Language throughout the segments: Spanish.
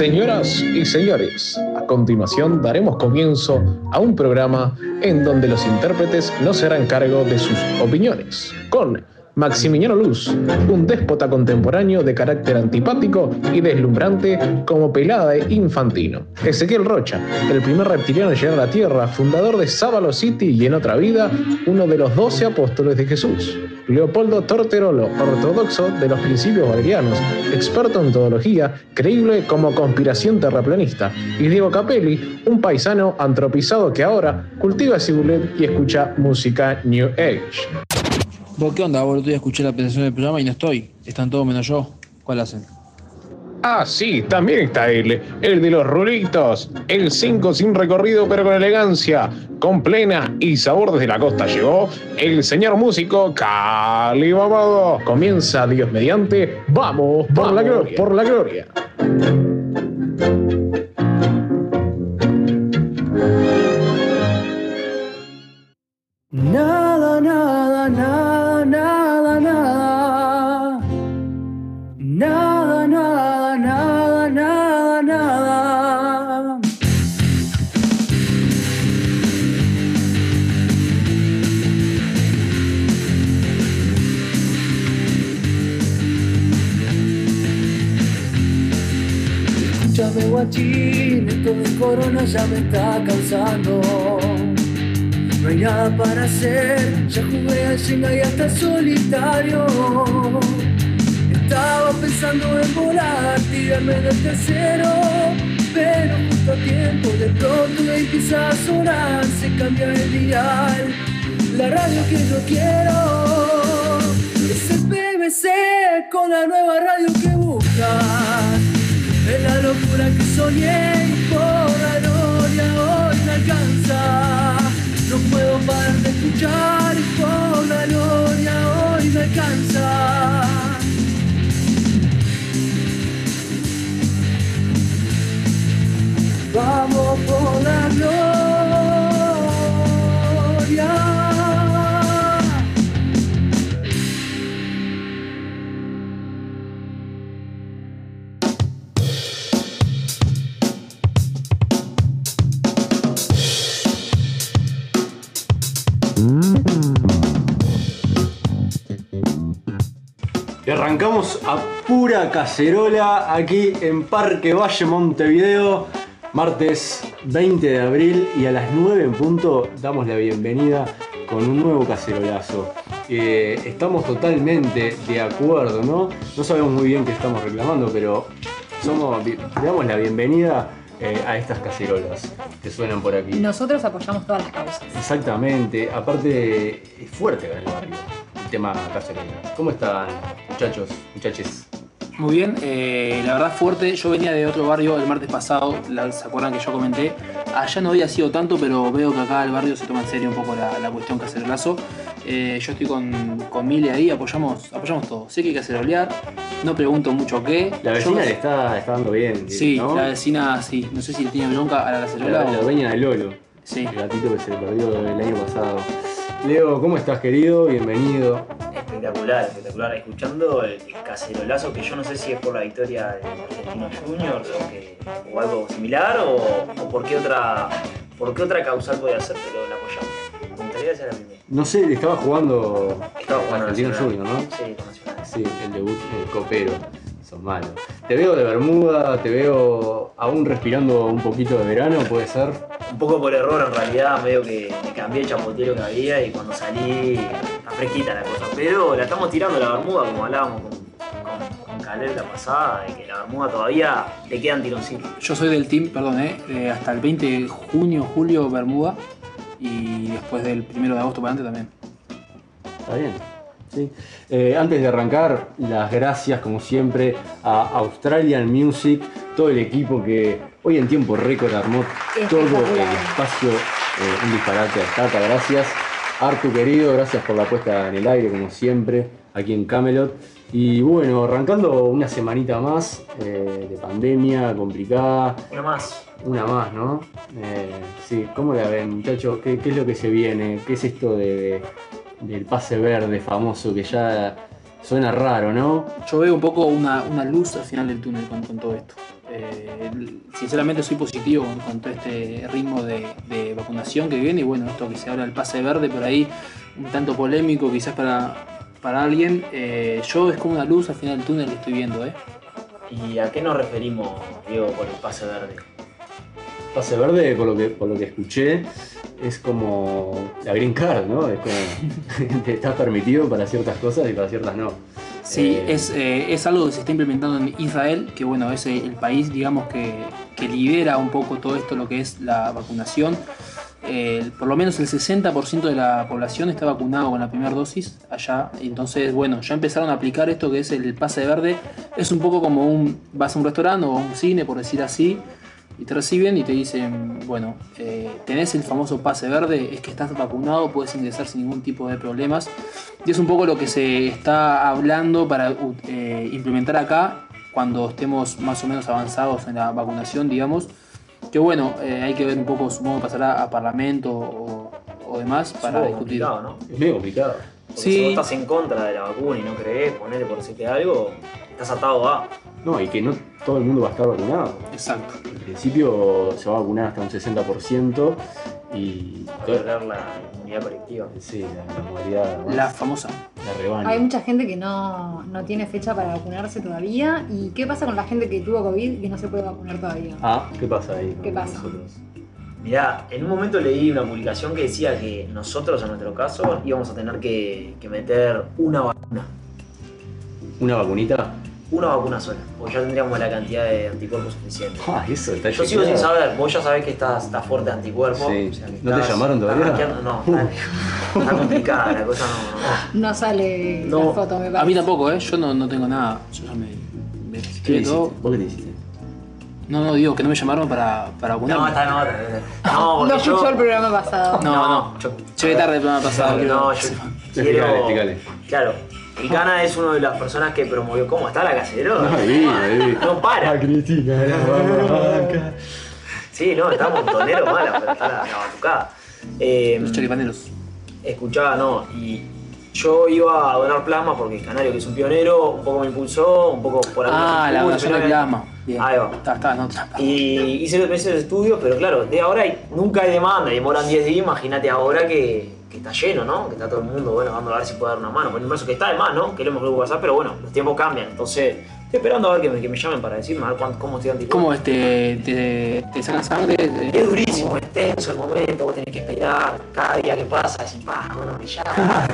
Señoras y señores, a continuación daremos comienzo a un programa en donde los intérpretes no se harán cargo de sus opiniones, con Maximiliano Luz, un déspota contemporáneo de carácter antipático y deslumbrante como pelada de infantino. Ezequiel Rocha, el primer reptiliano en llegar a la Tierra, fundador de Sábalo City y en otra vida, uno de los doce apóstoles de Jesús. Leopoldo Torterolo, ortodoxo de los principios valerianos, experto en teología, creíble como conspiración terraplanista. Y Diego Capelli, un paisano antropizado que ahora cultiva cibulet y escucha música New Age. ¿Vos qué onda? Vos el escuché la presentación del programa y no estoy. Están todos menos yo. ¿Cuál hacen? Ah, sí, también está él, el de los rulitos, el 5 sin recorrido pero con elegancia, con plena y sabor desde la costa llegó el señor músico Cali Mamado. Comienza Dios mediante, vamos por la gloria, por la gloria. Nada, nada, Guachín, esto de corona ya me está cansando. No hay nada para hacer, ya jugué al Jenga y hasta solitario. Estaba pensando en volar, tirarme del tercero, pero justo a tiempo de pronto empieza a sonar, se cambia el dial, la radio que yo quiero es el BBC con la nueva radio que buscas. Es la locura que soñé y por la gloria hoy me alcanza. No puedo parar de escuchar y por la gloria hoy me alcanza. Vamos por la gloria. Y arrancamos a pura cacerola aquí en Parque Valle Montevideo, martes 20 de abril y a las 9 en punto damos la bienvenida con un nuevo cacerolazo. Eh, estamos totalmente de acuerdo, ¿no? No sabemos muy bien qué estamos reclamando, pero somos, damos la bienvenida eh, a estas cacerolas que suenan por aquí. Nosotros apoyamos todas las causas. Exactamente, aparte es fuerte el barrio tema cacerola. ¿Cómo están muchachos, muchaches? Muy bien, eh, la verdad fuerte. Yo venía de otro barrio el martes pasado, la- ¿se acuerdan que yo comenté? Allá no había sido tanto, pero veo que acá el barrio se toma en serio un poco la, la cuestión cacerolazo. Eh, yo estoy con, con Mile ahí, apoyamos, apoyamos todo. Sé que hay que cacerolear, no pregunto mucho qué. La vecina le está, está dando bien. Sí, ¿no? la vecina, sí. No sé si le tiene bronca a la cacerola La, la o... dueña de Lolo. Sí. El gatito que se le perdió el año pasado. Leo, ¿cómo estás querido? Bienvenido. Espectacular, espectacular. Escuchando el, cacerolazo, que yo no sé si es por la victoria de Argentino Junior o, que- o algo similar, o, o por, qué otra, por qué otra causal puede ser, pero la apoyamos. Me gustaría hacer la primera. No sé, estaba jugando Estaba jugando Argentino Nacional. Junior, ¿no? Sí, con Nacional. Sí, el debut el copero. Son malos. Te veo de Bermuda, te veo aún respirando un poquito de verano, puede ser. Un poco por error en realidad, medio que cambié el chapotero que había y cuando salí está fresquita la cosa. Pero la estamos tirando la bermuda como hablábamos con, con, con Caleb la pasada, de que la bermuda todavía le quedan tironcitos. Yo soy del team, perdón, eh, eh, hasta el 20 de junio, julio, Bermuda. Y después del 1 de agosto para adelante también. Está bien. Sí. Eh, antes de arrancar, las gracias como siempre a Australian Music, todo el equipo que hoy en tiempo récord armó todo el espacio, eh, un disparate a Tata, gracias. Artu querido, gracias por la puesta en el aire como siempre, aquí en Camelot. Y bueno, arrancando una semanita más eh, de pandemia complicada, Una más. una más, ¿no? Eh, sí, ¿cómo la ven, muchachos? ¿Qué, qué es lo que se viene? ¿Qué es esto de, de- del pase verde famoso que ya Suena raro, ¿no? Yo veo un poco una, una luz al final del túnel con, con todo esto. Eh, sinceramente soy positivo con, todo este ritmo de, de vacunación que viene y bueno, esto que se habla del pase verde por ahí, un tanto polémico quizás para, para alguien. Eh, yo es como una luz al final del túnel que estoy viendo, ¿eh? ¿Y a qué nos referimos, Diego, con el pase verde? Pase verde, por lo que, por lo que escuché, es como la green card, ¿no? Es como te estás permitido para ciertas cosas y para ciertas no. Sí, Eh, es, eh, es algo que se está implementando en Israel, que bueno, es el país, digamos, que, que lidera un poco todo esto, lo que es la vacunación. Eh, por lo menos el 60% de la población está vacunado con la primera dosis allá. Entonces, bueno, ya empezaron a aplicar esto que es el pase verde. Es un poco como un, vas a un restaurante o a un cine, por decir así, y te reciben y te dicen, bueno, eh, tenés el famoso pase verde, es que estás vacunado, puedes ingresar sin ningún tipo de problemas. Y es un poco lo que se está hablando para eh, implementar acá cuando estemos más o menos avanzados en la vacunación, digamos. Que bueno, eh, hay que ver un poco, supongo que pasará a Parlamento o, o demás Es para poco discutir. complicado, ¿no? Es medio complicado. Porque Sí. si vos estás en contra de la vacuna y no crees, ponele por decirte algo, estás atado a. No, y que no todo el mundo va a estar vacunado. Exacto. En principio se va a vacunar hasta un 60% y. lograr la inmunidad colectiva. Sí, la, más, La famosa. la rebaño. Hay mucha gente que no, no tiene fecha para vacunarse todavía. ¿Y qué pasa con la gente que tuvo COVID y que no se puede vacunar todavía? Ah, ¿qué pasa ahí? ¿Qué pasa? nosotros? Mirá, en un momento leí una publicación que decía que nosotros, en nuestro caso, íbamos a tener que, que meter una vacuna. ¿Una vacunita? Una vacuna sola, porque ya tendríamos la cantidad de anticuerpos suficiente. Ah, eso está Yo sigo sin saber, vos ya sabés que estás, estás fuerte de anticuerpos. Sí. o sea que ¿No te llamaron todavía? No, está, está complicada la cosa, no, no. No sale No, la foto, me parece. A mí tampoco, ¿eh? Yo no, no tengo nada. Yo ya me, me ¿Qué todo. hiciste? ¿Vos qué te hiciste? No, no, digo que no me llamaron para, para No, está en otra. No, porque No escuchó yo. el programa pasado. No, no. yo- Llegué tarde el programa pasado. No, quiero- yo quiero. Claro, Ricana es una de las personas que promovió. ¿Cómo está la cacerola? Ahí, ahí. No para. Cristina, la vaca. Sí, no, está montonero mala, pero está la, la batucada. Eh, Los choripaneros. escuchaba, no, y yo iba a donar plasma porque el canario, que es un pionero, un poco me impulsó, un poco por Ah, algunos la estudios, donación de plasma. Bien. Ahí va. Está, está, no, está. Y hice los meses de estudio, pero claro, de ahora hay- nunca hay demanda, demoran 10 días, imagínate ahora que, que está lleno, ¿no? Que está todo el mundo, bueno, vamos a ver si puede dar una mano. Por un brazo que está de más, ¿no? Queremos que WhatsApp, pero bueno, los tiempos cambian, entonces estoy esperando a ver que me, que me llamen para decirme a ver cuánto- cómo estoy anticuerpo. ¿Cómo este, te, te sacan sangre? Es durísimo, es tenso el momento, vos tenés que esperar, cada día que pasa, decís, pa, bueno, me llama,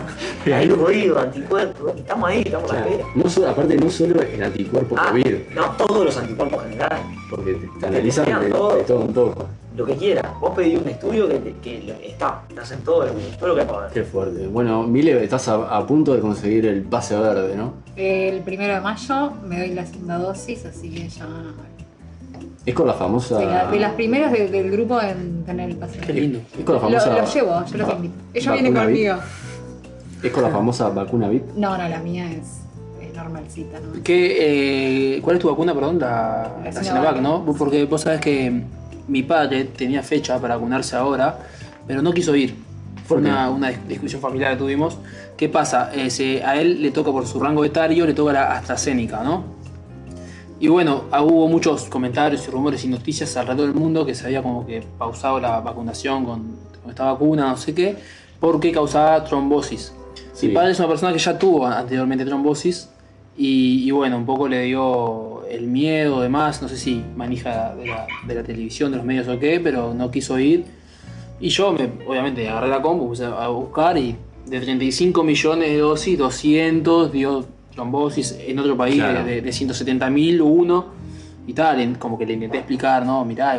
ahí jodido, anticuerpos, y estamos ahí, estamos a la espera. No solo, aparte, no solo el anticuerpo Ah, COVID, no, todos los anticuerpos generales, porque te, te analizan de, de todo un poco. Lo que quieras. Vos pedís un estudio que, te- que lo- está, estás en todo, lo- todo lo que. Qué fuerte. Bueno, Mile, estás a, a punto de conseguir el pase verde, ¿no? El primero de mayo me doy la segunda dosis, así que ya. Es con la famosa. De, la- de las primeras de- del grupo en tener el pase. Qué lindo. Es con la Lo, famosa. lo llevo, yo los invito. Ellos vienen VIP. conmigo. Es con la famosa vacuna VIP. No, no, la mía es, es normalcita, ¿no? ¿Qué, eh, ¿Cuál es tu vacuna, perdón? La, La la Sinovac. Sinovac, ¿no? Porque vos sabés que mi padre tenía fecha para vacunarse ahora, pero no quiso ir. Fue una, una dis- discusión familiar que tuvimos. ¿Qué pasa? Eh, se- a él le toca por su rango etario, le toca la AstraZeneca, ¿no? Y bueno, ah, hubo muchos comentarios y rumores y noticias alrededor del mundo que se había como que pausado la vacunación con, con esta vacuna, no sé qué, porque causaba trombosis. Sí. Mi padre es una persona que ya tuvo anteriormente trombosis y, y bueno, un poco le dio el miedo, demás, no sé si manija de la, de la televisión, de los medios o qué, pero no quiso ir. Y yo, me, obviamente, agarré la compu, puse a buscar y de 35 millones de dosis, 200 dio trombosis en otro país Claro. de, de 170 mil, uno y tal. en- Como que le intenté explicar, no, mirá,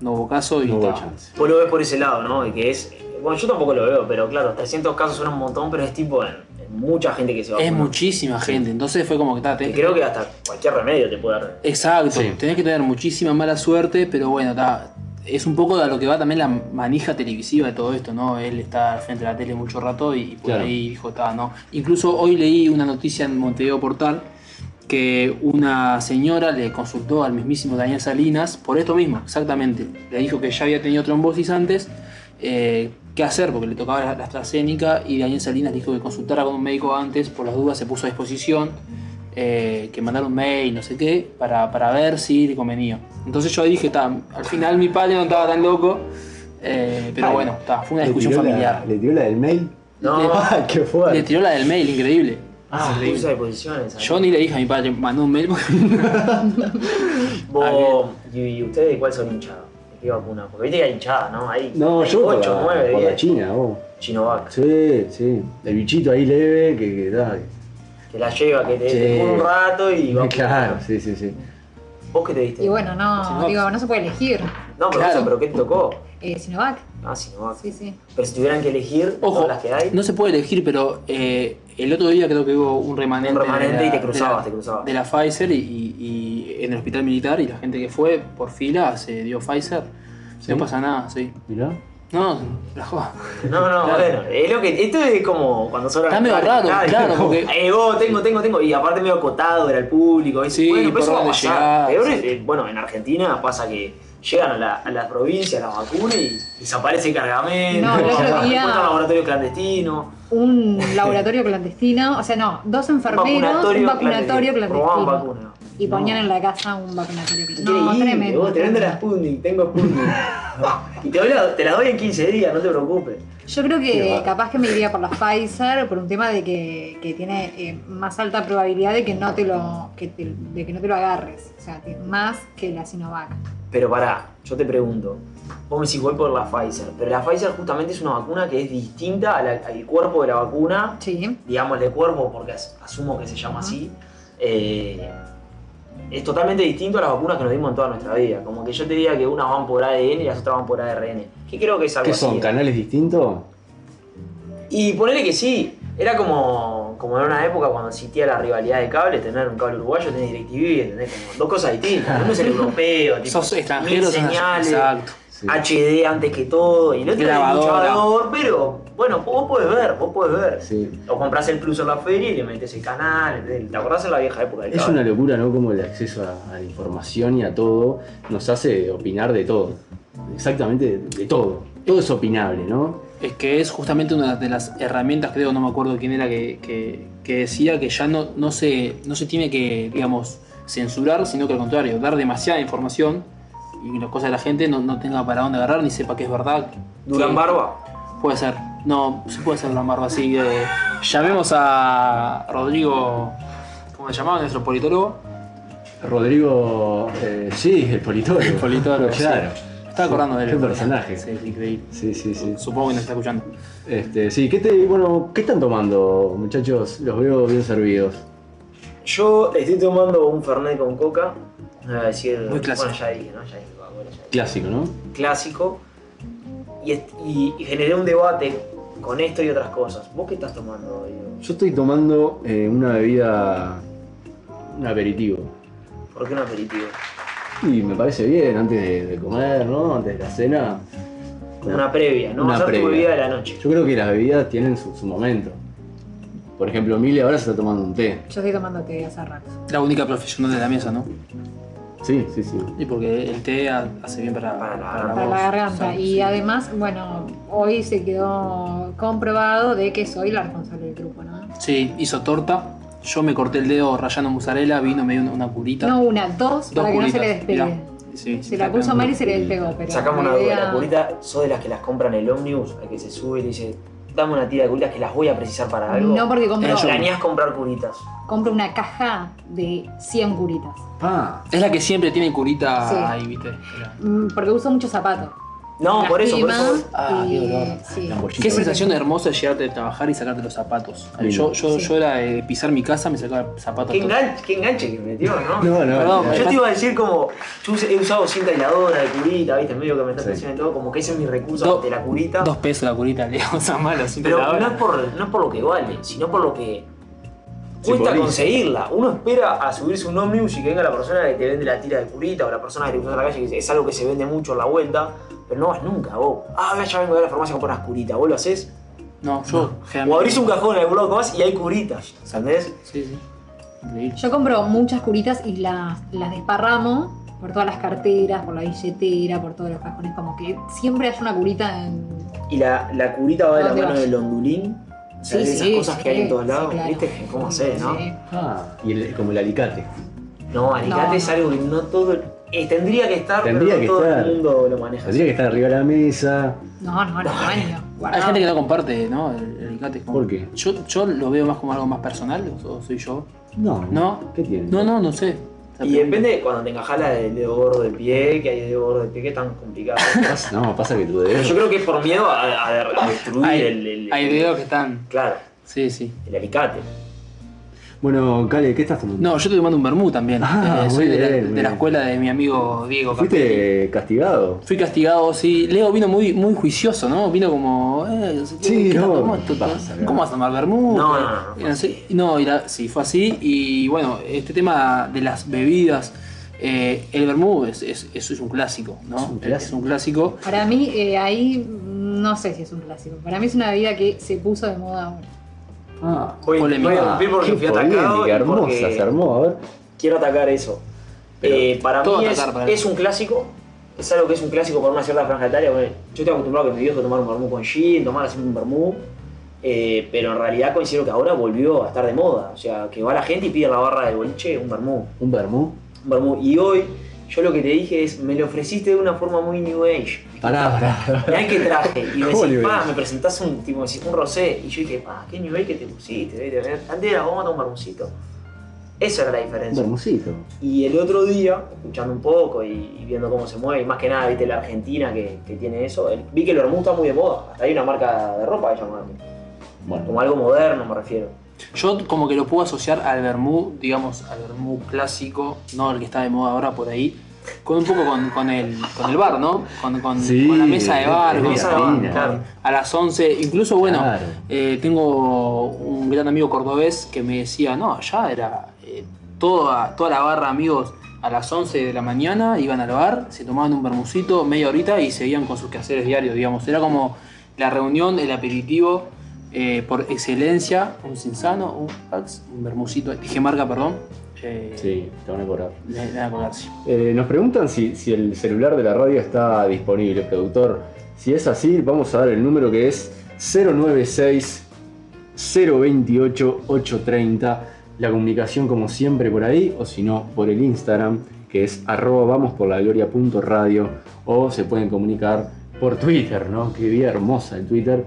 no hubo caso y No hubo ta. chance. Vos lo ves por ese lado, ¿no? Y que es. Bueno, yo tampoco lo veo, pero claro, 300 casos suena un montón, pero es tipo en mucha gente que se va Es muchísima gente, entonces fue como que tenés creo que hasta cualquier remedio te puede dar. Exacto, Sí. tenés que tener muchísima mala suerte, pero bueno, ta, es un poco de lo que va también la manija televisiva de todo esto, ¿no? Él está al frente de la tele mucho rato y por Claro. ahí dijo, ta, ¿no? Incluso hoy leí una noticia en Montevideo Portal que una señora le consultó al mismísimo Daniel Salinas por esto mismo, exactamente. Le dijo que ya había tenido trombosis antes, eh, qué hacer, porque le tocaba la, la AstraZeneca y Daniel Salinas dijo que consultara con un médico antes, por las dudas se puso a disposición, eh, que mandara un mail, no sé qué, para, para ver si le convenía. Entonces yo dije, "Ta, al final mi padre no estaba tan loco, eh, pero Ay, bueno, ta, fue una ¿Le discusión la- familiar. ¿Le tiró la del mail? No, Ah, qué fuerte. Le tiró la del mail, increíble. ah, Increíble. puso de posiciones. ahí. Yo ni le dije a mi padre, mandó un mail porque Vos, y, y ustedes de cuál son hinchados? ¿De qué vacuna? Porque viste que hay hinchada, ¿no? Hay, No, hay yo por 8, la, 9, por la 10. China, vos. Chinovac. Sí, sí. El bichito ahí leve que, que da. Que la lleva, que te, Sí. te un rato y va. Claro, sí, sí, sí. ¿Vos qué te diste? Y bueno, no, Sinovac. digo, no se puede elegir. No, pero, Claro. eso, pero ¿qué te tocó? Eh, Sinovac, Ah, Sinovac. sí, sí. Pero si tuvieran que elegir Ojo, todas las que hay, no se puede elegir, pero eh, el otro día creo que hubo un remanente, Un remanente de la, y te cruzabas, de la- te cruzabas. de la Pfizer y, y- y en el hospital militar y la gente que fue por fila se dio Pfizer. ¿Sí? No pasa nada, sí. Mirá. No, la joda. No, no, Claro. bueno, es lo que, esto es como cuando sobra Está medio raro, claro, porque- Eh, vos, tengo, tengo, tengo, y aparte medio acotado era el público. Sí, bueno, pero eso va a dónde pasar. llegás, Peor sí. es, bueno, en Argentina pasa que llegan a la, a la provincia las vacunas y desaparece el cargamento, No, el otro día- laboratorio clandestino, Un laboratorio clandestino, o sea, no, dos enfermeros, un vacunatorio Robaban clandestino. vacunas. Y ponían No. en la casa un vacunatorio ¿Qué clandestino. No, tremendo. Vos te vende la. Sputnik, tengo Sputnik. y te, la, te la doy en 15 días, no te preocupes. Yo creo que capaz que me iría por la Pfizer por un tema de que, que tiene eh, más alta probabilidad de que no te lo que te- de que no te lo agarres, o sea, más que la Sinovac. Pero pará, yo te pregunto. Vos me decís voy por la Pfizer, pero la Pfizer justamente es una vacuna que es distinta a la- al cuerpo de la vacuna, Sí. digamos de cuerpo, porque as- asumo que se llama así. eh, es totalmente distinto a las vacunas que nos dimos en toda nuestra vida. Como que yo te diga que unas van por ADN y las otras van por ARN. Que creo que es algo ¿Qué así. son? ¿Canales distintos? Y ponele que sí, era como, como en una época cuando existía la rivalidad de cables, tener un cable uruguayo, tener DirecTV, ¿entendés? Como dos cosas distintas. Uno es el europeo, tipo, Sos extranjero, señales, Exacto. Sí. HD antes que todo, y el otro es Grabadora. grabador, pero bueno, vos podés ver, vos podés ver. Sí. O compras el plus en la feria y le metes el canal. ¿te acordás en la vieja época del Es cable? una locura, ¿no? Como el acceso a, a la información y a todo nos hace opinar de todo. Exactamente de todo. Todo es opinable, ¿no? Es que es justamente una de las herramientas, creo, no me acuerdo quién era, que, que- que decía que ya no, no, se, no se tiene que, digamos, censurar, sino que al contrario, dar demasiada información y las cosas de la gente no, no tenga para dónde agarrar ni sepa que es verdad. Durán Barba. Puede ser. No, se puede ser Durán Barba, así que llamemos a Rodrigo, ¿cómo se llamaba? Nuestro politólogo. Rodrigo, eh, sí, el politólogo. El politólogo, claro. Estaba acordando de él. Qué personaje. Sí, es increíble. Sí, sí, sí. Supongo que nos está escuchando. Este, sí, ¿qué, te, bueno, ¿qué están tomando, muchachos? Los veo bien servidos. Yo estoy tomando un Fernet con coca. No voy a decir. Muy clásico. Bueno, ya dije, ¿no? Ya dije, Coca-Cola, ya dije. Clásico, ¿no? clásico y- y generé un debate con esto y otras cosas. ¿Vos qué estás tomando? Diego? Yo estoy tomando eh, una bebida, un aperitivo. ¿Por qué un aperitivo? Y me parece bien, antes de, de comer, ¿no? Antes de la cena. Una previa, ¿no? Una Hacer tu previa. bebida de la noche. Yo creo que las bebidas tienen su, su momento. Por ejemplo, Mili ahora se está tomando un té. Yo estoy tomando té hace rato. La única profesional de la mesa, ¿no? Sí, sí, sí. Y porque el té ha- hace bien para, Para la- para Para voz. la garganta. Y sí. además, bueno, hoy se quedó comprobado de que soy la responsable del grupo, ¿no? Sí, hizo torta. Yo me corté el dedo rayando mozzarella, vino, me dio una, una curita. No una, dos, Dos para que no se le despegue. mirá. Sí, Se la puso mal y se le despegó, pero. Sacamos una duda. La curita, ¿sos de las que las compran en el ómnibus? Al que se sube y le dice, dame una tira de curitas que las voy a precisar para algo. No, porque compro, Eh, Planeás comprar curitas. compro una caja de 100 curitas. Ah, Es la que siempre tiene curita Sí. ahí, ¿viste? Mm, Porque uso mucho zapato. No, por eso, por eso. Ah, y- qué dolor. sí. Qué sensación hermosa es llegarte de trabajar y sacarte los zapatos. Yo, yo, Sí. yo era de pisar mi casa, me sacaba zapatos. Qué todos. enganche, qué enganche que metió, ¿no? no, no. Perdón, no. Yo te iba a decir como, yo he usado cinta aisladora de curita, viste, medio que me está Sí. todo, como que ese es mi recurso Do- ante la curita. Dos pesos la curita, le o sea, malo, sin Pero no es, por, no es por lo que vale, sino por lo que cuesta conseguirla. Uno espera a subirse un ómnibus y que venga la persona que te vende la tira de curita o la persona que te cruza en la calle, que es algo que se vende mucho en la vuelta, pero no vas nunca vos. Ah, ya vengo de la farmacia a comprar unas curitas, vos lo haces. No, yo O generalmente- abrís un cajón en algún lado que vas y hay curitas, ¿entendés? Sí, sí. Increíble. Yo compro muchas curitas y las, las desparramo por todas las carteras, por la billetera, por todos los cajones, como que siempre hay una curita en... Y la, la curita va de la ¿Dónde mano vas? del ondulín. O sea, Sí, de esas sí, cosas sí, que hay en todos sí, lados. claro. ¿Viste? ¿Cómo hacer, no? Sí. Ah, y el- como el alicate. No, alicate No, es no. algo que no todo. Eh, tendría que estar, Tendría pero que todo estar. el mundo lo maneja. Tendría que estar arriba de la mesa. No, no, no. Hay gente que no comparte, ¿no? El, el es como- ¿Por qué? Yo, yo lo veo más como algo más personal, o, soy yo. No. ¿No? ¿Qué tiene? No, no, no sé. Y depende de cuando te encajas la del dedo gordo del pie, que hay dedo gordo del pie que es tan complicado. No, pasa que tu dedo. yo creo que es por miedo a, a- a destruir Hay, el, el- hay videos que están. Claro, Sí, sí. el alicate. Bueno, Cale, ¿qué estás tomando? No, yo estoy tomando un vermú también. Ah, Eh, soy de, la, de escuela de mi amigo Diego. ¿Fuiste castigado? Fui castigado, sí. Leo vino muy, muy juicioso, ¿no? Vino como. Eh, Sí. ¿Cómo vas a tomar vermú? No, no, no, no, Y no, sé- no, y la- sí, fue así. Y bueno, este tema de las bebidas. eh, el vermú es, es, eso es un clásico, ¿no? Es un clásico. Es un clásico. Para mí, eh, ahí no sé si es un clásico. Para mí es una bebida que se puso de moda ahora. Ah, Voy, Polémica. voy a cumplir porque qué fui atacado y hermosa, porque se armó, a ver. quiero atacar eso. Eh, para todo mí es, atacar para él. es un clásico. Es algo que es un clásico por una cierta franja etaria. porque yo estoy acostumbrado a que mi viejo tomara un vermú con gin, tomara así un vermú. eh, pero en realidad considero que ahora volvió a estar de moda. O sea, que va la gente y pide en la barra del boliche un vermú. Un vermú. Un vermú. Y hoy, yo lo que te dije es, me lo ofreciste de una forma muy new age. Pará, pará. Mirá que traje. Y me ¿Cómo decís, pa, me presentás un, tipo, me decís, un rosé. Y yo dije, pa, qué nivel que te pusiste. Antes era, vamos a tomar un vermucito. Esa era la Un diferencia. vermucito. Y el otro día, escuchando un poco y, y viendo cómo se mueve, y más que nada, viste la Argentina que, que tiene eso, el- vi que el vermú está muy de moda. Hasta hay una marca de ropa que se llama vermú. Como Bueno, algo moderno, me refiero. Yo como que lo puedo asociar al vermú, digamos, al vermú clásico, no el que está de moda ahora por ahí, con un poco con, con el, con el bar, ¿no? Con, con- Sí, con la mesa de bar, con- claro. a las 11, incluso bueno, Claro. eh, tengo un gran amigo cordobés que me decía, no, allá era eh, toda, toda la barra, amigos, a las 11 de la mañana iban al bar, se tomaban un bermucito media horita y seguían con sus quehaceres diarios, digamos. Era como la reunión, el aperitivo eh, por excelencia, un Cinsano, un Pax, un bermucito, dije marca, perdón. Sí, te van a cobrar. le- le van a colgar, sí. Eh, nos preguntan si, si el celular de la radio está disponible, productor. Si es así, vamos a dar el número que es 096 028 830. La comunicación como siempre por ahí, o si no, por el Instagram, que es arroba vamos por la gloria punto radio, o se pueden comunicar por Twitter, ¿no? Qué vida hermosa el Twitter,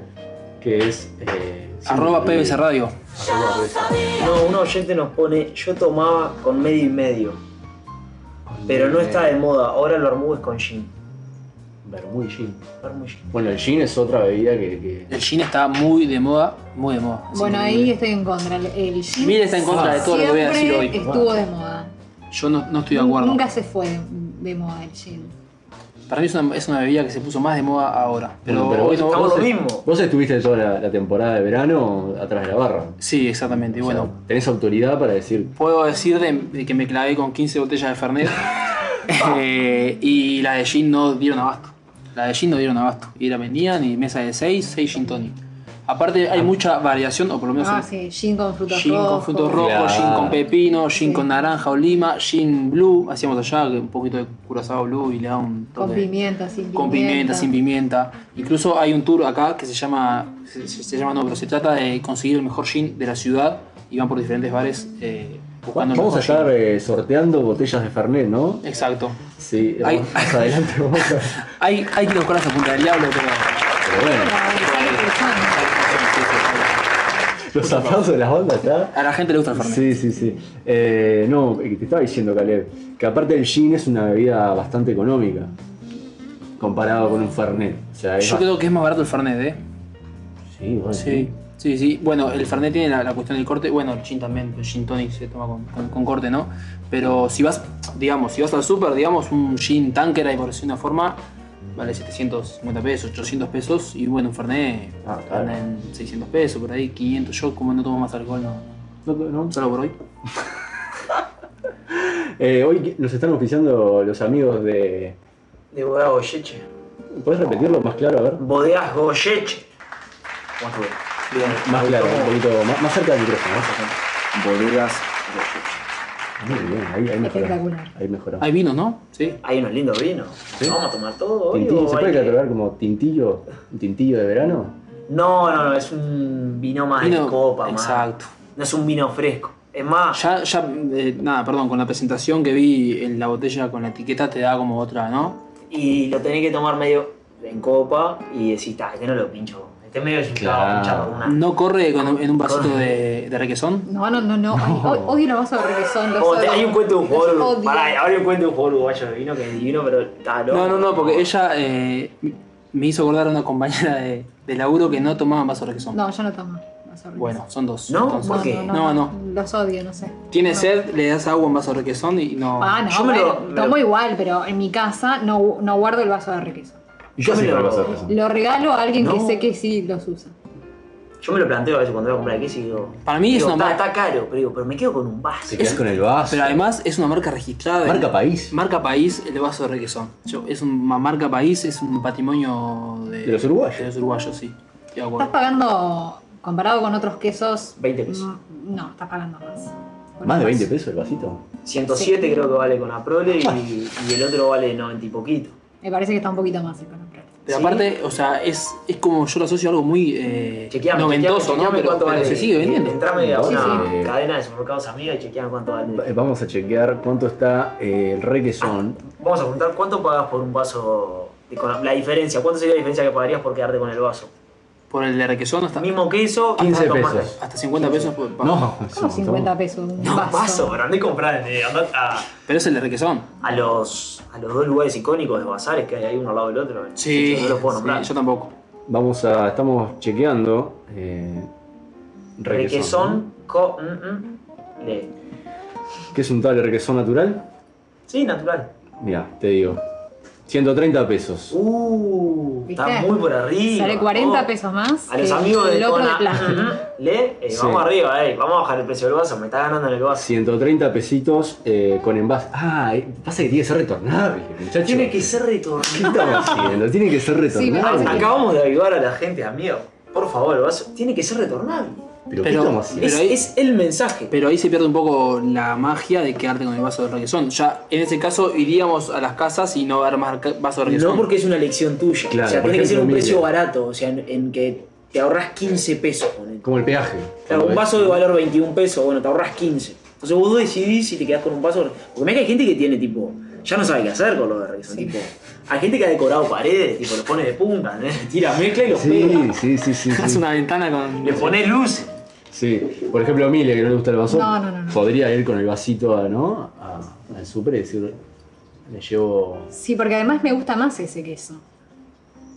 que es... eh, Arroba PBS Radio. arroba PBS Radio. No, un oyente nos pone, yo tomaba con medio y medio, pero no está de moda. Ahora el vermú es con gin. Vermú y gin. Bueno, el gin es otra bebida que... que- El gin está muy de moda, muy de moda. Bueno, Sí, ahí estoy en contra. El- El gin Mira, está en contra de todo lo que voy a decir hoy. estuvo de moda. Yo no, no estoy de acuerdo. Nunca se fue de, de moda el gin. Para mí es una, es una bebida que se puso más de moda ahora. Pero, Bueno, pero Estamos vos lo mismo. Vos estuviste toda la, la temporada de verano atrás de la barra. Sí, exactamente. Y O sea, bueno, tenés autoridad para decir. puedo decir de, de que me clavé con 15 botellas de Fernet. eh, y la de gin no dieron abasto. La de gin no dieron abasto. Y la vendían y mesa de 6, 6 gin tonic. Aparte hay mucha variación, o por lo menos Ah, sí, gin con frutos Gin rojos. con frutos rojos, Claro. gin con pepino, gin Sí. con naranja o lima, gin blue, hacíamos allá un poquito de curazao blue y le da un toque. Con pimienta, sin pimienta. con pimienta, sin pimienta. Incluso hay un tour acá que se llama, se, se- se llama no, pero se trata de conseguir el mejor gin de la ciudad y van por diferentes bares eh, buscando el Vamos a estar eh, sorteando botellas de Fernet, ¿no? Exacto. Sí, Ay. vamos- más adelante vamos a. Hay, hay que a buscar la punta del diablo, pero. Pero bueno, los aplausos de las bandas ya. A la gente le gusta el Fernet. Sí, sí, sí. Eh, no, eh, te estaba diciendo, Caleb, que aparte el gin es una bebida bastante económica comparado con un Fernet. O sea, es Yo creo que es más barato el Fernet, ¿eh? Sí, bueno, Sí, sí, sí. Bueno, el Fernet tiene la, la cuestión del corte. Bueno, el gin también, el gin tonic se toma con, con- con corte, ¿no? Pero si vas, digamos, si vas al super, digamos, un gin tanker, ahí por decir una forma, vale 750 pesos, 800 pesos. Y bueno, un Fernet Ah, claro. anda en 600 pesos, por ahí, 500. Yo, como no tomo más alcohol, no. No, no. Solo por hoy. Eh, hoy nos están oficiando los amigos de. De Bodegas Goyeche. ¿Puedes repetirlo más claro? A ver. Bodegas Goyeche. Más claro, un poquito más, más cerca del micrófono. ¿no? Bodegas Goyeche. Muy bien, ahí, ahí mejoró. Espectacular. Ahí mejoró. Hay vinos, ¿no? Sí. Hay unos lindos vinos. ¿Sí? ¿Vamos a tomar todo hoy Tintillo, ¿Se puede que- catalogar como tintillo, un tintillo de verano? No, no, no, es un vino más Vino- de copa, más. Exacto. No es un vino fresco. Es más, Ya, ya, eh, nada, perdón, con la presentación que vi en la botella con la etiqueta te da como otra, ¿no? y lo tenés que tomar medio en copa y decís, "Ta, este no lo pincho. Este medio Claro. No corre con- en un vasito de, de requesón. No, no, no, no. Ay, o- odio los vasos de requesón. Los te- hay un cuento de un jugador. Pará, ahora hay un cuento de un jugador uruguayo de vino que es divino, pero está loco. No, no, no, porque ella eh, me hizo acordar a una compañera de, de laburo que no tomaba vaso de requesón. No, yo no tomo vasos de requesón. Bueno, son dos. ¿No? entonces. ¿Por qué? No, no. Los odio, no sé. Tiene No. sed, le das agua en vaso de requesón y no. Ah, no, Yo me lo- bueno, me lo- tomo igual, pero en mi casa no, no guardo el vaso de requesón. Yo me lo- lo regalo a alguien que sé que sí los usa. Yo me lo planteo a veces cuando voy a comprar queso y digo. Para mí es una marca- está caro, pero digo, pero me quedo con un vaso. Se quedas con el vaso. Pero además es una marca registrada. Marca país. Marca país, el vaso de requesón. Yo- es una marca país, es un patrimonio de, De los uruguayos. De los uruguayos, sí. Estás pagando, comparado con otros quesos. 20 pesos. No, estás pagando más. ¿Más de el 20 vaso. pesos el vasito? 107 Sí. creo que vale con Aprole y, y el otro vale 90 y poquito. Me parece que está un poquito más el Conopro. Pero Sí. aparte, o sea, es, es como yo lo asocio a algo muy eh, Chequeame, noventoso, chequeame, ¿no? chequeame Pero, vale. se sigue vendiendo. Entrame a una sí. cadena de supermercados amiga y chequeame cuánto Va- vale. Vamos a chequear cuánto está eh, el requesón. Vamos a preguntar cuánto pagas por un vaso. de con- la diferencia, ¿cuánto sería la diferencia que pagarías por quedarte con el vaso? Por el de requesón hasta, Mismo queso, 15 hasta tomate. pesos. hasta 50 pesos. por- por- No, Como 50 pesos un No, vaso. vaso, pero andé a comprar eh, andá a, Pero es el de requesón. a los, a los dos lugares icónicos de bazares que hay ahí uno al lado del otro. Sí, no los puedo sí, nombrar. yo tampoco. Vamos a. Estamos chequeando. Eh, Requesón, co, mm, mm, le. ¿no? ¿Qué es un tal requesón natural? Sí, natural. Mira, te digo. 130 pesos. Uh, ¿Viste? está muy por arriba. Sale 40 Oh. pesos más. A los amigos de el otro de Cona, plástico. le, eh, Sí. vamos arriba, eh, vamos a bajar el precio del vaso, me está ganando en el vaso. 130 pesitos eh, con envase. Ah, eh, pasa que tiene que ser retornable, muchacho. Tiene que ser ¿Qué retornado. estamos haciendo? Tiene que ser retornable. que- Acabamos de ayudar a la gente, amigo. Por favor, el vaso tiene que ser retornable. Pero, ¿qué Pero- estamos haciendo? Es, Pero ahí- es el mensaje. Pero ahí se pierde un poco la magia de quedarte con el vaso de requesón. Ya en ese caso iríamos a las casas y no ver más vaso de requesón. No porque es una elección tuya. Claro, o sea, tiene que ser un precio barato. O sea, en, en que te ahorras 15 pesos. ponele. Como el peaje. Claro, un vaso de valor 21 pesos, bueno, te ahorras 15. Entonces vos decidís si te quedás con un vaso. Porque mira que hay gente que tiene tipo. Ya no sabe qué hacer con lo de requesón. Tipo, hay gente que ha decorado paredes, tipo, los pone de punta, ¿eh? tira mezcla y los pega. Sí, sí, sí, sí. Haz sí. una ventana con. Le pone luces. Sí, por ejemplo, Emilia, que no le gusta el vaso, No, no, no, no. podría ir con el vasito a, ¿no? a- al súper y decir, le llevo... Sí, porque además me gusta más ese queso.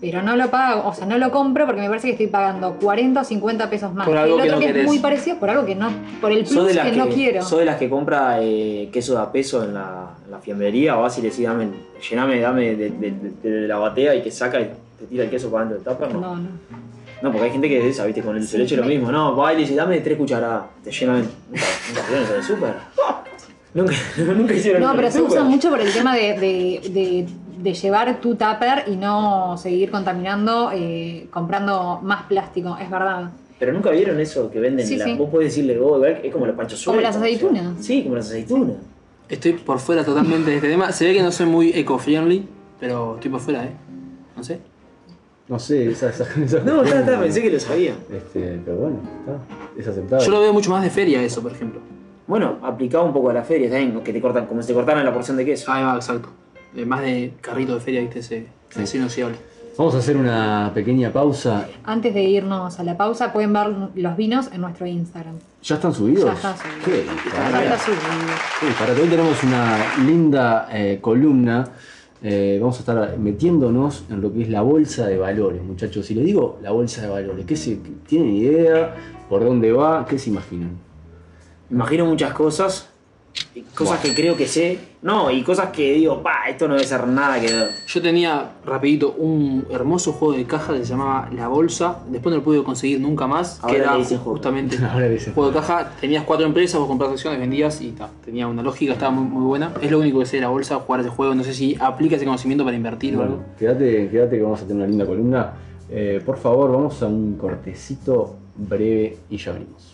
Pero no lo pago, o sea, no lo compro porque me parece que estoy pagando 40 o 50 pesos más. Por algo el que otro no que querés. es muy parecido por algo que no, por el ¿Sos plus que, no quiero. sos de las que compra eh, queso de a peso en la, en la fiambrería o vas y le decís, dame, llename, dame de, de- de- de la batea y que saca y te tira el queso para dentro del tupper? No. No, no. No, porque hay gente que es esa, viste, con el Sí, leche lo mismo. No, va y dame tres cucharadas, te llenan. Nunca, nunca vieron eso en el súper. Nunca, nunca hicieron No, pero se usa mucho por el tema de, de- de- de llevar tu tupper y no seguir contaminando eh, comprando más plástico, es verdad. Pero nunca vieron eso que venden. Sí, la- sí. Vos podés decirle, oh, es como los panchos Como las o sea. aceitunas. sí, como las aceitunas. Estoy por fuera totalmente de este tema. Se ve que no soy muy eco-friendly, pero estoy por fuera, ¿eh? No sé. No sé, esa... esa, esa No, está, está, pensé que lo sabía. Este, pero bueno, está, es aceptable. Yo lo veo mucho más de feria eso, por ejemplo. Bueno, aplicado un poco a la feria, ¿saben? Que te cortan, como si te cortaran la porción de queso. Ahí va, exacto. Eh, más de carrito de feria, viste, ese, ese inoxidable. Vamos a hacer una pequeña pausa. Antes de irnos a la pausa, pueden ver los vinos en nuestro Instagram. ¿Ya están subidos? Ya están subidos. Está subido. Sí, para hoy tenemos una linda eh, columna. Eh, vamos a estar metiéndonos en lo que es la bolsa de valores, muchachos. Si les digo la bolsa de valores, ¿qué se, ¿tienen idea? ¿Por dónde va? ¿Qué se imaginan? Imagino muchas cosas. Cosas que creo que sé. No, y cosas que digo, pa, esto no debe ser nada que ver. Yo tenía, rapidito, un hermoso juego de caja que se llamaba La Bolsa. Después no lo pude conseguir nunca más. Ahora que era dicen justamente Ahora le dicen juego de caja. Tenías cuatro empresas, vos comprabas acciones, vendías y ta, tenía una lógica, estaba muy, muy buena. Es lo único que sé de la bolsa, jugar ese juego. No sé si aplica ese conocimiento para invertir o Bueno, algo. quédate, quédate que vamos a tener una linda columna. Eh, por favor, vamos a un cortecito breve y ya venimos.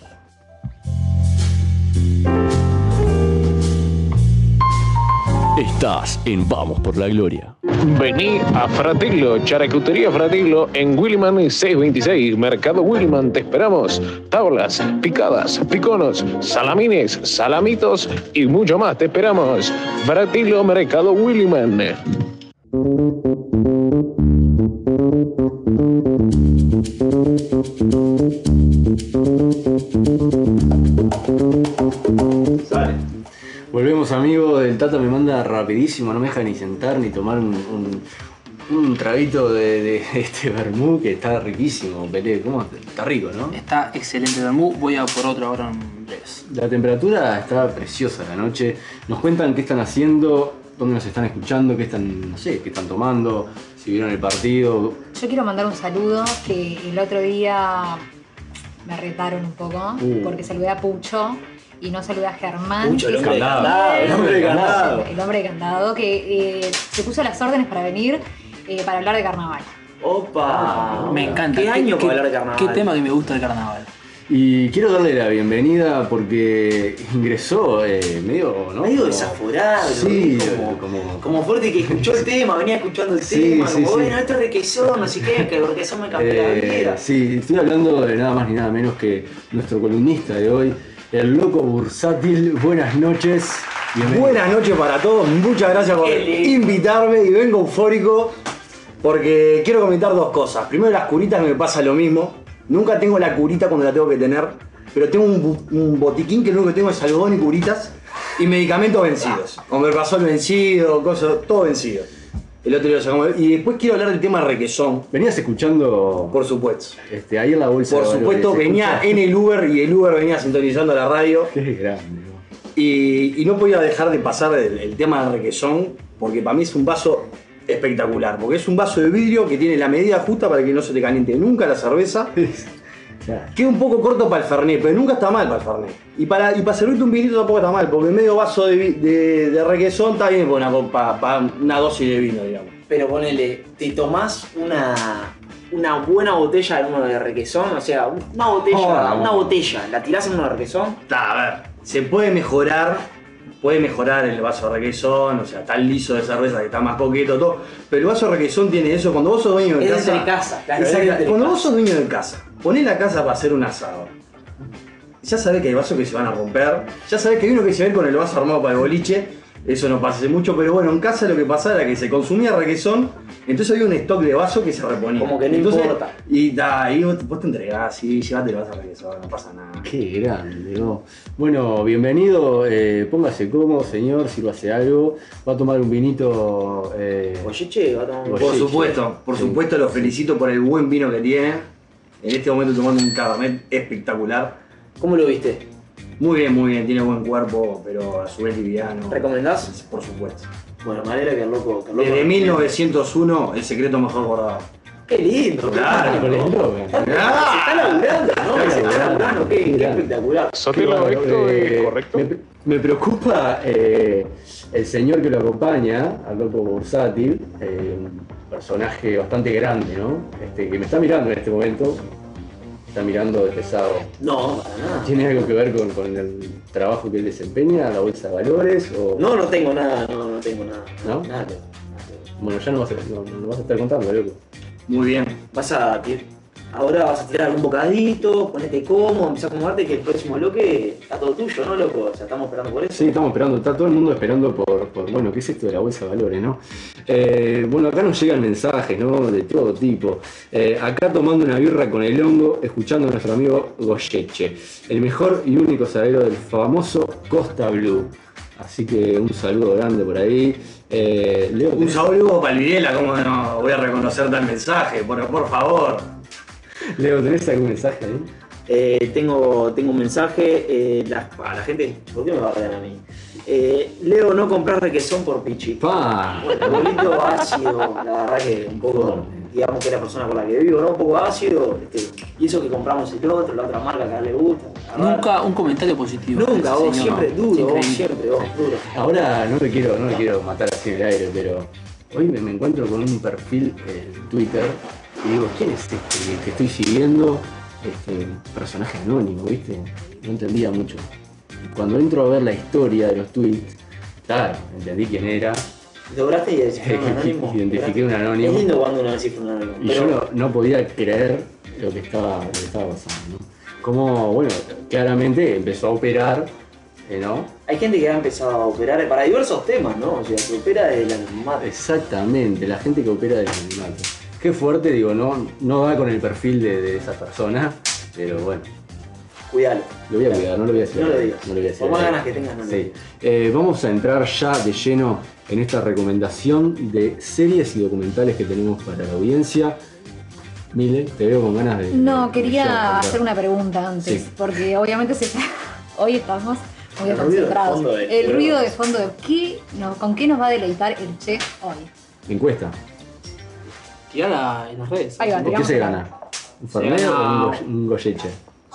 Estás en Vamos por la Gloria. Vení a Fratello, Charcutería Fratello en Williman 626, Mercado Williman, te esperamos. Tablas, picadas, piconos, salamines, salamitos y mucho más, te esperamos. Fratello, Mercado Williman. Volvemos amigos, el Tata me manda rapidísimo, no me deja ni sentar ni tomar un, un, un traguito de, de este vermú que está riquísimo, Pelé, ¿cómo? Está rico, ¿no? Está excelente el vermú, voy a por otro ahora en breves. La temperatura está preciosa la noche. Nos cuentan qué están haciendo, dónde nos están escuchando, qué están, no sé, qué están tomando, si vieron el partido. Yo quiero mandar un saludo que el otro día me retaron un poco Uh. porque saludé a Pucho y no saludé a Germán. Pucho, el hombre de candado, el hombre de candado. El hombre de candado que eh, se puso las órdenes para venir eh, para hablar de carnaval. Opa. Me encanta. ¿Qué año ¿Qué, para hablar de carnaval? qué tema que me gusta del carnaval? Y quiero darle la bienvenida porque ingresó eh, medio, ¿no? Medio desaforado, Sí, como, como- como fuerte que escuchó el tema, venía escuchando el Sí, tema, sí, como sí. bueno, esto es requesón, no sé qué, que el requesón me cambió la Eh, vida. sí, estoy hablando de nada más ni nada menos que nuestro columnista de hoy, el loco bursátil. Buenas noches. Bienvenido. Buenas noches para todos, muchas gracias por invitarme y vengo eufórico porque quiero comentar dos cosas. Primero las curitas me pasa lo mismo. Nunca tengo la curita cuando la tengo que tener, pero tengo un, botiquín que lo único que tengo es algodón y curitas y medicamentos vencidos. Omeprazol vencido, cosas, todo vencido. El otro día lo sacamos. Y después quiero hablar del tema requesón, Venías escuchando por supuesto. este, ahí en la bolsa. Por de supuesto, venía escucha- en el Uber y el Uber venía sintonizando la radio. Qué grande. Y, y no podía dejar de pasar el, el tema del requesón, porque para mí es un vaso espectacular, porque es un vaso de vidrio que tiene la medida justa para que no se te caliente nunca la cerveza. Claro. Queda un poco corto para el Fernet, pero nunca está mal para el Fernet. Y para, y para servirte un vinito tampoco está mal, porque medio vaso de, de, de requesón está bien para una, copa- para una dosis de vino, digamos. Pero ponele, te tomás una, una buena botella de uno de requesón, o sea, una botella, Oh, una botella, la tirás en uno de requesón, Está, a ver, se puede mejorar, puede mejorar el vaso de requesón, o sea, está liso de cerveza que está más coqueto, todo. Pero el vaso de requesón tiene eso, cuando vos sos dueño de es casa. casa. claro, Exacto. Cuando vos sos dueño de casa, ponés la casa para hacer un asado. Ya sabés que hay vasos que se van a romper, ya sabés que hay uno que se ve con el vaso armado para el boliche, eso no pasa hace mucho, pero bueno, en casa lo que pasaba era que se consumía requesón, entonces había un stock de vasos que se reponía. Como que no Entonces, importa. Y da, ahí vos, vos te entregás, sí, llévate el vaso de requesón, no pasa nada. Qué grande, ¿no? Bueno, bienvenido. eh, póngase cómodo, señor, si lo hace algo. Va a tomar un vinito. eh, va a tomar un. Por supuesto, por Sí. supuesto lo felicito por el buen vino que tiene. En este momento tomando un cabernet espectacular. ¿Cómo lo viste? Muy bien, muy bien, tiene buen cuerpo, pero a su vez liviano. ¿Recomendás? Por supuesto. Bueno, me alegra que el loco. Que el loco Desde 1901, el secreto mejor guardado. Qué lindo, Claro. con el logo. Se está laburando, ¿no? Se está laburando, qué, qué espectacular. Sotelo, Claro, ¿esto eh, es correcto? Me, me preocupa eh, el señor que lo acompaña, al loco bursátil, eh, personaje bastante grande, ¿no? Este, que me está mirando en este momento. Está mirando de pesado. No, para nada. ¿Tiene algo que ver con, con el trabajo que él desempeña, la bolsa de valores? O... No, no tengo nada, no, no tengo nada. ¿No? Nada. Bueno, ya no vas a, no, no vas a estar contando, loco. Muy bien. Vas a ahora vas a tirar un bocadito, ponete cómodo, empezá a acomodarte que el próximo bloque está todo tuyo, ¿no, loco? O sea, estamos esperando por eso. Sí, estamos esperando, está todo el mundo esperando por, por, bueno, ¿qué es esto de la bolsa de valores, no? Eh, bueno, acá nos llegan mensajes, ¿no? De todo tipo. Eh, acá tomando una birra con el hongo, escuchando a nuestro amigo Goyeche, el mejor y único salero del famoso Costa Blue. Así que un saludo grande por ahí. Eh, Leo, Un saludo para Videla, ¿cómo no voy a reconocer tal mensaje? Por, por favor. Leo, ¿tenés algún mensaje ahí? Eh, tengo, tengo un mensaje eh, la- para la gente. ¿Por qué me va a regalar a mí? Eh, Leo, no comprar requesón por Pichi. ¡Pa! Bueno, ácido, la verdad que un poco, digamos que es la persona con la que vivo, ¿no? Un poco ácido, este, y eso que compramos el otro, la otra marca que a él le gusta. Nunca un comentario positivo. Nunca, vos señor. siempre duro, vos siempre, vos duro. Ahora no te quiero, no te quiero matar así en el aire, pero hoy me, me encuentro con un perfil en Twitter y digo, ¿quién es este que, que estoy siguiendo? Este personaje anónimo, ¿viste? No entendía mucho. Cuando entro a ver la historia de los tweets, Claro, entendí quién era. ¿Lograste identificar un anónimo? Identifiqué un anónimo. Es lindo cuando uno descifra un anónimo. Y pero yo no, no podía creer lo que estaba, lo que estaba pasando. ¿no? Como, bueno, claramente empezó a operar, eh, ¿no? hay gente que ha empezado a operar para diversos temas, ¿no? O sea, se opera del anonimato. Exactamente, la gente que opera del anonimato. Qué fuerte, digo, no, no va con el perfil de, de esa persona, pero bueno, Cuidalo. lo voy a cuidar, no lo voy a decir. No lo digas. No lo voy a decir. Por más ganas que tengas, no lo Sí. digas. Eh, vamos a entrar ya de lleno en esta recomendación de series y documentales que tenemos para la audiencia. Mile, te veo con ganas de. No, de- quería de- hacer una pregunta antes, Sí. porque obviamente se hoy estamos muy El ruido de concentrados. fondo de- el ruido de fondo de ¿qué, no, ¿con qué nos va a deleitar el chef hoy? Encuesta. Tirala en las redes. Ahí va, ¿Por qué se gana? ¿Un Fernet gana- o un, go- un Goyeche?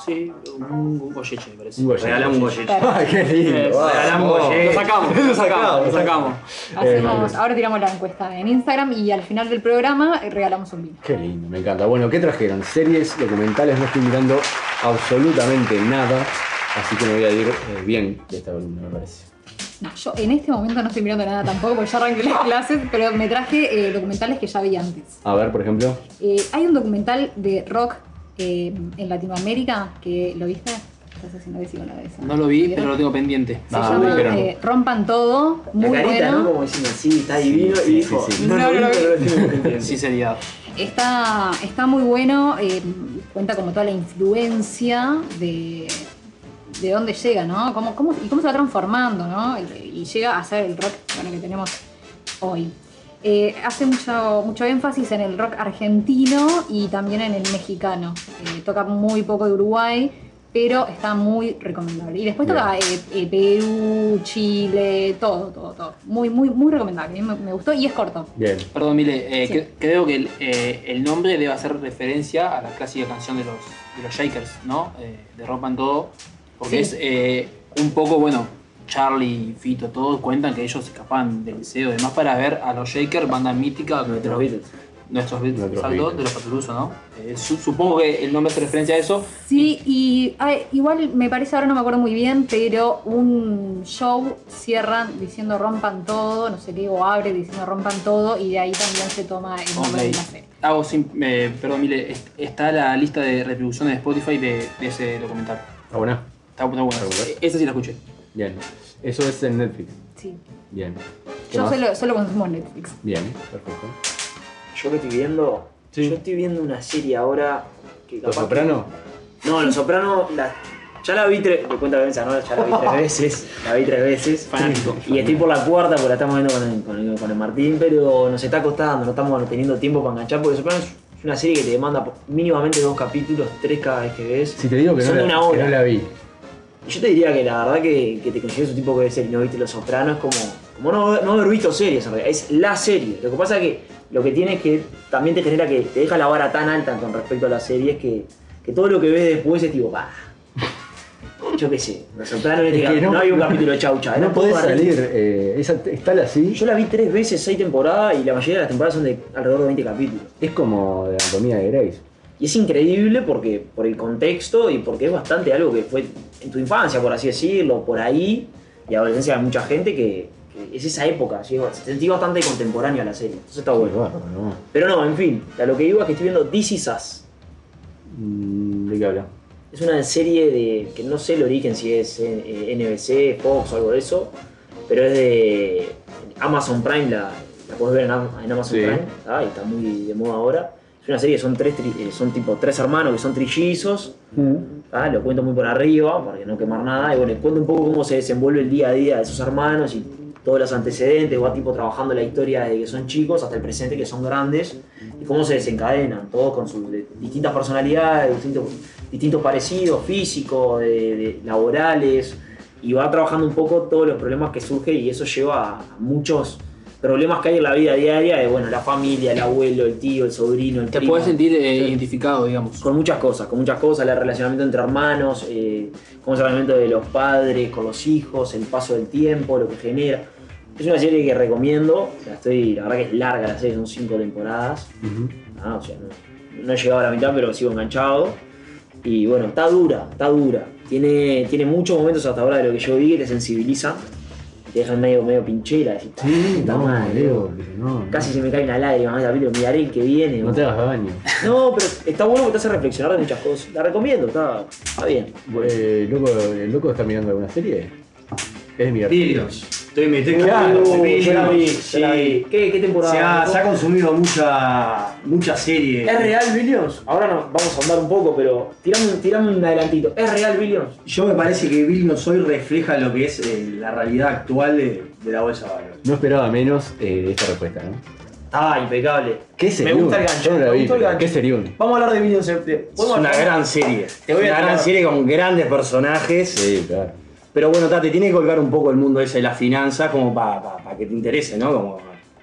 Sí, un, un golleche, me parece. Un Goyeche. Regalamos un gollete. Claro. ¡Ay, qué lindo! Eh, regalamos Goyeche. Lo sacamos, lo sacamos, lo sacamos. Hacemos, Eh, ahora tiramos la encuesta en Instagram y al final del programa eh, regalamos un vino. Qué lindo, me encanta. Bueno, ¿qué trajeron? Series, documentales, no estoy mirando absolutamente nada, así que me voy a ir eh, bien de esta columna, me parece. No, yo en este momento no estoy mirando nada tampoco porque ya arranqué las clases, pero me traje eh, documentales que ya vi antes. A ver, por ejemplo. Eh, hay un documental de rock eh, en Latinoamérica que lo viste. Estás haciendo que sí con la esa. No lo vi, ¿Vieron? pero lo tengo pendiente. Se Ah, llama pero no. eh, Rompan Todo, muy la carita, bueno. ¿no? Como diciendo, sí, está divino. Sí, y sí, dijo, sí, sí. no, No, lo no vi, pero lo tengo pendiente. Sinceridad. Está, está muy bueno, eh, cuenta como toda la influencia de, de dónde llega, ¿no? Cómo, cómo- y cómo se va transformando, ¿no? Y llega a ser el rock bueno, que tenemos hoy. Eh, hace mucho, mucho énfasis en el rock argentino y también en el mexicano. Eh, toca muy poco de Uruguay, pero está muy recomendable. Y después toca eh, eh, Perú, Chile, todo, todo, todo. Muy, muy, muy recomendable. A mí me, me gustó y es corto. Bien. Perdón, Mile, eh, Sí. creo que el, eh, el nombre debe hacer referencia a la clásica canción de los, de los Shakers, ¿no? Eh, de Rompan Todo. Porque Sí. es eh, un poco, bueno, Charlie, Fito, todos cuentan que ellos escapan del liceo y demás para ver a los Shakers, banda mítica. Nuestros de los- Beatles. Nuestros Beatles, Nuestros Beatles. de los Patuluso, ¿no? Eh, su- supongo que el nombre hace referencia a eso. Sí, y ay, igual me parece, ahora no me acuerdo muy bien, pero un show cierran diciendo rompan todo, no sé qué, o abre diciendo rompan todo, y de ahí también se toma el nombre de la serie. Sim- eh, perdón, est- está la lista de reproducciones de Spotify de, de ese documental. ¿Está buena? Está, buena. Esa sí la escuché. Bien. Eso es en Netflix. Sí. Bien. ¿Qué Yo solo, solo consumo Netflix. Bien, perfecto. Yo que estoy viendo, Sí. yo estoy viendo una serie ahora que ¿Los Soprano? que- No, Los Soprano, la- ya la vi tres, de cuenta ¿no? Ya la vi tres veces, la vi tres veces. Fanático. Y estoy por la cuarta porque la estamos viendo con el, con el- con el Martín, pero nos está costando, no estamos teniendo tiempo para enganchar porque Soprano es una serie que te demanda mínimamente dos capítulos, tres cada vez que ves. Si te digo que, no la, una que no la vi. Y Yo te diría que la verdad que, que te consigues un tipo que ve serie y no viste Los Sopranos es como, como no, no haber visto series en realidad, es la serie. Lo que pasa es que lo que tiene es que también te genera que te deja la vara tan alta con respecto a la serie es que, que todo lo que ves después es tipo, bah. Yo qué sé, Los Sopranos este Es que no, hay un capítulo de chaucha. No era podés salir. Eh, esa, está así. Yo la vi tres veces, seis temporadas y la mayoría de las temporadas son de alrededor de 20 capítulos. Es como de anatomía de Grace. Y es increíble porque por el contexto y porque es bastante algo que fue en tu infancia, por así decirlo, por ahí, y adolescencia de mucha gente que, que es esa época, ¿sí? se sentí bastante contemporáneo a la serie. Entonces está bueno. Pero no, en fin, a lo que digo es que estoy viendo This Is Us. Mm, ¿De qué habla? Es una serie de. que no sé el origen si es eh, NBC, Fox o algo de eso, pero es de Amazon Prime, la, la puedes ver en, Am- en Amazon Sí. Prime, ah, y está muy de moda ahora. Es una serie son tres, eh, son tipo tres hermanos que son trillizos, ah, lo cuento muy por arriba para no quemar nada, y bueno, cuento un poco cómo se desenvuelve el día a día de esos hermanos y todos los antecedentes, va tipo trabajando la historia desde que son chicos hasta el presente que son grandes, y cómo se desencadenan, todos con sus de- distintas personalidades, distintos, distintos parecidos físicos, de- de- laborales, y va trabajando un poco todos los problemas que surgen y eso lleva a muchos problemas que hay en la vida diaria de bueno la familia, el abuelo, el tío, el sobrino, el Te primo. puedes sentir eh, identificado, digamos. Con muchas cosas, con muchas cosas, el relacionamiento entre hermanos, eh, cómo es el relacionamiento de los padres con los hijos, el paso del tiempo, lo que genera. Es una serie que recomiendo, la, estoy, la verdad que es larga la serie, son cinco temporadas. Ah, o sea, no, no he llegado a la mitad, pero sigo enganchado. Y bueno, está dura, está dura. Tiene, tiene muchos momentos hasta ahora de lo que yo vi que te sensibilizan. Te dejan medio, medio pinchera. Decís, Sí, no, madre, Leo, pero no. Casi se me cae una lágrima, ¿no? capítulo, miraré el que viene. No te hagas daño. No, pero está bueno que te hace reflexionar de muchas cosas. La recomiendo, está, está bien. Eh, loco, ¿El loco está mirando alguna serie? Es mi artículo. Estoy, me estoy Claro, yo la vi, Billions, yo la vi. sí. ¿Qué, qué temporada? Se ha, se ha consumido mucha, mucha serie. ¿Es real Billions? Ahora no, vamos a andar un poco, pero tirame, un- tirame un adelantito. ¿Es real Billions? Yo me parece que Billions hoy refleja lo que es eh, la realidad actual de, de la bolsa de valores. No esperaba menos eh, de esta respuesta, ¿no? Ah, impecable. ¿Qué Me serión? gusta el gancho. Yo no la me gustó el gancho. ¿qué serión? Vamos a hablar de Billions. eh, Es ¿podemos una hablar? gran serie. Te voy a una gran serie con grandes personajes. Sí, claro. Pero bueno, ta, te tiene que colgar un poco el mundo ese de las finanzas como para que te interese, ¿no? Como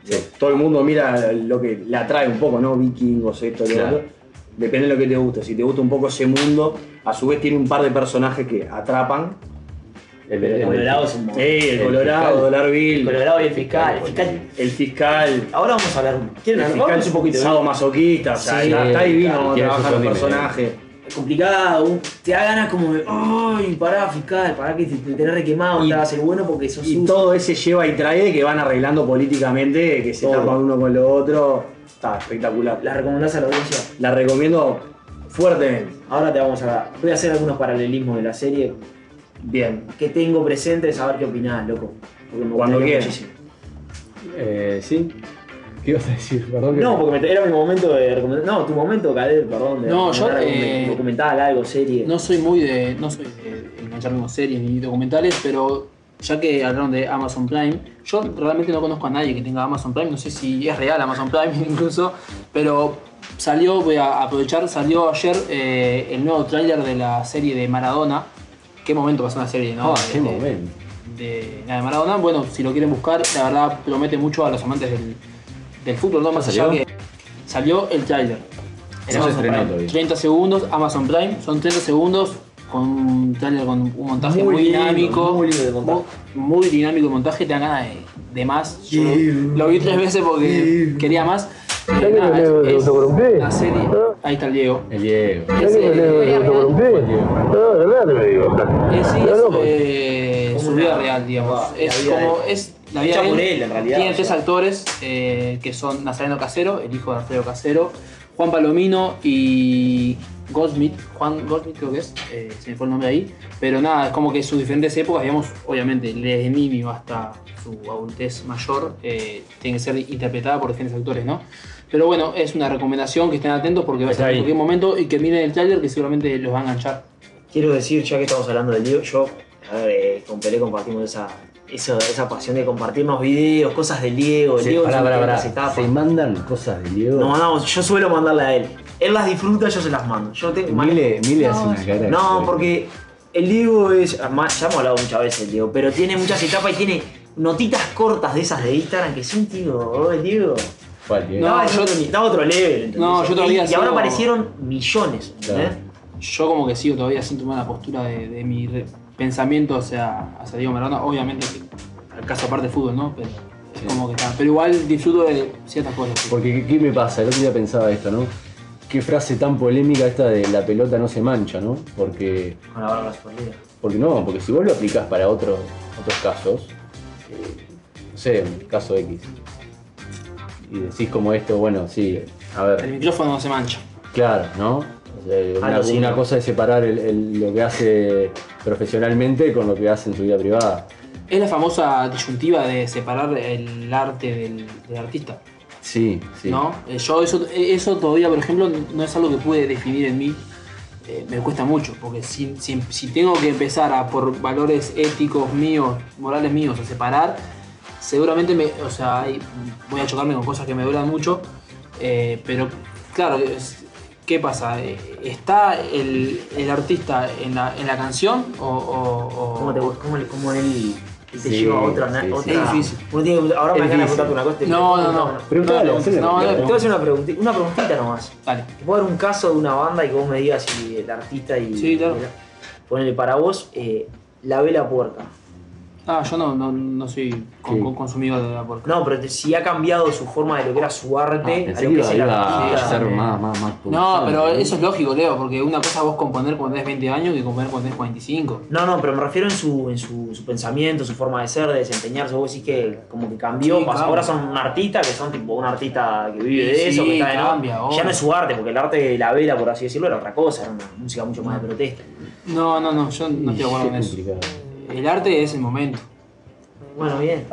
Sí. todo el mundo mira lo que le atrae un poco, ¿no? Vikingos, esto, lo Claro. otro. Depende de lo que te guste. Si te gusta un poco ese mundo, a su vez tiene un par de personajes que atrapan. El, El Colorado es un. Eh, el El Colorado, fiscal. Dollar Bill, El Colorado y el fiscal. El fiscal. el fiscal, Ahora vamos a hablar. ¿Quieren el fiscal un poquito. ¿eh? sadomasoquista, o sea, Sí, está, divino claro, cómo tiene complicado, te da ganas como de, ay, pará, fiscal, pará que te, te tenés requemado, Y- te hagas el bueno porque sos Y sucio. todo ese lleva y trae que van arreglando políticamente, que se Todo. tapan uno con lo otro. Está espectacular. ¿La recomendás a la audiencia? La recomiendo fuertemente. Ahora te vamos a. Voy a hacer algunos paralelismos de la serie Bien. que tengo presentes, a ver qué opinás, loco. Porque me Cuando quieras. Eh, ¿Sí? ¿Qué ibas a decir? Perdón. No, porque me- era mi momento de recomendar. No, tu momento, Cadet, perdón. De No, yo, recomendar algún eh, documental, algo, serie. No soy muy de. No soy de engancharme con series ni documentales, pero ya que hablaron de Amazon Prime, yo realmente no conozco a nadie que tenga Amazon Prime, no sé si es real Amazon Prime incluso, pero salió, voy a aprovechar, salió ayer eh, el nuevo tráiler de la serie de Maradona. Qué momento pasó una serie, ¿no? Ah, De- qué de- momento. de, la de Maradona. Bueno, si lo quieren buscar, la verdad promete mucho a los amantes del, del fútbol, ¿no? Más allá salió? que salió el tráiler. En No Amazon Prime. todavía. 30 segundos, Amazon Prime, son 30 segundos con un tráiler con un montaje muy, Muy lindo, dinámico. muy lindo de montaje. Muy, muy dinámico el montaje, te dan ganas de, de más. Yo lo, lo vi tres veces porque quería más. Eh, nada, es, es una serie. Ahí está el Diego. El Diego. Es, eh, ¿Cuál Diego? es, sí, es, eh, su vida real, digamos. Ah, Es como. Es la vida por él, en realidad, Tiene tres sea. actores eh, que son Nazareno Casero, el hijo de Alfredo Casero, Juan Palomino y Goldsmith. Juan Goldsmith creo que es, eh, se me fue el nombre ahí. Pero nada, es como que sus diferentes épocas, digamos, obviamente, desde niño hasta su adultez mayor, eh, tiene que ser interpretada por diferentes actores, ¿no? Pero bueno, es una recomendación que estén atentos porque va a ser en cualquier momento y que miren el trailer que seguramente los va a enganchar. Quiero decir, ya que estamos hablando del Diego, yo, a ver, eh, con Pelé compartimos esa, eso- esa pasión de compartirnos videos, cosas del Diego. El Sí, Diego en pará, sus pará, pará. diferentes etapas. ¿Se mandan cosas de Diego? Nos mandamos, yo suelo mandarle a él. Él las disfruta, yo se las mando. Yo tengo, Mile, Mile hace No, una cara. No, porque el Diego es. Ya hemos hablado muchas veces del Diego, pero tiene muchas etapas y tiene notitas cortas de esas de Instagram que son, tío, oh, el Diego. ¿Cuál Diego? No, No, yo- da otro level. No, yo todavía y, y ahora sigo- aparecieron millones, ¿entendés? Claro. yo como que sigo todavía sin tomar la postura de, de mi re- pensamiento hacia, hacia Diego Maradona. Obviamente, que, al caso aparte del fútbol, ¿no? Pero es Sí. como que está. Pero igual disfruto de ciertas cosas. sí. Porque, ¿qué- ¿qué me pasa? El otro día pensaba esto, ¿no? Qué frase tan polémica esta de la pelota no se mancha, ¿no? Porque, Con la barba porque no, porque si vos lo aplicás para otros otros casos, eh, no sé, caso X, y decís como esto, bueno, sí, a ver, El micrófono no se mancha. Claro, ¿no? O sea, una, Algo sí, una ¿no? cosa es separar el- el- lo que hace profesionalmente con lo que hace en su vida privada. Es la famosa disyuntiva de separar el arte del, del artista. Sí, sí. ¿no? Eh, Yo eso, eso todavía, por ejemplo, no es algo que pude definir en mí. Eh, me cuesta mucho, porque si, si- si tengo que empezar a por valores éticos míos, morales míos, a separar, seguramente me, o sea, voy a chocarme con cosas que me duran mucho. eh, pero claro, es- ¿qué pasa? Eh, ¿Está el, el artista en la, en la canción o, o- o- ¿Cómo, te, cómo, le- cómo él te Sí, lleva a otra, sí, Es difícil. Uno tiene- ahora me van a contarte una cosa. te- No, no, no. Preguntale, No, no. Te voy a hacer una, pregunti- una preguntita nomás. Dale. Te puedo dar un caso de una banda y que vos me digas si el artista y. Sí, claro. Ponele para vos, eh, La Vela Puerca. Ah, yo no, no, no soy con, Sí. con- consumidor de la porca. No, pero te- si ha cambiado su forma de lo que era su Ah, arte a pensé lo que a ser más, más, más No, pero eso es lógico, Leo, porque una cosa es vos componer cuando tenés 20 años que componer cuando tenés 45. No, no, pero me refiero en su, en su, su pensamiento, su forma de ser, de desempeñarse. Vos decís que como que cambió. Sí, pasó- cambia. ahora son un artista que son tipo un artista que vive de Sí, eso, que está de no- cambia, Ya no es su arte, porque el arte de la vela, por así decirlo, era otra cosa, era una música mucho más de protesta. No, no, no, yo no estoy de acuerdo con eso. complicado. El arte es el momento. Bueno, bien.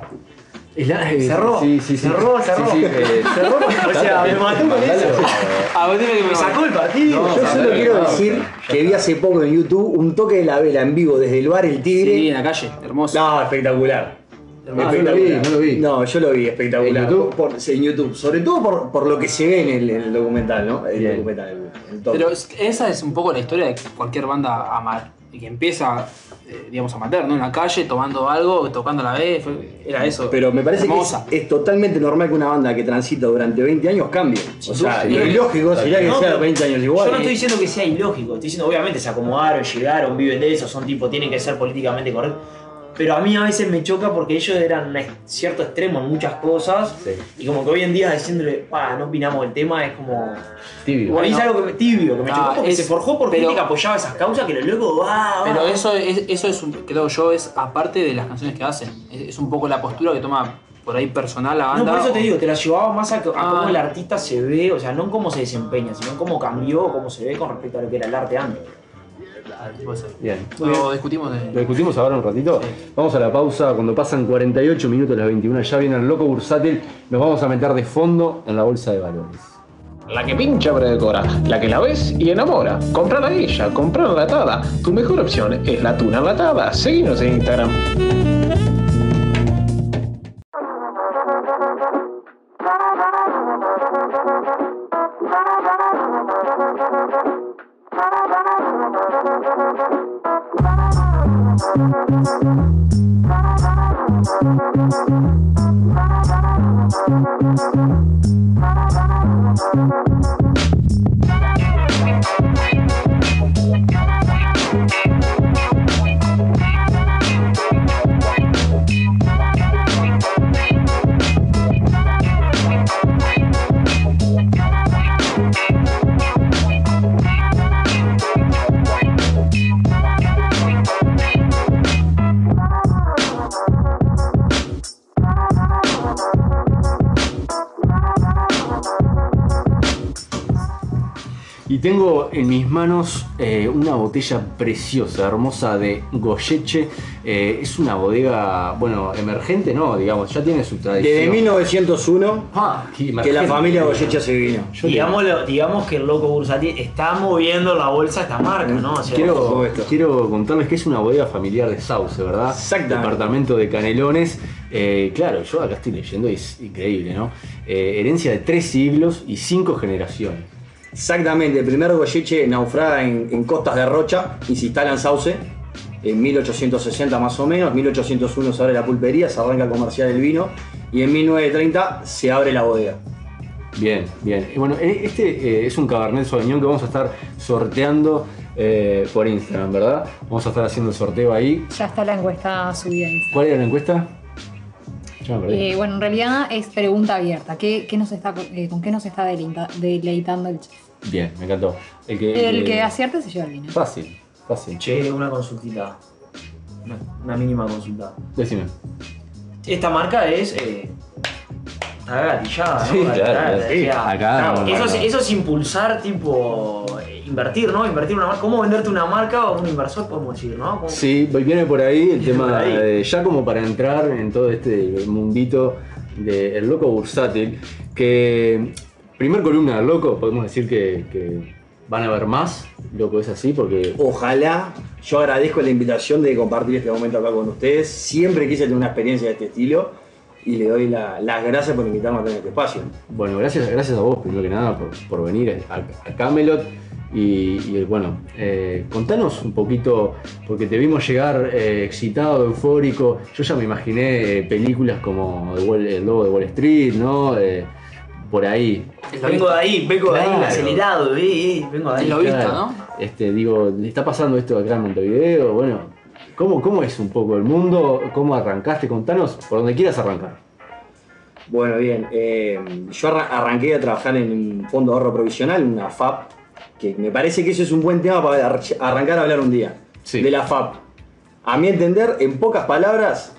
La- eh, Cerró, Sí, sí, sí. cerró, cerró. Sí, sí, eh, Cerró, o sea, me mató con eso. Ah, vos que Me sacó el partido. No, Yo solo quiero decir no. que vi hace poco en YouTube un toque de la vela en vivo desde el bar El Tigre. Sí, en la calle, hermoso. No, espectacular. Ah, no lo vi, no lo vi. No, yo lo vi, espectacular. ¿En YouTube? Por, sí, en YouTube. Sobre todo por, por lo que se ve en el, en el documental, ¿no? El Bien. documental, el, el toque. Pero es- esa es un poco la historia de cualquier banda amar. Y que empieza, eh, digamos, amateur, ¿no? En la calle, tomando algo, tocando la vez, era eso. Pero me parece hermosa. que es, es totalmente normal que una banda que transita durante 20 años cambie. O sea, Sí. lo ilógico sería que No, sea pero 20 años igual. Yo no estoy diciendo que sea ilógico, estoy diciendo obviamente se acomodaron, llegaron, viven de eso, son tipo, tienen que ser políticamente correctos. Pero a mí a veces me choca porque ellos eran un cierto extremo en muchas cosas. Sí. Y como que hoy en día diciéndole, pa, no opinamos del tema, es como. Tibio. a mí es Bueno. algo que me, tibio, que me Ah, chocó porque es- se forjó por pero- gente que apoyaba esas causas que los locos, ah, Pero ah. eso es, eso es un- creo yo, es aparte de las canciones que hacen. Es, es un poco la postura que toma por ahí personal la No, banda. por eso te digo, te la llevaba más a, a Ah. cómo el artista se ve, o sea, no en cómo se desempeña, sino en cómo cambió, cómo se ve con respecto a lo que era el arte antes. Puede ser. Bien. Lo discutimos de. ¿Lo discutimos ahora un ratito? Sí. Vamos a la pausa. Cuando pasan 48 minutos las 21, ya viene el loco bursátil. Nos vamos a meter de fondo en la bolsa de valores. La que pincha predecora, la que la ves y enamora. Comprala a ella, comprala enlatada. Tu mejor opción es la tuna enlatada. Seguinos en Instagram. Y tengo en mis manos eh, una botella preciosa, hermosa de Goyeche. Eh, es una bodega, bueno, emergente, no, digamos, ya tiene su tradición. Desde 1901 Ah, que la familia Goyecha se vino. Digámoslo- digamos que el loco Bursátil está moviendo la bolsa esta marca, ¿no? O sea, por Quiero, contarles que es una bodega familiar de Sauce, ¿verdad? Exactamente. Departamento de Canelones. Eh, claro, yo acá estoy leyendo y es increíble, ¿no? Eh, herencia de tres siglos y cinco generaciones. Exactamente, el primer Goyeche naufraga en, en costas de Rocha y se instala en Sauce en 1860 más o menos. 1801 se abre la pulpería, se arranca a comerciar el vino y en 1930 se abre la bodega. Bien, bien. Y bueno, eh, este eh, es un Cabernet Sauvignon que vamos a estar sorteando eh, por Instagram, ¿verdad? Vamos a estar haciendo el sorteo ahí. Ya está la encuesta subida. ¿Cuál era la encuesta? Eh, bueno, en realidad es pregunta abierta. ¿Qué, qué nos está, eh, ¿Con qué nos está deleita- deleitando el chef? Bien, me encantó. El que, El que acierte se lleva el vino. Fácil, fácil. Che, una consultita. Una, una mínima consulta. Decime. Esta marca es. Eh, está gatillada, ¿no? Sí, claro, claro. Sí, está- acá no, eso, no, es, no. eso es impulsar, tipo. Invertir, ¿no? Invertir una marca. ¿Cómo venderte una marca o un inversor, podemos decir, ¿no? ¿Cómo- Sí, viene por ahí el tema, ahí. de- ya como para entrar en todo este mundito del loco bursátil, que primer columna del loco, podemos decir que, que van a ver más, loco es así, porque Ojalá, yo agradezco la invitación de compartir este momento acá con ustedes. Siempre quise tener una experiencia de este estilo y le doy la- las gracias por invitarme a tener este espacio. Bueno, gracias, gracias a vos primero que nada por, por venir a, a Camelot. Y, y, bueno, eh, contanos un poquito, porque te vimos llegar eh, excitado, eufórico. Yo ya me imaginé eh, películas como The Wall- El Lobo de Wall Street, ¿no? Eh, por ahí. Vengo de ahí, vengo de ahí, acelerado, eh, vengo de ahí. Lo viste, Claro. ¿no? Este, digo, ¿le está pasando esto acá en Montevideo? Bueno, ¿Cómo, ¿Cómo es un poco el mundo? ¿Cómo arrancaste? Contanos por donde quieras arrancar. Bueno, bien. eh, yo arra- arranqué a trabajar en un fondo de ahorro provisional, una FAP, que me parece que eso es un buen tema para ar- arrancar a hablar un día. Sí. De la FAP. A mi entender, en pocas palabras,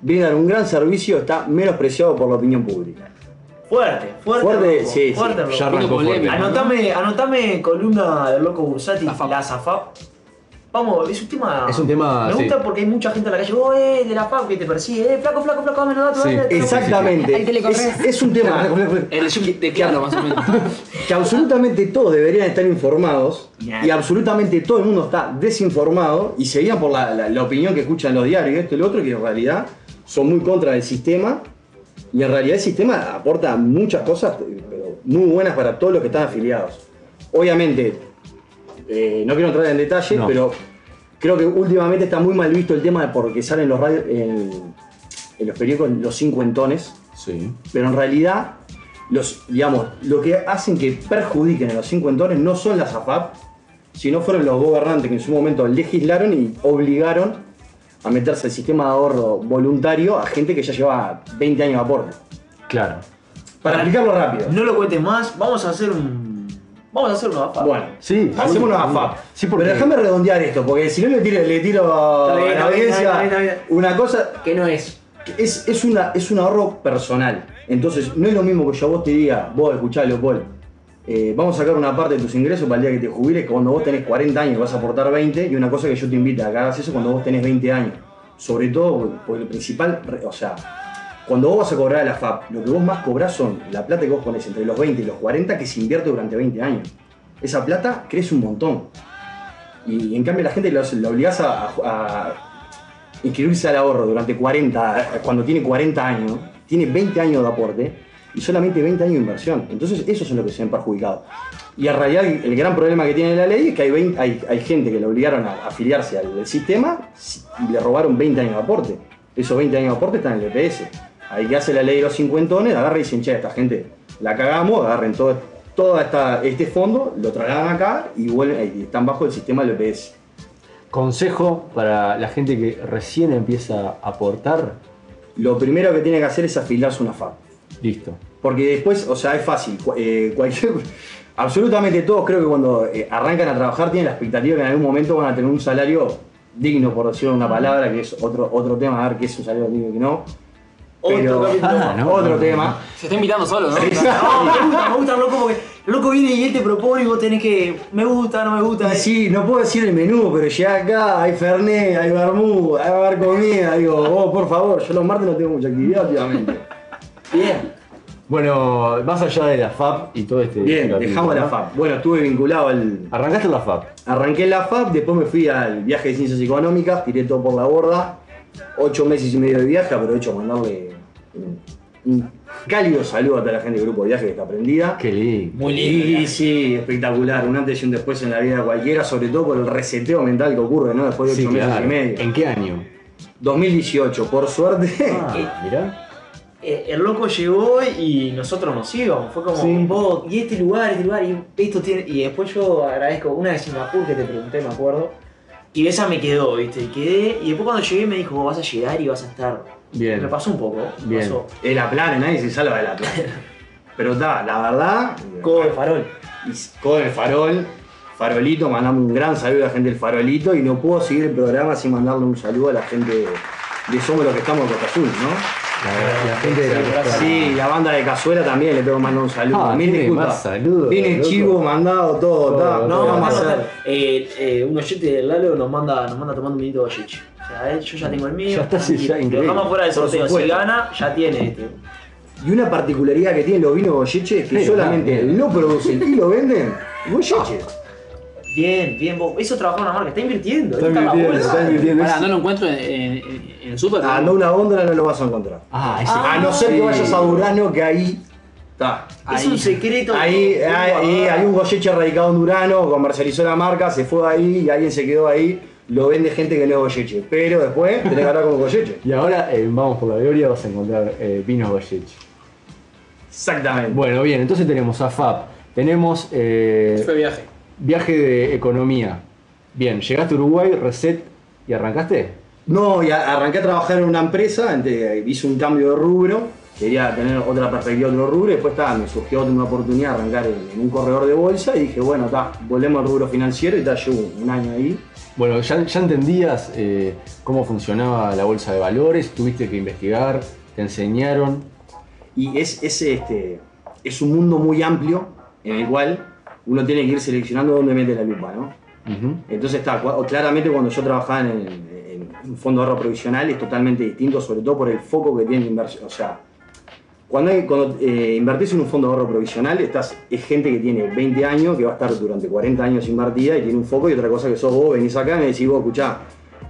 brindan un gran servicio, está menospreciado por la opinión pública. Fuerte, fuerte. Fuerte, loco, sí, sí. fuerte, loco. Ya arrancó fuerte. Anotame, anotame columna del loco Bursati, La FAP. la. Vamos, es un tema. Es un tema, Me sí. gusta porque hay mucha gente en la calle, oh, eh, de la FAP que te persigue, eh, flaco, flaco, flaco, dame los datos, Sí. dame, dame". Exactamente. Ahí te le Es, un tema El de claro, más o menos. que absolutamente todos deberían estar informados y absolutamente todo el mundo está desinformado y se guían por la, la- la opinión que escuchan en los diarios, esto y lo otro, que en realidad son muy contra del sistema y en realidad el sistema aporta muchas cosas pero muy buenas para todos los que están afiliados. Obviamente, eh, no quiero entrar en detalle, No. pero creo que últimamente está muy mal visto el tema de porque salen los radios en, en los periódicos los cincuentones Sí. pero en realidad los, digamos, lo que hacen que perjudiquen a los cincuentones no son las AFAP, sino fueron los gobernantes que en su momento legislaron y obligaron a meterse al sistema de ahorro voluntario a gente que ya lleva 20 años de aporte. Claro. Para explicarlo rápido. No lo cuentes más, vamos a hacer un. Vamos a hacer una FAP. Bueno, Sí, hacemos una sí, AFAP. sí, porque- Pero déjame redondear esto, porque si no le tiro, le tiro a la audiencia está bien, está bien. una cosa Que no es. es, es, una, es un ahorro personal. Entonces, no es lo mismo que yo a vos te diga, vos escuchá, Leopold, eh, vamos a sacar una parte de tus ingresos para el día que te jubiles, cuando vos tenés 40 años y vas a aportar 20, y una cosa que yo te invito a que hagas eso cuando vos tenés 20 años. Sobre todo, porque- lo principal, o sea, cuando vos vas a cobrar a la FAP, lo que vos más cobrás son la plata que vos pones entre los 20 y los 40 que se invierte durante 20 años. Esa plata crece un montón. Y en cambio la gente la, obligás a, inscribirse al ahorro durante 40, cuando tiene 40 años, tiene 20 años de aporte y solamente 20 años de inversión. Entonces esos son los que se ven perjudicados. Y en realidad el, gran problema que tiene la ley es que hay, 20 hay, hay gente que le obligaron a afiliarse al, al sistema y le robaron 20 años de aporte. Esos 20 años de aporte están en el EPS. Ahí que hace la ley de los cincuentones, agarra y dicen, che, esta gente la cagamos, agarren todo, todo esta, este fondo, lo trasladan acá y, vuelven, y están bajo el sistema del EPS. Consejo para la gente que recién empieza a aportar. Lo primero que tiene que hacer es afiliarse a una FAP. Listo. Porque después, o sea, es fácil. eh, cualquier, absolutamente todos creo que cuando eh, arrancan a trabajar tienen la expectativa que en algún momento van a tener un salario digno, por decirlo una palabra, que es otro, otro tema, a ver qué es un salario digno y qué no. Pero- Otro capítulo. Ah, no, otro no, tema. Se está invitando solo, ¿no? No, me gusta, me gusta, loco, porque el loco viene y él te propone y vos tenés que. Me gusta, no me gusta. Y sí, no puedo decir el menú, pero llega acá, hay Fernet, hay Bermú, hay bar comida. Digo, oh, por favor, yo los martes no tengo mucha actividad últimamente. Bien. Bueno, más allá de la FAP y todo este. Bien, capítulo, dejamos la. FAP. Bueno, estuve vinculado al, Arrancaste la FAP. Arranqué la FAP, después me fui al viaje de ciencias económicas, tiré todo por la borda. Ocho meses y medio de viaje, aprovecho a mandarle un, cálido saludo a toda la gente del grupo de viaje que está prendida. Qué lindo. Muy lindo. Y sí, espectacular, un antes y un después en la vida de cualquiera, sobre todo por el reseteo mental que ocurre, ¿no? Después de Sí, ocho meses claro. y medio. ¿En qué año? 2018, por suerte. Ah, mirá. Eh, el loco llegó y nosotros nos íbamos. Fue como, Sí. vos, y este lugar, este lugar, y esto tiene. Y después yo agradezco una de Singapur que te pregunté, me acuerdo. Y esa me quedó, ¿viste? Y quedé. Y después cuando llegué me dijo, vos vas a llegar y vas a estar. Bien. Me pasó un poco. me Bien. Pasó. Es la plana, nadie se salva de la plana. Pero está, la verdad. Codo de farol. con el farol, farolito, mandamos un gran saludo a la gente del farolito y no puedo seguir el programa sin mandarle un saludo a la gente de, de Somos los que estamos en Costa Azul, ¿no? La, la gente de la. Sí, la banda de Cazuela también le tengo que mandar un saludo. Ah, Mil disculpas. más saludos, Tiene loco. chivo mandado, todo, Todo. No, vamos a hacer. eh, eh, un oyente del Lalo nos manda, nos manda tomando un minito de sea, eh, yo ya tengo el mío. Ya está, sí, ya, Lo dejamos fuera del Por sorteo. Si supuesto. gana, ya tiene este. Y una particularidad que tienen los vinos Goyeche es que Sí, solamente bien. lo producen y lo venden Goyeche. Bien, bien, vos. Eso trabajar en una marca, está invirtiendo. Está está en la invirtiendo, bolsa. está invirtiendo. Pará, no lo encuentro en, en- en el súper. Anda una góndola no lo vas a encontrar. Ah, ese. A no ser que vayas a Durano, que ahí está. Es Ahí. un secreto. Ahí que- hay, hay un Goyeche radicado en Durano, comercializó la marca, se fue ahí y alguien se quedó ahí. Lo vende gente que no es Goyeche. Pero después tenés que hablar con Goyeche. Y ahora eh, vamos por la gloria, vas a encontrar eh, vinos Goyeche. Exactamente. Bueno, bien, entonces tenemos a FAP, tenemos eh, Fue viaje. viaje de economía. Bien, llegaste a Uruguay, reset ¿Y arrancaste? No, y a- arranqué a trabajar en una empresa, hice un cambio de rubro, quería tener otra perspectiva, otro rubro, y después ta, me surgió una oportunidad de arrancar en, en un corredor de bolsa y dije, bueno, ta, volvemos al rubro financiero y ta, llevo un año ahí. Bueno, ya, ya entendías eh, cómo funcionaba la bolsa de valores, tuviste que investigar, te enseñaron. Y es, es, este, es un mundo muy amplio en el cual uno tiene que ir seleccionando dónde mete la lupa, ¿no? Entonces está, claramente cuando yo trabajaba en, en un fondo de ahorro provisional es totalmente distinto, sobre todo por el foco que tiene la inversión. O sea, cuando, hay- cuando eh, invertís en un fondo de ahorro provisional, estás, es gente que tiene 20 años, que va a estar durante 40 años invertida y tiene un foco y otra cosa que sos vos, venís acá y me decís, vos, escuchá,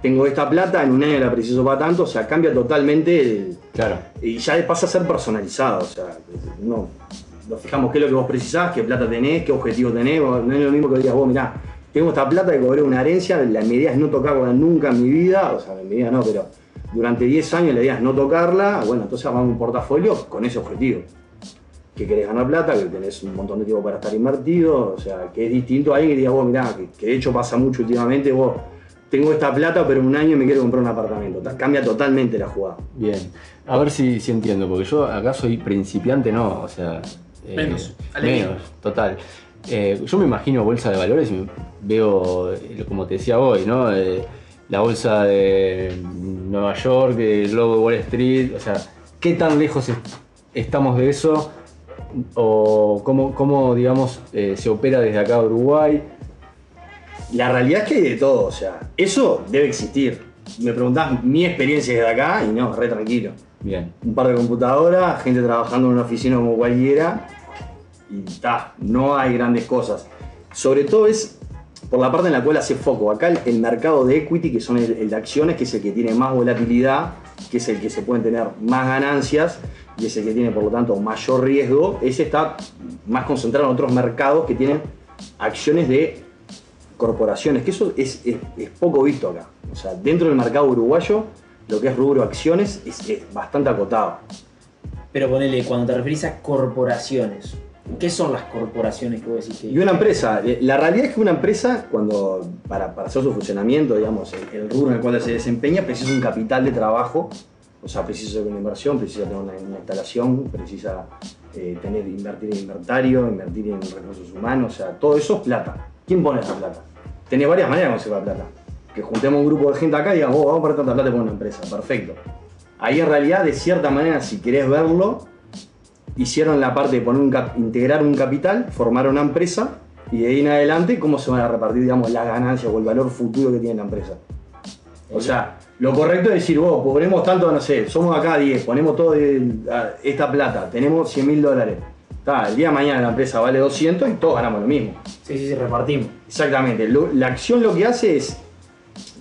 tengo esta plata, en un año la preciso para tanto, o sea, cambia totalmente el, Claro. y ya pasa a ser personalizado, o sea, no, nos fijamos qué es lo que vos precisás, qué plata tenés, qué objetivo tenés, no es lo mismo que digas vos, mirá, tengo esta plata que cobré una herencia, la idea es no tocarla nunca en mi vida, o sea, en mi vida no, pero durante 10 años la idea es no tocarla, bueno, entonces armamos un portafolio con ese objetivo. Que querés ganar plata, que tenés un montón de tiempo para estar invertido, o sea, que es distinto a alguien que diga, vos, mirá, que, que de hecho pasa mucho últimamente, vos, tengo esta plata, pero en un año me quiero comprar un apartamento. Cambia totalmente la jugada. Bien. A ver si, si entiendo, porque yo acá soy principiante, no, o sea. eh, Menos, menos, total. Eh, yo me imagino bolsa de valores y veo, como te decía hoy, ¿no? Eh, la bolsa de Nueva York, el logo de Wall Street, o sea, ¿qué tan lejos est- estamos de eso? ¿O cómo, cómo digamos, eh, se opera desde acá a Uruguay? La realidad es que hay de todo, o sea, eso debe existir. Me preguntás mi experiencia desde acá y no, re tranquilo. Bien. Un par de computadoras, gente trabajando en una oficina como cualquiera y ta, no hay grandes cosas. Sobre todo es por la parte en la cual hace foco. Acá el, mercado de equity, que son el, de acciones, que es el que tiene más volatilidad, que es el que se pueden tener más ganancias y es el que tiene por lo tanto mayor riesgo, ese está más concentrado en otros mercados que tienen acciones de corporaciones, que eso es, es- es poco visto acá. O sea, dentro del mercado uruguayo, lo que es rubro acciones es, es bastante acotado. Pero ponele, cuando te referís a corporaciones, ¿qué son las corporaciones que vos decís Y una empresa, eh, la realidad es que una empresa, cuando para, para hacer su funcionamiento, digamos, el, el rubro en el cual se desempeña, precisa un capital de trabajo, o sea, precisa hacer una inversión, precisa tener una, una instalación, precisa eh, tener, invertir en inventario, invertir en recursos humanos, o sea, todo eso es plata. ¿Quién pone esa plata? Tenés varias maneras de conseguir la plata. Que juntemos un grupo de gente acá y digamos, "Oh, vamos a poner tanta plata por una empresa, perfecto. Ahí en realidad, de cierta manera, si querés verlo, hicieron la parte de poner un cap- integrar un capital, formar una empresa y de ahí en adelante cómo se van a repartir digamos, las ganancias o el valor futuro que tiene la empresa. O sea, lo correcto es decir, vos, ponemos tanto, no sé, somos acá 10, ponemos todo esta plata, tenemos 100 mil dólares. El día de mañana la empresa vale 200 y todos ganamos lo mismo. Sí, sí, sí, repartimos. Exactamente. Lo- la acción lo que hace es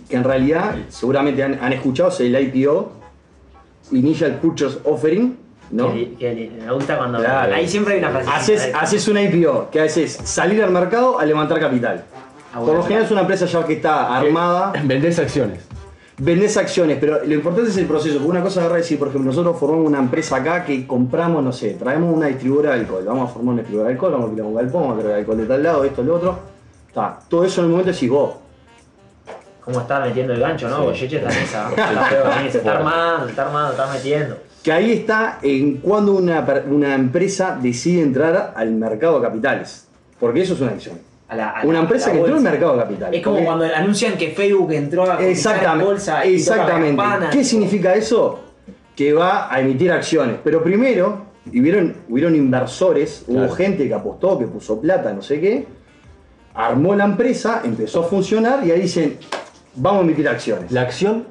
que en realidad, seguramente han, han escuchado, es el IPO, Initial Purchase Offering, ¿no? Me gusta cuando. Claro. Ahí siempre hay una frase. Haces, haces una IPO, que haces salir al mercado a levantar capital. Ah, Por lo general es una empresa ya que está armada, Vendés acciones. vendés acciones, pero lo importante es el proceso. Porque una cosa agarra decir, por ejemplo, nosotros formamos una empresa acá que compramos, no sé, traemos una distribuidora de alcohol, vamos a formar una distribuidora de alcohol, vamos a alquilar un galpón, vamos a traer alcohol de tal lado, esto, lo otro. Está. Todo eso en el momento decís vos, ¿Cómo está metiendo el gancho, no? Sí. Bocheche está en esa. Está armando, se está armando, está metiendo. Que ahí está en cuando una, una empresa decide entrar al mercado de capitales. Porque eso es una acción. A la- a Una la- empresa a la que entró al mercado de capitales. Es como Porque- cuando anuncian que Facebook entró a Exactamente. bolsa y la exactamente. campana. ¿Qué significa eso? Que va a emitir acciones. Pero primero, y hubieron, hubieron inversores, Claro. hubo gente que apostó, que puso plata, no sé qué, armó la empresa, empezó a funcionar y ahí dicen, vamos a emitir acciones. La acción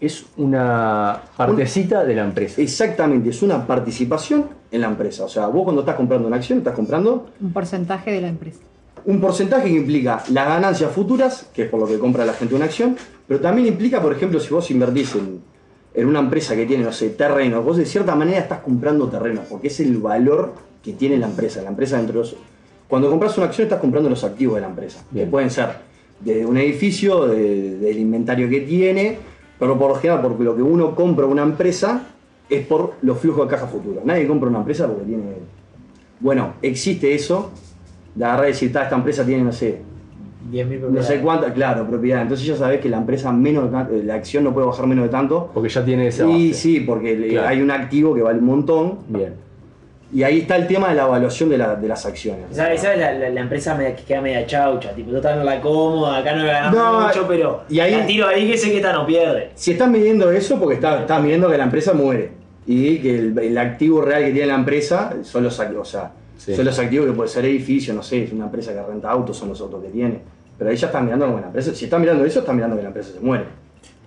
es una partecita de la empresa. Exactamente, es una participación en la empresa. O sea, vos cuando estás comprando una acción, estás comprando Un porcentaje de la empresa. un porcentaje que implica las ganancias futuras, que es por lo que compra la gente una acción, pero también implica, por ejemplo, si vos invertís en, en una empresa que tiene, no sé, terrenos, vos de cierta manera estás comprando terrenos, porque es el valor que tiene la empresa. La empresa dentro de los... Cuando compras una acción estás comprando los activos de la empresa, Bien. que pueden ser de un edificio, de- del inventario que tiene, pero por lo general, porque lo que uno compra una empresa es por los flujos de caja futuros. Nadie compra una empresa porque tiene... Bueno, existe eso, de agarrar y decir, "Ta, esta empresa tiene, no sé, 10.000 no sé cuánta, claro, propiedad. Entonces ya sabes que la empresa menos, de- la acción no puede bajar menos de tanto. Porque ya tiene esa Y base. sí, porque Claro. hay un activo que vale un montón. Bien. Y ahí está el tema de la evaluación de, la- de las acciones. Esa, esa es la, la- la empresa media- que queda media chaucha, tipo, yo no la cómoda, acá no ganamos No, mucho, pero y ahí- la tiro ahí que sé que esta no pierde. Si están midiendo eso, porque está- están midiendo que la empresa muere. Y que el, el activo real que tiene la empresa son los activos. O sea, Sí. son los activos que puede ser edificio, no sé, es una empresa que renta autos, son los autos que tiene. Pero ella está mirando como la empresa. Si está mirando eso, está mirando que la empresa se muere.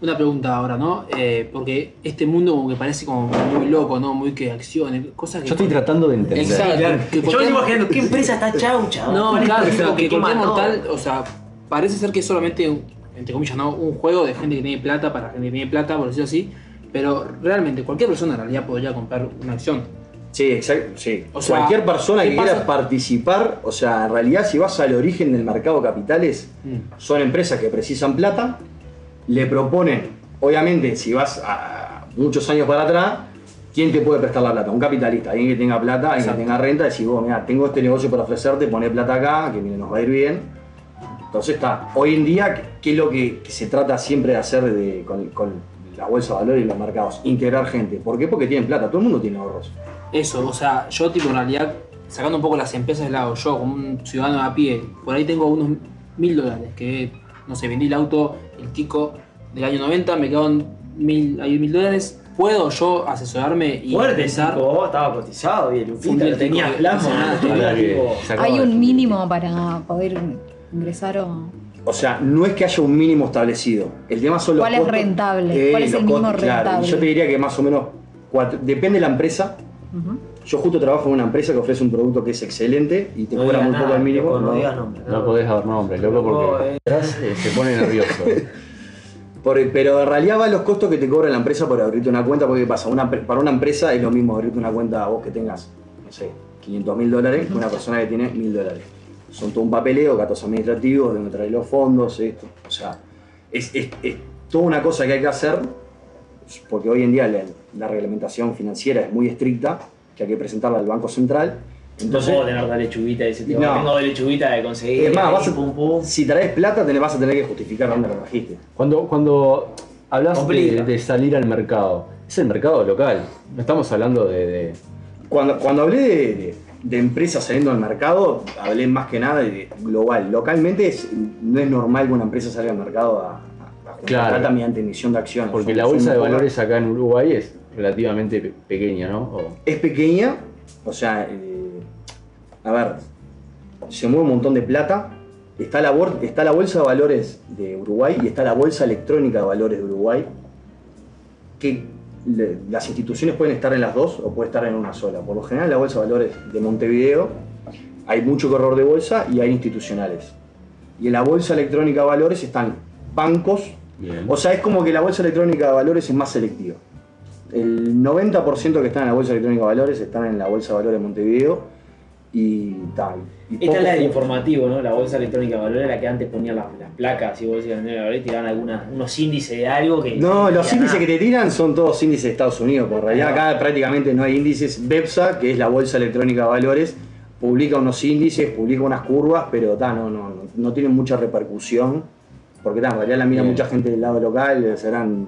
Una pregunta ahora, ¿no? Eh, porque este mundo como que parece como muy loco, ¿no? Muy que acciones, cosas que... Yo estoy tratando de entender. Exacto. Claro. que Yo me imaginando, ¿qué empresa está chaucha? No, ¿Cuál es claro, la digo que cualquier mortal, o sea, parece ser que es solamente, un- entre comillas, ¿no? Un juego de gente que tiene plata para gente que tiene plata, por decirlo así, pero realmente cualquier persona en realidad podría comprar una acción. Sí, exacto. Sí. O sea, Cualquier persona ¿qué que quiera pasa? participar, o sea, en realidad, si vas al origen del mercado de capitales, Mm. son empresas que precisan plata, le proponen, obviamente, si vas a muchos años para atrás, ¿quién te puede prestar la plata? Un capitalista, alguien que tenga plata, alguien Exacto. que tenga renta, decís, vos, mira, tengo este negocio para ofrecerte, poné plata acá, que mire, nos va a ir bien. Entonces está, hoy en día, ¿qué- ¿qué es lo que, que se trata siempre de hacer de- con, con la bolsa de valores y los mercados? Integrar gente. ¿Por qué? Porque tienen plata, todo el mundo tiene ahorros. Eso, o sea, yo tipo en realidad, sacando un poco las empresas de lado, yo como un ciudadano a pie, por ahí tengo unos mil dólares, que no sé, vendí el auto, el Tico del año 90, me quedaron mil, hay mil dólares, ¿puedo yo asesorarme y Fuerte, empezar? tipo, estaba cotizado y el Lupita lo plasma, tenía Hay un mínimo para poder ingresar o. O sea, no es que haya un mínimo establecido. El tema son los ¿Cuál es rentable? ¿Cuál es el mínimo costos, claro. rentable? Y yo te diría que más o menos, cuatro- depende de la empresa. Yo justo trabajo en una empresa que ofrece un producto que es excelente y te No cobra muy poco el mínimo. loco, no ¿no? digas nombres. No podés dar nombres, loco, Loco, porque eh. atrás eh, se pone nervioso. Por- pero en realidad va los costos que te cobra la empresa por abrirte una cuenta, porque ¿qué pasa? Una, para una empresa es lo mismo abrirte una cuenta a vos que tengas, no sé, 500 mil dólares que una persona que tiene mil dólares. Son todo un papeleo, gastos administrativos, de donde traer los fondos, esto. O sea, es, es- es toda una cosa que hay que hacer, porque hoy en día la, la reglamentación financiera es muy estricta, que hay que presentarla al Banco Central. No Entonces, puedo tener doble chubita y ese tipo. No. Tengo doble chubita de conseguir. es más, ahí, vas a- pum, pum. si traes plata, te vas a tener que justificar dónde la trajiste. Cuando, cuando hablas de, de salir al mercado, es el mercado local. No estamos hablando de. de- Cuando, cuando hablé de, de- de empresas saliendo al mercado, hablé más que nada de global. Localmente es- no es normal que una empresa salga al mercado a, a, Claro. plata mediante emisión de acciones. porque la bolsa de valores acá en Uruguay es relativamente pe- pequeña, ¿no? O- es pequeña, o sea, eh, a ver, se mueve un montón de plata. Está la, está la bolsa de valores de Uruguay y está la bolsa electrónica de valores de Uruguay. Que le- las instituciones pueden estar en las dos o puede estar en una sola. Por lo general, la bolsa de valores de Montevideo hay mucho corredor de bolsa y hay institucionales. Y en la bolsa electrónica de valores están bancos. Bien. O sea, es como que la bolsa electrónica de valores es más selectiva. El 90% que están en la bolsa electrónica de valores están en la bolsa de valores de Montevideo y tal. Y Esta es la del informativo, ¿no? La bolsa electrónica de valores, la que antes ponía las, las placas y bolsa electrónica de valores, tiraban algunas, unos índices de algo que. No, los índices que te tiran son todos índices de Estados Unidos, porque en realidad acá prácticamente no hay índices. BEPSA, que es la bolsa electrónica de valores, publica unos índices, publica unas curvas, pero ta, no, no, no, no tienen mucha repercusión, porque ta, en realidad la mira Bien. mucha gente del lado local, serán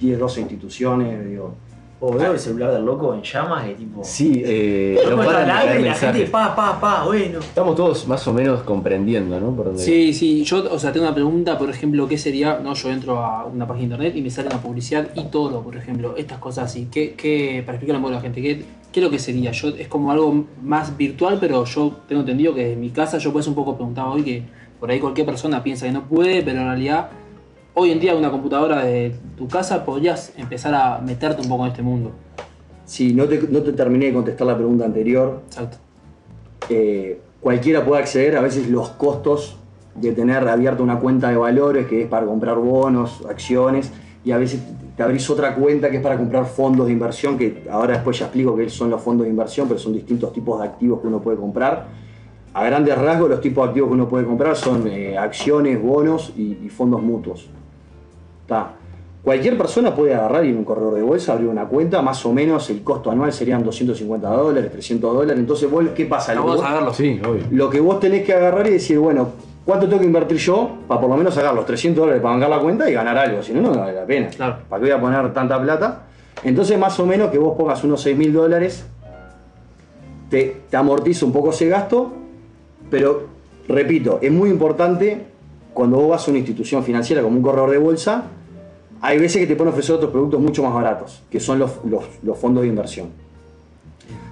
10, 12 instituciones, digo. O veo el celular del loco en llamas y tipo. Sí, eh, no paran de caer y la gente pa, pa, pa, bueno. Estamos todos más o menos comprendiendo, ¿no? Por dónde- Sí, sí, yo, o sea, tengo una pregunta, por ejemplo, ¿qué sería? No, yo entro a una página de internet y me sale una publicidad y todo, por ejemplo, estas cosas así. ¿Qué, qué, para explicarle un poco a la gente, ¿qué, qué es lo que sería? Yo, es como algo más virtual, pero yo tengo entendido que en mi casa, yo por eso un poco preguntaba hoy que por ahí cualquier persona piensa que no puede, pero en realidad, hoy en día una computadora de tu casa podrías empezar a meterte un poco en este mundo. Si no te, no te terminé de contestar la pregunta anterior, Exacto. eh, cualquiera puede acceder, a veces los costos de tener abierta una cuenta de valores que es para comprar bonos, acciones, y a veces te abrís otra cuenta que es para comprar fondos de inversión, que ahora después ya explico qué son los fondos de inversión, pero son distintos tipos de activos que uno puede comprar. A grandes rasgos, los tipos de activos que uno puede comprar son eh, acciones, bonos y, y fondos mutuos. Está. Cualquier persona puede agarrar y en un corredor de bolsa abrir una cuenta, más o menos el costo anual serían 250 dólares, 300 dólares. Entonces, vos, ¿qué pasa? Lo que Vamos vos- a verlo. Sí, obvio. lo que vos tenés que agarrar y decir, bueno, ¿cuánto tengo que invertir yo para por lo menos sacar los 300 dólares para bancar la cuenta y ganar algo? Si no, no vale la pena. Claro. ¿Para qué voy a poner tanta plata? Entonces, más o menos que vos pongas unos 6 mil dólares, te, te amortiza un poco ese gasto, pero repito, es muy importante cuando vos vas a una institución financiera como un corredor de bolsa, hay veces que te pueden ofrecer otros productos mucho más baratos, que son los, los- los fondos de inversión.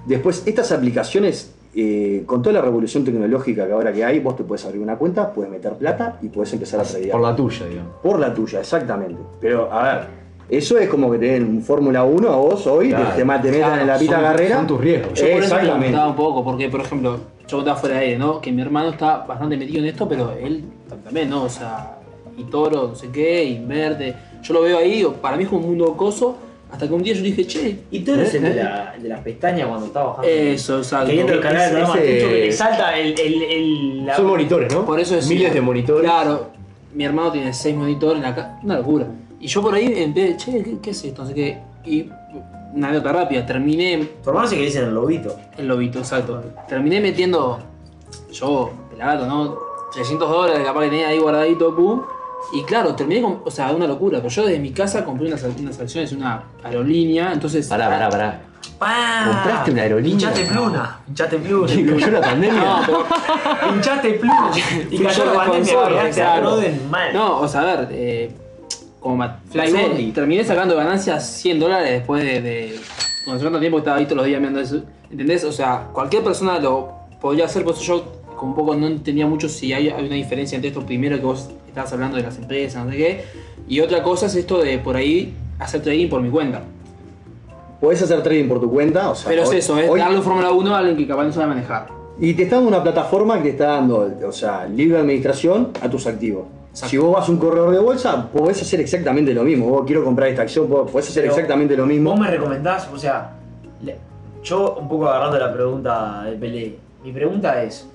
Después, estas aplicaciones, eh, con toda la revolución tecnológica que ahora que hay, vos te puedes abrir una cuenta, puedes meter plata y puedes empezar a tradear. Por la tuya, digamos. Por la tuya, exactamente. Pero, a ver, eso es como que te den un Fórmula 1 a vos hoy, Claro. te, te metan Claro, en la pita son- carrera. son tus riesgos. Yo por eso un poco, porque por ejemplo, yo contaba fuera de aire, ¿no? Que mi hermano está bastante metido en esto, pero él también, ¿no? O sea, y toro, no sé qué, inverte. Yo lo veo ahí, digo, para mí es como un mundo coso, hasta que un día yo dije, che, Y tú eres el de, la, el de las pestañas cuando estás bajando. eso, exacto. Queriendo el canal del programa Ese- que te salta el. el, el la- Son monitores, ¿no? Por eso es Miles de monitores. Claro, mi hermano tiene seis monitores en la casa, una locura. Y yo por ahí empecé, che, ¿qué, qué es esto? Sé qué. Y una anécdota rápida, terminé Tu hermano se que dicen el lobito. El lobito, exacto. Terminé metiendo, yo, pelagato, ¿no? 300 dólares capaz que tenía ahí guardadito, pum. Y claro, terminé con, o sea, una locura. Pero yo desde mi casa compré unas, unas acciones una aerolínea, entonces... Pará, pará, pará. ¡Pah! ¿Compraste una aerolínea? Pinchaste pluna. Pinchaste pluna. ¿Y cayó la pandemia? No, pero, Pinchaste pluna. Y cayó yo la pandemia. claro. Mal. no, o sea, a ver, eh, como ma- Fly no sé, Bondi. terminé sacando ganancias 100 dólares después de... de sé cuánto tiempo estaba ahí todos los días mirando eso. ¿Entendés? O sea, cualquier persona lo podría hacer, por eso yo como un poco no entendía mucho si hay, hay una diferencia entre esto primero que vos estabas hablando de las empresas, no sé qué, y otra cosa es esto de por ahí hacer trading por mi cuenta. Podés hacer trading por tu cuenta, o sea, Pero es hoy- eso, es hoy- darle Fórmula 1 a alguien que capaz no sabe manejar. Y te está dando una plataforma que te está dando, o sea, libre administración a tus activos. Exacto. Si vos vas a un corredor de bolsa, podés hacer exactamente lo mismo. Vos quiero comprar esta acción, podés hacer Pero exactamente lo mismo. Vos me recomendás, o sea, yo un poco agarrando la pregunta de Pelé, mi pregunta es,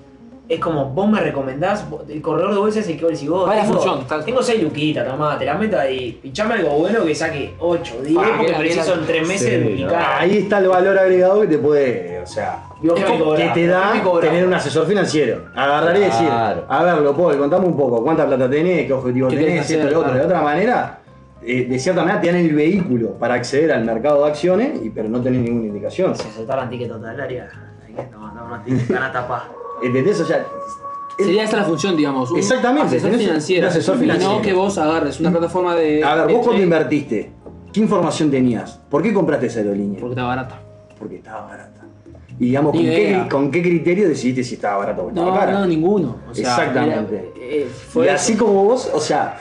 es como, vos me recomendás, el corredor de bolsa es el que vos decís, vos, tengo, función, tal- tengo 6 luquitas, tomá, te la meto ahí, pinchame algo bueno que saque 8, 10, Ah, porque que- preciso en 3 meses Sí, duplicar. Ahí está el valor agregado que te puede, o sea, que te ¿qué da tener un asesor financiero. Agarrar y decir, Claro. a ver, lo puedo, contame un poco, cuánta plata tenés, qué objetivo ¿Qué tenés, esto, lo otro. De otra manera, eh, de cierta manera te dan el vehículo para acceder al mercado de acciones, y, pero no tenés ninguna indicación. Si aceptaran ticket totalaria, hay que tomar una ticket canasta pa. ¿Entendés? O sea, es- Sería esa la función, digamos. Un Exactamente, Asesor financiero. un asesor Y financiero. no que vos agarres una plataforma de. A ver, vos cuando invertiste, ¿qué información tenías? ¿Por qué compraste esa aerolínea? Porque está barata. Porque estaba barata. Y digamos, ¿con qué, con qué criterio decidiste si estaba barata o estaba No, cara? no, ninguno. O sea, Exactamente. era- eh, fue y eso. así como vos, o sea,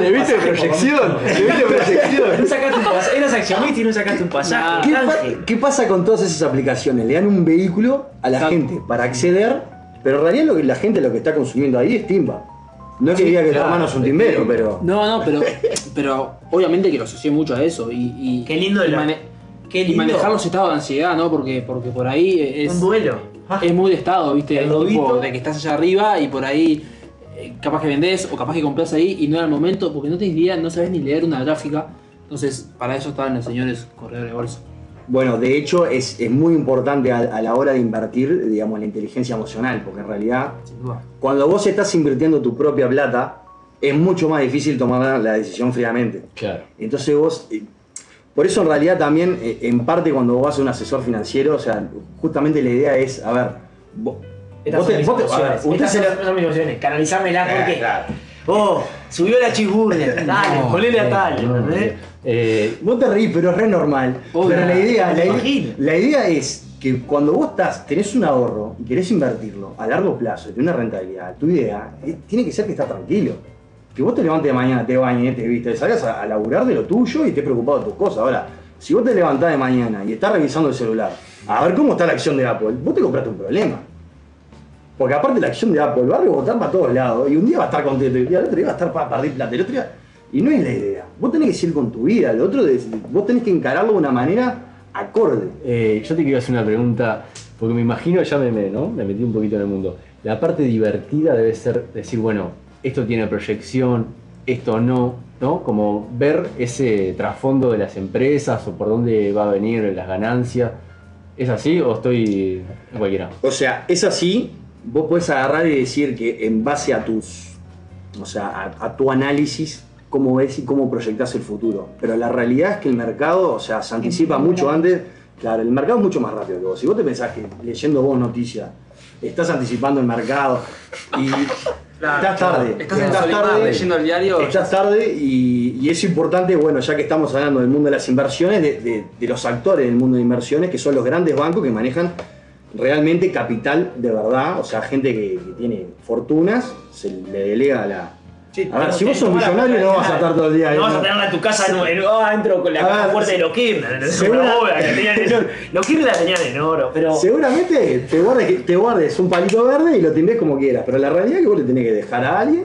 ¿Le viste proyección? ¿Le viste proyección? No sacaste un pasaje, eras accionista y no sacaste un pasaje. ¿qué, pa- canje. qué pasa con todas esas aplicaciones? Le dan un vehículo a la Exacto. gente para acceder, pero en realidad lo que la gente lo que está consumiendo ahí es timba. No es que diga que tu claro, hermano es un timbero, timba. pero. No, no, pero, pero obviamente que lo asocié mucho a eso. Y, y- Qué lindo y, la- mane- qué y lindo. manejar los estados de ansiedad, ¿no? Porque, porque por ahí es, Un duelo. Ah, es muy de estado, ¿viste? El Tipo de que estás allá arriba y por ahí eh, capaz que vendés o capaz que compras ahí y no era el momento porque no tenés idea, no sabes ni leer una gráfica. Entonces, para eso estaban los señores corredores de bolsa. Bueno, de hecho es, es muy importante a, a la hora de invertir, digamos, la inteligencia emocional, porque en realidad cuando vos estás invirtiendo tu propia plata, es mucho más difícil tomar la decisión fríamente. Claro. Entonces vos, eh, por eso en realidad también, eh, en parte cuando vos vas a un asesor financiero, o sea, justamente la idea es, a ver, vos, Estas vos son te- mis vos te- a ver, Estas son la- son mis emociones. Canalizármelas Eh, porque. claro. Oh, subió la cheeseburger. Dale, ponele a tal. ¿entendés? Eh, Vos te reís, pero es re normal. Obvio. pero la idea, la, idea es que cuando vos estás, tenés un ahorro y querés invertirlo a largo plazo, de una rentabilidad, tu idea eh, tiene que ser que estás tranquilo. Que vos te levantes de mañana, te bañes, te viste, salgas a, a laburar de lo tuyo y estés preocupado de tus cosas. Ahora, si vos te levantás de mañana y estás revisando el celular, a ver cómo está la acción de Apple, vos te compraste un problema. Porque aparte la acción de Apple va a rebotar para todos lados y un día va a estar contento y el otro día va a estar para perder plata. El otro día... Y no es la idea. Vos tenés que seguir con tu vida. Lo otro es, vos tenés que encararlo de una manera acorde. eh, yo te quiero hacer una pregunta, porque me imagino, ya me, me- ¿no? me metí un poquito en el mundo. La parte divertida debe ser decir, bueno, esto tiene proyección, esto no, ¿no? Como ver ese trasfondo de las empresas o por dónde va a venir las ganancias. ¿Es así o estoy cualquiera? O sea, es así vos podés agarrar y decir que en base a tus, o sea, a, a tu análisis, cómo ves y cómo proyectás el futuro. Pero la realidad es que el mercado, o sea, se anticipa mucho antes. Claro, el mercado es mucho más rápido que vos. Si vos te pensás que leyendo vos noticias, estás anticipando el mercado y estás tarde. Estás en Solimar leyendo el diario. Estás tarde y, y es importante, bueno, ya que estamos hablando del mundo de las inversiones, de, de- de los actores del mundo de inversiones, que son los grandes bancos que manejan realmente capital de verdad, o sea, gente que, que tiene fortunas, se le delega la... a ver, si vos sos millonario no vas a estar todo el día ahí. No vas a tenerla en tu casa en- ah, entro con la caja fuerte de los Kirchner. Segura-. Los Kirchner la tenían en oro, pero. Seguramente te guardes, te guardes un palito verde y lo timbrés como quieras, pero la realidad es que vos le tenés que dejar a alguien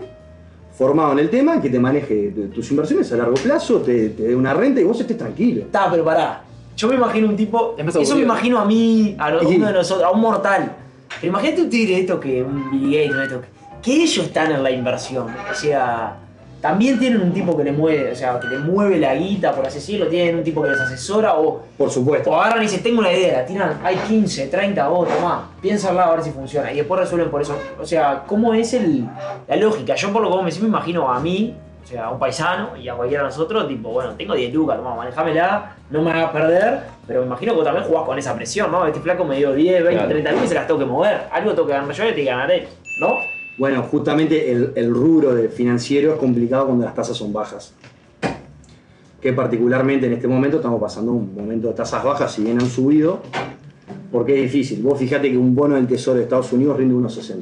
formado en el tema que te maneje tu- tus inversiones a largo plazo, te, te dé una renta y vos estés tranquilo. Está, pero pará. Yo me imagino un tipo. Empezó Eso me imagino a mí, a uno de nosotros, a un mortal. Pero imagínate un tigre esto que un Bill Gates, ¿no? esto, que ellos están en la inversión. O sea, también tienen un tipo que le mueve, o sea, que le mueve la guita, por así decirlo, tienen un tipo que les asesora o, Por supuesto. o agarran y dicen, tengo una idea, la tiran, hay 15, 30, vos, tomá, piénsala a ver si funciona. Y después resuelven por eso. O sea, ¿cómo es el, la lógica? Yo por lo que vos me decís, me imagino a mí, o sea, a un paisano y a cualquiera de nosotros, tipo, bueno, tengo 10 lucas, tomá, manejámela, no me hagas perder, pero me imagino que vos también jugás con esa presión, ¿no? Este flaco me dio 10, 20, Claro. 30 lucas y se las tengo que mover. Algo tengo que ganar yo y te que ganar él, ¿no? Bueno, justamente el, el rubro de financiero es complicado cuando las tasas son bajas. Que particularmente en este momento estamos pasando un momento de tasas bajas, si bien han subido, porque es difícil. Vos fijate que un bono del Tesoro de Estados Unidos rinde 1,60.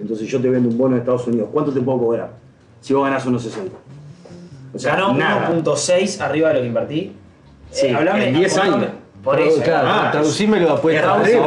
Entonces yo te vendo un bono de Estados Unidos, ¿cuánto te puedo cobrar? Si vos ganás 1,60. O sea, Ganó nada. 1.6 arriba de lo que invertí. Sí, en 10 contame. años. Por eso. Claro, Ah, traducímelo a. Claro, traducimos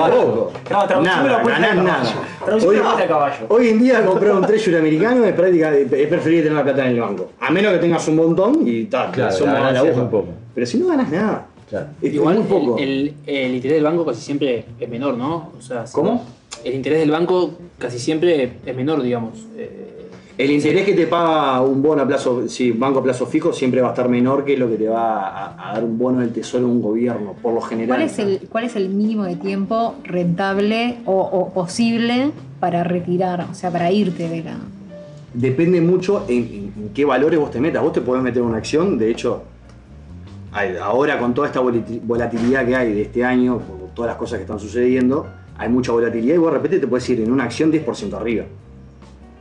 Nada, la apuesta ganás de nada. caballo. La apuesta de caballo. hoy en día comprar un treasury americano es prácticamente es preferible tener la plata en el banco. A menos que tengas un montón y tal, Claro, eso la me da ganancia es aguja. muy poco. Pero si no ganas nada, Claro. Igual muy poco. El, el- el interés del banco casi siempre es menor, ¿no? O sea, si- ¿Cómo? El interés del banco casi siempre es menor, digamos. Eh, El interés que te paga un bono a plazo, sí, banco a plazo fijo siempre va a estar menor que lo que te va a, a dar un bono del tesoro un gobierno, por lo general. ¿Cuál es, el, ¿Cuál es el mínimo de tiempo rentable o, o posible para retirar, o sea, para irte de la... Depende mucho en, en- en qué valores vos te metas. Vos te podés meter en una acción, de hecho, ahora con toda esta volati- volatilidad que hay de este año, por todas las cosas que están sucediendo, hay mucha volatilidad y vos de repente te puedes ir en una acción 10% arriba.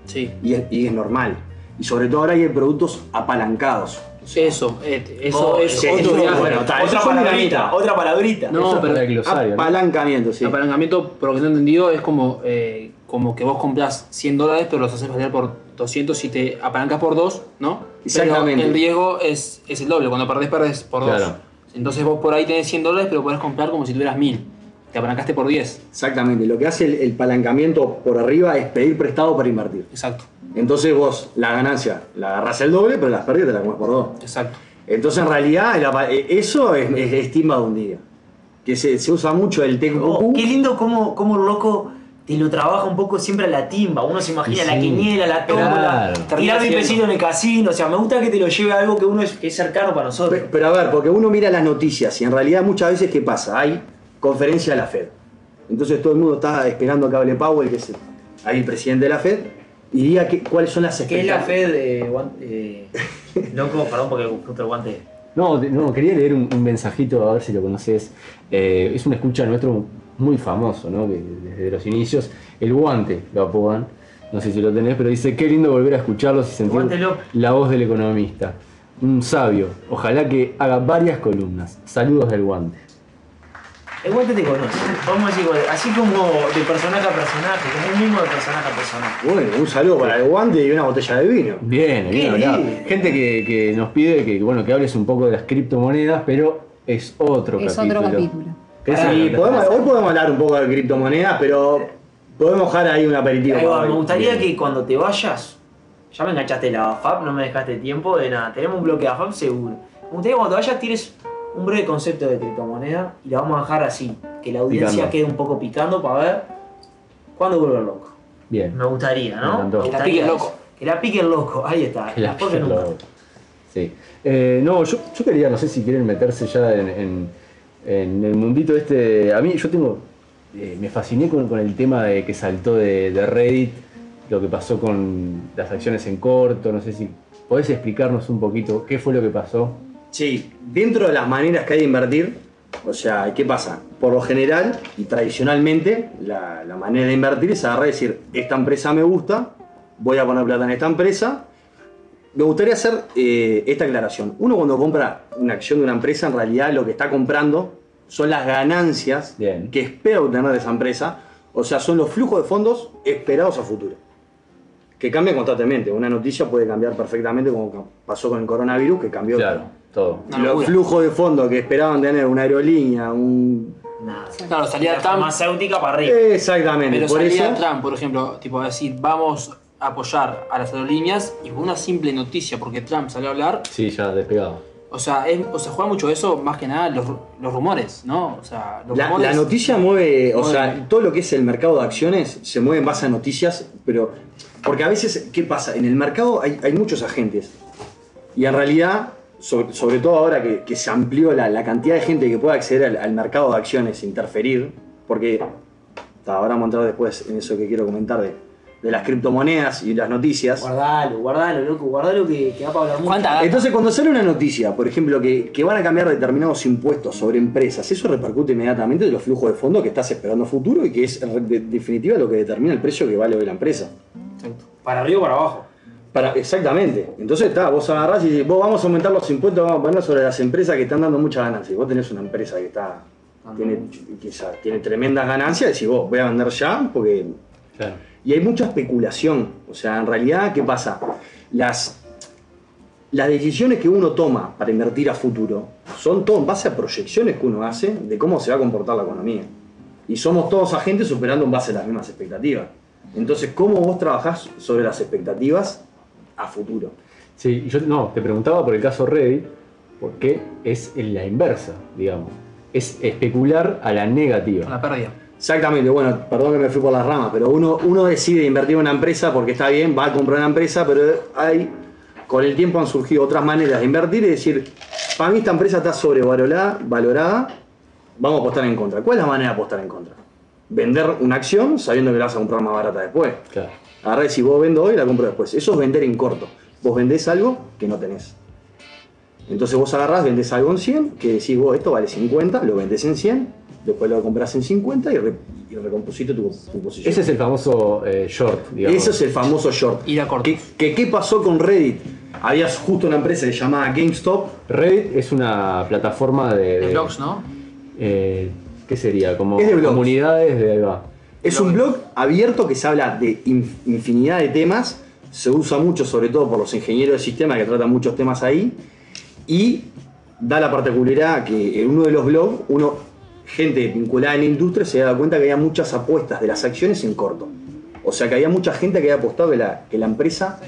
Sí. Y es, y es normal. Y sobre todo ahora hay productos apalancados. Eso, eh, eso es otro otra palabrita, otra palabrita. No, pero para el glosario, ¿no? Apalancamiento, sí. apalancamiento, por lo que tengo entendido, es como, eh, como que vos compras 100 dólares, pero los haces valer por 200 y te apalancas por 2, ¿no? Exactamente. Pero el riesgo es, es el doble. Cuando perdés, perdés por 2. Claro. Entonces vos por ahí tenés 100 dólares, pero podés comprar como si tuvieras 1000. Te apalancaste por 10. Exactamente. Lo que hace el, el apalancamiento por arriba es pedir prestado para invertir. Exacto, Entonces vos la ganancia la agarrás el doble, pero las pérdidas te las comes por dos. exacto. Entonces en realidad eh, eso es, es estima de un día. Que se, se usa mucho el TQQ. Oh, qué lindo cómo, cómo el loco te lo trabaja un poco siempre a la timba. Uno se imagina la quiniela, la tómbola, Claro. tirar mi pesito en el casino. O sea, me gusta que te lo lleve a algo que uno es, que es cercano para nosotros. Pe- Pero a ver, porque uno mira las noticias y en realidad muchas veces ¿qué pasa? Hay conferencia de la Fed. Entonces todo el mundo está esperando que hable Powell, que es el, ahí el presidente de la Fed, y diga que- cuáles son las ¿Qué es la expectativas. Fed? Eh, guan- eh, loco, perdón porque justo el guante. No, no, quería leer un, un mensajito a ver si lo conoces. Eh, es un escucha nuestro muy famoso, ¿no? Que desde los inicios. El guante lo apodan. No sé si lo tenés, pero dice: Qué lindo volver a escucharlos y sentir Guante la voz del economista. Un sabio. Ojalá que haga varias columnas. Saludos del guante. El guante te conoce. Vamos a decir, así como de personaje a personaje, como un mismo de personaje a personaje. Bueno, un saludo para el guante y una botella de vino. Bien, bien lindo. Gente que, que nos pide que, bueno, que hables un poco de las criptomonedas, pero es otro Es capítulo. otro capítulo. ¿Qué Sí, es? podemos- hoy podemos hablar un poco de criptomonedas, pero podemos dejar ahí un aperitivo. Ahí va, para me gustaría Bien. que cuando te vayas, ya me enganchaste la AFAP, no me dejaste tiempo de nada. Tenemos un bloque de AFAP seguro. Me gustaría que cuando te vayas tires un breve concepto de criptomoneda y la vamos a dejar así, que la audiencia Picando. quede un poco picando para ver cuándo vuelve el loco. Bien. Me gustaría, ¿no? Me Que la gustaría pique el eso. loco. Que la pique el loco, ahí está. Que la Después que pique nunca. loco. Sí. Eh, no, yo, yo quería, no sé si quieren meterse ya en, en- en el mundito este. A mí, yo tengo eh, me fasciné con, con el tema de que saltó de, de Reddit, lo que pasó con las acciones en corto, no sé si podés explicarnos un poquito qué fue lo que pasó. Sí, dentro de las maneras que hay de invertir, o sea, ¿qué pasa? Por lo general y tradicionalmente, la, la manera de invertir es agarrar y decir, esta empresa me gusta, voy a poner plata en esta empresa. Me gustaría hacer eh, esta aclaración. Uno cuando compra una acción de una empresa, en realidad lo que está comprando son las ganancias Bien. que espera obtener de esa empresa, o sea, son los flujos de fondos esperados a futuro que cambian constantemente. Una noticia puede cambiar perfectamente, como pasó con el coronavirus, que cambió Claro, todo. Los flujos de fondo que esperaban tener una aerolínea, un... Nada. Claro, salía Trump, farmacéutica para arriba. Exactamente, pero por salía eso... Trump, por ejemplo, tipo a decir, vamos a apoyar a las aerolíneas y por una simple noticia, porque Trump salió a hablar, Sí, ya despegado. o sea, es, o sea juega mucho eso, más que nada los, los rumores, ¿no? O sea, los La, rumores. la noticia mueve, o Mueve. sea, todo lo que es el mercado de acciones se mueve en base a noticias, pero... Porque a veces, ¿qué pasa? En el mercado hay, hay muchos agentes. Y en realidad, sobre, sobre todo ahora que, que se amplió la, la cantidad de gente que puede acceder al, al mercado de acciones e interferir, porque ahora vamos a entrar después en eso que quiero comentar de, de las criptomonedas y las noticias. Guardalo, guardalo, loco, guardalo que, que va para hablar mucho. Entonces, cuando sale una noticia, por ejemplo, que, que van a cambiar determinados impuestos sobre empresas, eso repercute inmediatamente de los flujos de fondo que estás esperando futuro y que es en de- definitiva lo que determina el precio que vale hoy la empresa. Exacto. Para arriba o para abajo. Para, exactamente. Entonces, está, vos agarrás y decís, vos vamos a aumentar los impuestos, vamos a poner sobre las empresas que están dando muchas ganancias. Vos tenés una empresa que está tiene, quizá, tiene tremendas ganancias, decís vos, voy a vender ya porque Claro. y hay mucha especulación. O sea, en realidad, ¿qué pasa? Las, las decisiones que uno toma para invertir a futuro son todo en base a proyecciones que uno hace de cómo se va a comportar la economía. Y somos todos agentes superando en base a las mismas expectativas. Entonces, ¿cómo vos trabajás sobre las expectativas a futuro? Sí, yo no, te preguntaba por el caso Reddit, porque es en la inversa, digamos. Es especular a la negativa. la pérdida. Exactamente, bueno, perdón que me fui por las ramas, pero uno, uno decide invertir en una empresa porque está bien, va a comprar una empresa, pero hay, con el tiempo han surgido otras maneras de invertir y decir, para mí esta empresa está sobrevalorada, valorada, vamos a apostar en contra. ¿Cuál es la manera de apostar en contra? Vender una acción sabiendo que la vas a comprar más barata después. Claro. Agarré, si vos vendo hoy, la compro después. Eso es vender en corto. Vos vendés algo que no tenés. Entonces vos agarrás, vendés algo en 100, que decís vos, esto vale 50, lo vendés en 100, después lo compras en 50 y, re- y recompusiste tu, tu posición. Ese es el famoso eh, short, digamos. Ese es el famoso short. Ir a corto. ¿Qué, que- qué pasó con Reddit? Había justo una empresa que se llamaba GameStop. Reddit es una plataforma de. De de- blogs, ¿no? eh, ¿Qué sería? Como Es de blogs. comunidades de. ahí va. Es un blog abierto que se habla de in- infinidad de temas. Se usa mucho, sobre todo por los ingenieros de sistemas que tratan muchos temas ahí. Y da la particularidad que en uno de los blogs, uno, gente vinculada en la industria, se da cuenta que había muchas apuestas de las acciones en corto. O sea que había mucha gente que había apostado que la, que la empresa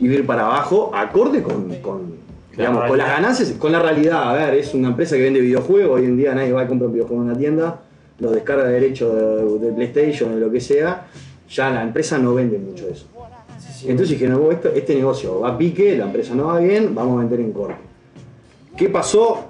iba a ir para abajo, acorde con, con, digamos, con las ganancias, con la realidad. A ver, es una empresa que vende videojuegos, hoy en día nadie va a comprar un videojuego en una tienda, lo descarga de derecho de, de PlayStation o de lo que sea, ya la empresa no vende mucho eso. Entonces dijeron, "Oh, esto- este negocio va a pique, la empresa no va bien, vamos a vender en corto. ¿Qué pasó?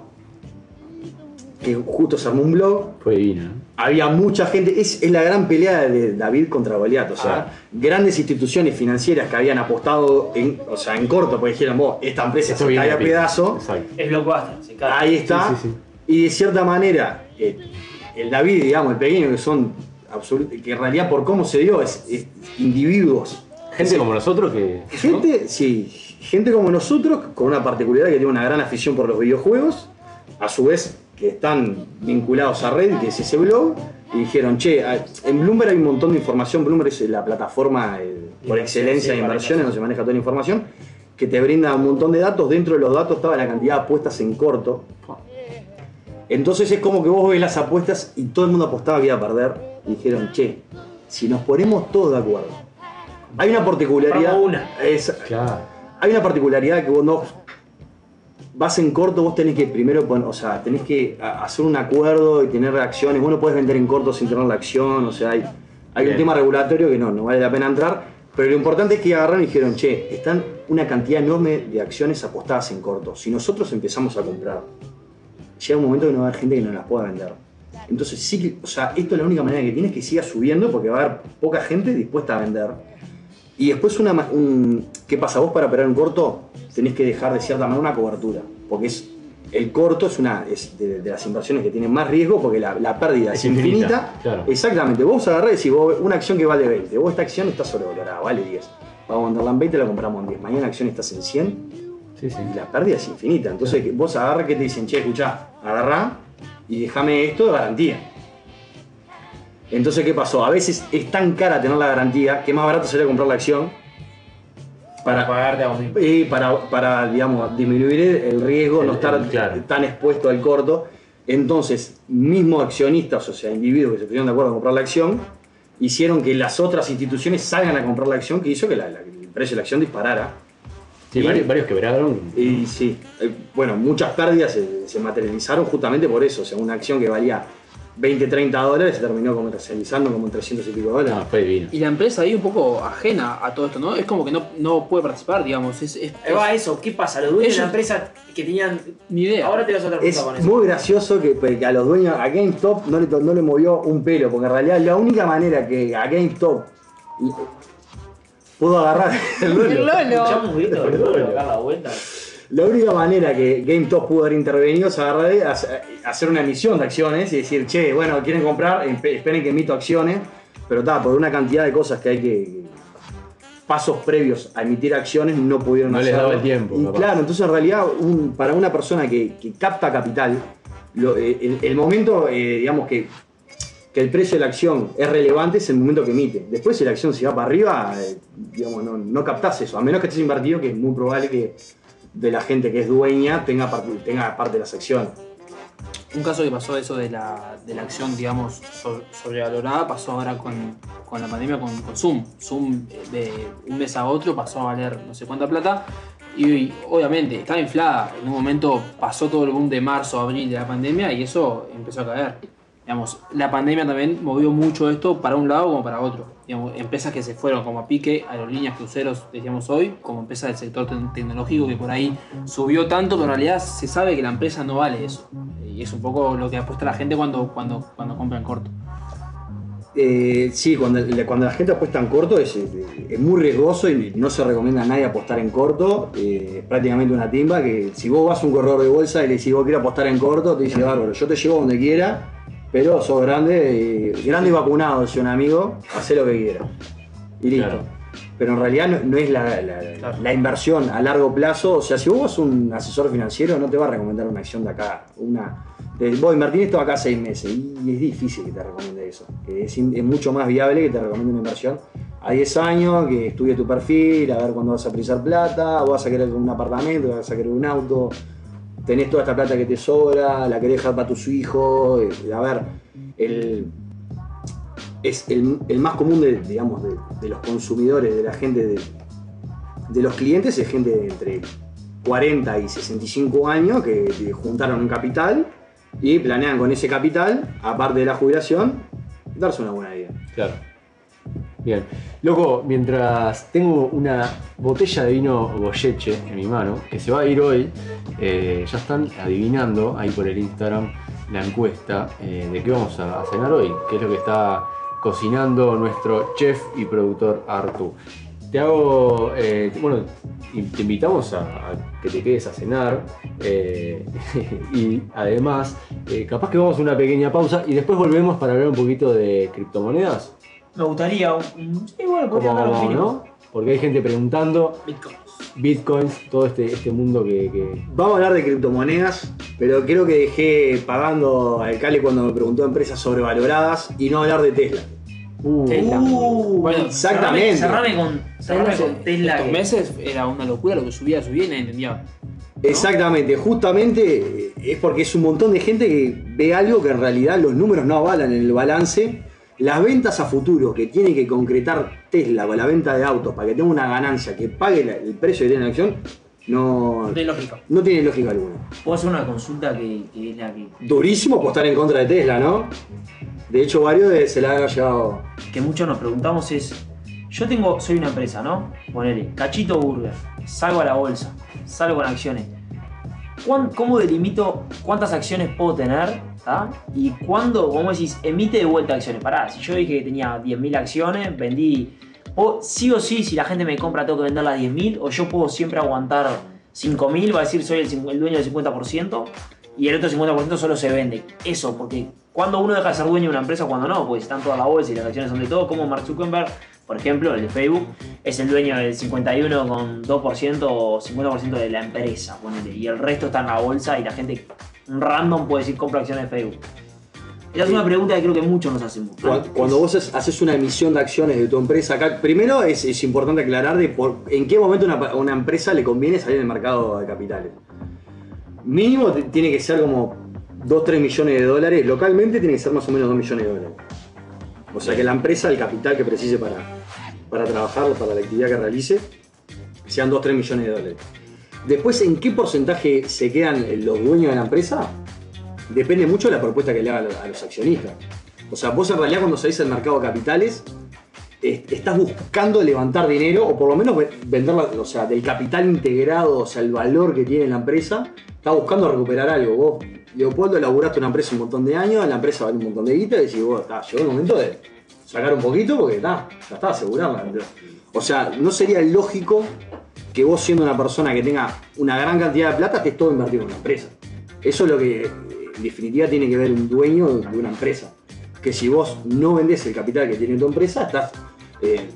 Que justo se armó un blog, Fue divina. ¿no? había mucha gente, es, es la gran pelea de David contra Goliat, o sea, Ah. grandes instituciones financieras que habían apostado en, o sea, en corto, porque dijeron, vos, esta empresa Esto se cae a pedazo, Exacto. Es blockbuster, se cae. ahí está, Sí, sí, sí. y de cierta manera, eh, el David, digamos, el pequeño, que son que en realidad por cómo se dio, es, es individuos, Gente como nosotros que. Gente, sí, gente como nosotros, con una particularidad que tiene una gran afición por los videojuegos, a su vez que están vinculados a Reddit, que es ese blog, y dijeron, che, en Bloomberg hay un montón de información, Bloomberg es la plataforma eh, por excelencia de inversiones, donde se maneja toda la información, que te brinda un montón de datos, dentro de los datos estaba la cantidad de apuestas en corto. Entonces es como que vos ves las apuestas y todo el mundo apostaba que iba a perder, y dijeron, che, si nos ponemos todos de acuerdo. Hay una particularidad. Una. es- Claro. hay una particularidad que vos no vas en corto, vos tenés que primero poner, o sea, tenés que hacer un acuerdo y tener reacciones. Vos no podés vender en corto sin tener la acción, o sea, hay, hay un tema regulatorio que no, no vale la pena entrar. Pero lo importante es que agarraron y dijeron, che, están una cantidad enorme de acciones apostadas en corto. Si nosotros empezamos a comprar, llega un momento que no va a haber gente que no las pueda vender. Entonces sí que, o sea, esto es la única manera que tienes que siga subiendo porque va a haber poca gente dispuesta a vender. Y después una, un, ¿qué pasa? Vos para operar un corto tenés que dejar de cierta manera una cobertura, porque es el corto es una es de, de las inversiones que tienen más riesgo porque la, la pérdida es, Es infinita, infinita. claro. Exactamente, vos agarrás y decís, vos, una acción que vale 20, vos esta acción está sobrevalorada, vale 10. Vamos a venderla en 20, la compramos en 10. Mañana la acción estás en 100 Sí, sí. y la pérdida es infinita. Entonces vos agarras que te dicen, che, escuchá, agarrá y déjame esto de garantía. Entonces, ¿qué pasó? A veces es tan cara tener la garantía que más barato sería comprar la acción Para pagarte a y para, para digamos, disminuir el riesgo, El- no estar el- claro. tan expuesto al corto. Entonces, mismos accionistas, o sea, individuos que se pusieron de acuerdo a comprar la acción, hicieron que las otras instituciones salgan a comprar la acción, que hizo que la- la- el precio de la acción disparara. Sí, Y- varios, varios quebraron. Y sí, eh, bueno, muchas pérdidas se, se materializaron justamente por eso. O sea, una acción que valía 20, 30 dólares se terminó comercializando como en 300 y pico dólares. No, fue divino. Y la empresa ahí un poco ajena a todo esto, ¿no? Es como que no, no puede participar, digamos. Es, es- Ahí va eso, ¿qué pasa? Los dueños de la Ellos- empresa que tenían. ni idea. Ahora te vas a otra Es pregunta con eso. muy gracioso que, pues, que a los dueños, a GameStop no le, no le movió un pelo, porque en realidad la única manera que a GameStop pudo agarrar el El. Lolo. Escuchamos un grito del pueblo, dar la vuelta. La única manera que GameStop pudo haber intervenido es agarrar, hace- hacer una emisión de acciones y decir, che, bueno, quieren comprar, Espe- esperen que emito acciones, pero está, por una cantidad de cosas que hay que. pasos previos a emitir acciones no pudieron No les hacerlo. daba el tiempo, Y capaz. claro, entonces en realidad, un- para una persona que, que capta capital, lo- eh, el, el momento, eh, digamos que que el precio de la acción es relevante es el momento que emite. Después, si la acción se va para arriba, eh, digamos, no, no captás eso. A menos que estés invertido, que es muy probable que de la gente que es dueña tenga parte, tenga parte de las acciones. Un caso que pasó eso de la, de la acción, digamos, so- sobrevalorada, pasó ahora con, con la pandemia con, con Zoom. Zoom eh, de un mes a otro pasó a valer no sé cuánta plata y, y obviamente estaba inflada. En un momento pasó todo el boom de marzo, abril de la pandemia y eso empezó a caer. Digamos, la pandemia también movió mucho esto para un lado como para otro. Digamos, empresas que se fueron como a pique, aerolíneas, cruceros, decíamos hoy, como empresas del sector te- tecnológico que por ahí subió tanto, pero en realidad se sabe que la empresa no vale eso. Y es un poco lo que apuesta la gente cuando, cuando, cuando compra en corto. Eh, sí, cuando, cuando la gente apuesta en corto es, eh, es muy riesgoso y no se recomienda a nadie apostar en corto. eh, es prácticamente una timba que si vos vas a un corredor de bolsa y le decís vos quiero apostar en corto, te dice bárbaro, yo te llevo donde quiera, pero sos grande, eh, grande y vacunado, decía un amigo, hacé lo que quiera. Y listo. Claro. Pero en realidad no, no es la, la- Claro. la inversión a largo plazo. O sea, si vos sos un asesor financiero, no te va a recomendar una acción de acá. Una, de, vos invertís esto acá seis meses. Y es difícil que te recomiende eso. Que Es, in- es mucho más viable que te recomiende una inversión a 10 años, que estudie tu perfil, a ver cuándo vas a precisar plata, vos vas a querer un apartamento, vas a querer un auto, tenés toda esta plata que te sobra, la querés dejar para tus hijos. eh, A ver, el, es el, el más común de, digamos, de, los consumidores, de la gente, de, de los clientes, es gente de entre 40 y 65 años que, que juntaron un capital y planean con ese capital, aparte de la jubilación, darse una buena vida. Claro. Bien. Loco, mientras tengo una botella de vino Goyeche en mi mano, que se va a ir hoy, eh, ya están adivinando ahí por el Instagram la encuesta eh, de qué vamos a, cenar hoy, qué es lo que está cocinando nuestro chef y productor Artu. Te hago, eh, bueno, te invitamos a, que te quedes a cenar y además, capaz que vamos a una pequeña pausa y después volvemos para hablar un poquito de criptomonedas. Me gustaría un. un- Sí, bueno, ¿Cómo podría un mínimo. no? Porque hay gente preguntando, Bitcoin. bitcoins, todo este, este mundo que, que- Vamos a hablar de criptomonedas, pero creo que dejé pagando al Cale cuando me preguntó empresas sobrevaloradas y no hablar de Tesla. Uh, Tesla. Uh, bueno, exactamente. Cerrame, cerrame con, cerrame con Tesla. Estos que- meses era una locura lo que subía, subía y nadie entendía. Exactamente, justamente eh, es porque es un montón de gente que ve algo que en realidad los números no avalan en el balance. Las ventas a futuro que tiene que concretar Tesla con la venta de autos para que tenga una ganancia que pague la- el precio que tiene la acción, no, No tiene lógica. no tiene lógica alguna. Puedo hacer una consulta que, que es la que, Durísimo apostar en contra de Tesla, ¿no? De hecho, varios de- se la han llevado. que muchos nos preguntamos es. Yo tengo, soy una empresa, ¿no? Ponele, Cachito Burger, salgo a la bolsa, salgo con acciones. ¿cuán- ¿cómo delimito cuántas acciones puedo tener? Y cuándo, como decís, emite de vuelta acciones. Pará, si yo dije que tenía 10.000 acciones, vendí. o- sí o sí, si la gente me compra, tengo que vender las 10.000, o yo puedo siempre aguantar 5.000, va a decir soy el dueño del 50%, y el otro 50% solo se vende. Eso, porque cuando uno deja de ser dueño de una empresa, cuando no, pues están todas las bolsas y las acciones son de todo, como Mark Zuckerberg, por ejemplo, el de Facebook, es el dueño del 51,2% o 50% de la empresa, y el resto está en la bolsa y la gente random puede decir compra acciones de Facebook. Esa es una pregunta que creo que muchos nos hacemos. Cuando, cuando vos haces- una emisión de acciones de tu empresa, acá, primero es, es importante aclarar de por, en qué momento a una, una empresa le conviene salir del mercado de capitales. Mínimo tiene que ser como 2-3 millones de dólares, localmente tiene que ser más o menos 2 millones de dólares. O sea que la empresa, el capital que precise para, para trabajar, para la actividad que realice, sean 2-3 millones de dólares. Después, ¿en qué porcentaje se quedan los dueños de la empresa? Depende mucho de la propuesta que le haga a los- accionistas. O sea, vos en realidad cuando salís al mercado de capitales, estás buscando levantar dinero o por lo menos ve- venderla, o sea, del capital integrado, o sea, el valor que tiene la empresa, estás buscando recuperar algo. Vos, Leopoldo, laburaste una empresa un montón de años, la empresa vale un montón de guita y decís, vos, está, llegó el momento de sacar un poquito porque está, ya está, asegurarla. O sea, no sería lógico que vos siendo una persona que tenga una gran cantidad de plata estés todo invertido en una empresa. Eso es lo que en definitiva tiene que ver un dueño de una empresa. Que si vos no vendés el capital que tiene tu empresa, estás eh,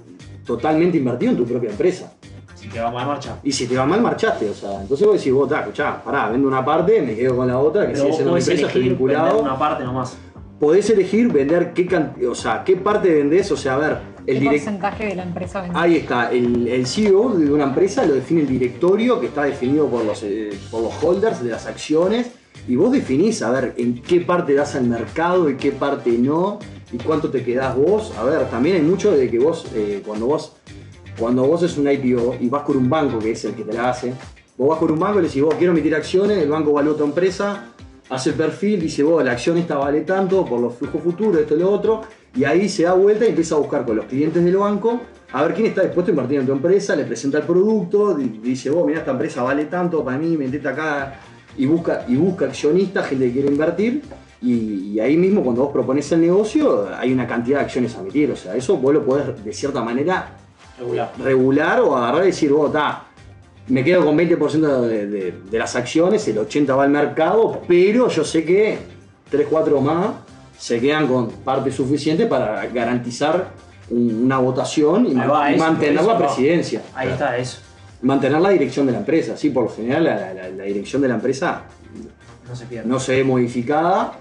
totalmente invertido en tu propia empresa. Si te va mal marcha. Y si te va mal, marchaste. O sea, entonces vos decís, vos, está, escuchá, pará, vendo una parte, me quedo con la otra, que Pero sigue siendo mi empresa, estoy vinculado. una parte nomás. Podés elegir vender qué, can- o sea, qué parte vendés, o sea, a ver, el ¿Qué porcentaje de la empresa vende? Ahí está, el, el CEO de una empresa lo define el directorio que está definido por los, eh, por los holders de las acciones y vos definís a ver en qué parte das al mercado y qué parte no y cuánto te quedás vos. A ver, también hay mucho de que vos, eh, cuando vos cuando vos es un IPO y vas con un banco que es el que te la hace, vos vas con un banco y le decís, vos quiero emitir acciones, el banco evalúa tu empresa, hace el perfil, dice, vos la acción esta vale tanto por los flujos futuros, esto y lo otro, y ahí se da vuelta y empieza a buscar con los clientes del banco a ver quién está dispuesto a invertir en tu empresa, le presenta el producto, di- dice, vos mira esta empresa vale tanto para mí, metete acá y busca, y busca accionistas, gente que quiere invertir. Y, y ahí mismo cuando vos propones el negocio hay una cantidad de acciones a emitir, o sea, eso vos lo podés de cierta manera Regular. regular o agarrar y decir, vos, está, me quedo con 20% de, de- de las acciones, el 80% va al mercado, pero yo sé que 3, 4 más se quedan con parte suficiente para garantizar un- una votación y, va, mantener eso la presidencia. Ahí está eso. Mantener la dirección de la empresa. Sí, por lo general la, la- la dirección de la empresa No se pierde. no se ve modificada.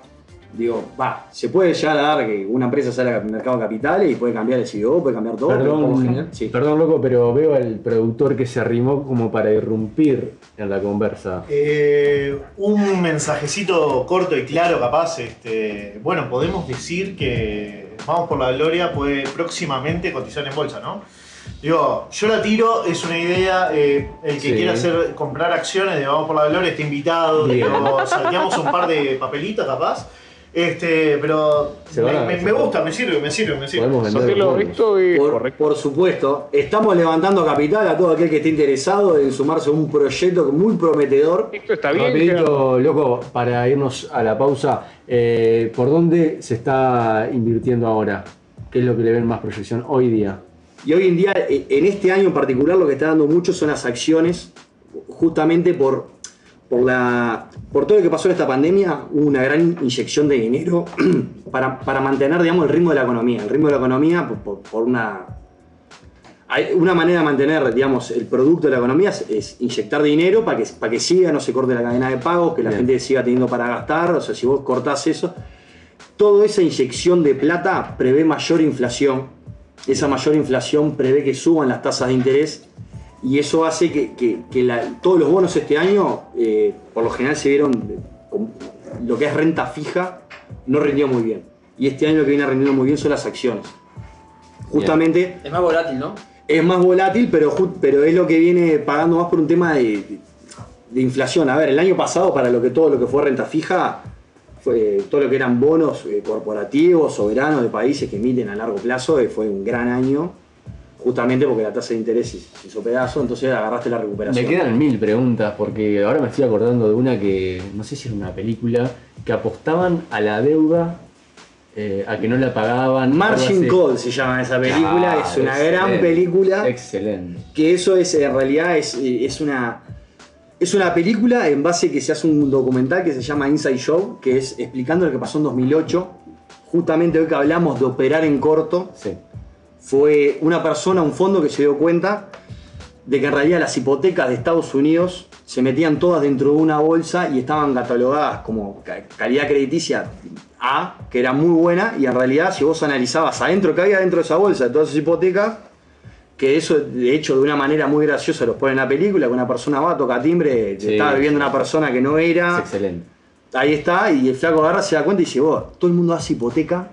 Digo, va, se puede llegar a dar que una empresa salga al mercado de capitales y puede cambiar el CEO, puede cambiar todo, Perdón, sí. perdón, loco, pero veo al productor que se arrimó como para irrumpir en la conversa. Eh, un mensajecito corto y claro, capaz. Este, bueno, podemos decir que Vamos por la Gloria puede próximamente cotizar en bolsa, ¿no? Digo, yo la tiro, es una idea. eh, el que Sí. quiera hacer, comprar acciones de Vamos por la Gloria está invitado. Digo, salteamos un par de papelitos, capaz. Este, pero Se van me, a- me- se me van. gusta, me sirve, me sirve, me sirve. Podemos vender Sotelo, bonos. esto es Por, correcto. por supuesto, estamos levantando capital a todo aquel que esté interesado en sumarse a un proyecto muy prometedor. Esto está bien. Gerardo. Rapidito, loco, para irnos a la pausa, eh, ¿por dónde se está invirtiendo ahora? ¿Qué es lo que le ven más proyección hoy día? Y hoy en día, eh, en este año en particular, lo que está dando mucho son las acciones, justamente por, por, la, por todo lo que pasó en esta pandemia, hubo una gran inyección de dinero para, para mantener digamos, el ritmo de la economía. El ritmo de la economía, por, por- por una, hay una manera de mantener digamos, el producto de la economía es, es inyectar dinero para que, para que siga, no se corte la cadena de pagos, que la Bien. gente siga teniendo para gastar. O sea, si vos cortás eso, toda esa inyección de plata prevé mayor inflación. Esa mayor inflación prevé que suban las tasas de interés y eso hace que, que- que la- todos los bonos este año, eh, por lo general, se vieron con lo que es renta fija, no rindió muy bien. Y este año lo que viene rindiendo muy bien son las acciones. Justamente Es más volátil, ¿no? es más volátil, pero, pero es lo que viene pagando más por un tema de, de inflación. A ver, el año pasado, para lo que todo lo que fue renta fija, fue todo lo que eran bonos eh, corporativos, soberanos de países que emiten a largo plazo, eh, fue un gran año. Justamente porque la tasa de interés hizo pedazo, entonces agarraste la recuperación. Me quedan mil preguntas porque ahora me estoy acordando de una que no sé si era una película que apostaban a la deuda, eh, a que no la pagaban. Margin. Call se llama esa película, Ah, es una gran película. Excelente. que eso es en realidad es, es una es una película en base que se hace un documental que se llama Inside Show, que es explicando lo que pasó en 2008. Justamente hoy que hablamos de operar en corto, Sí. Fue una persona, un fondo que se dio cuenta de que en realidad las hipotecas de Estados Unidos se metían todas dentro de una bolsa y estaban catalogadas como ca- calidad crediticia A, que era muy buena, y en realidad si vos analizabas adentro que había dentro de esa bolsa de todas esas hipotecas, que eso de hecho de una manera muy graciosa los pone en la película, que una persona va, toca timbre, Sí. estaba viviendo una persona que no Es era, excelente. ahí está, y el flaco agarra, se da cuenta y dice, vos, todo el mundo hace hipoteca,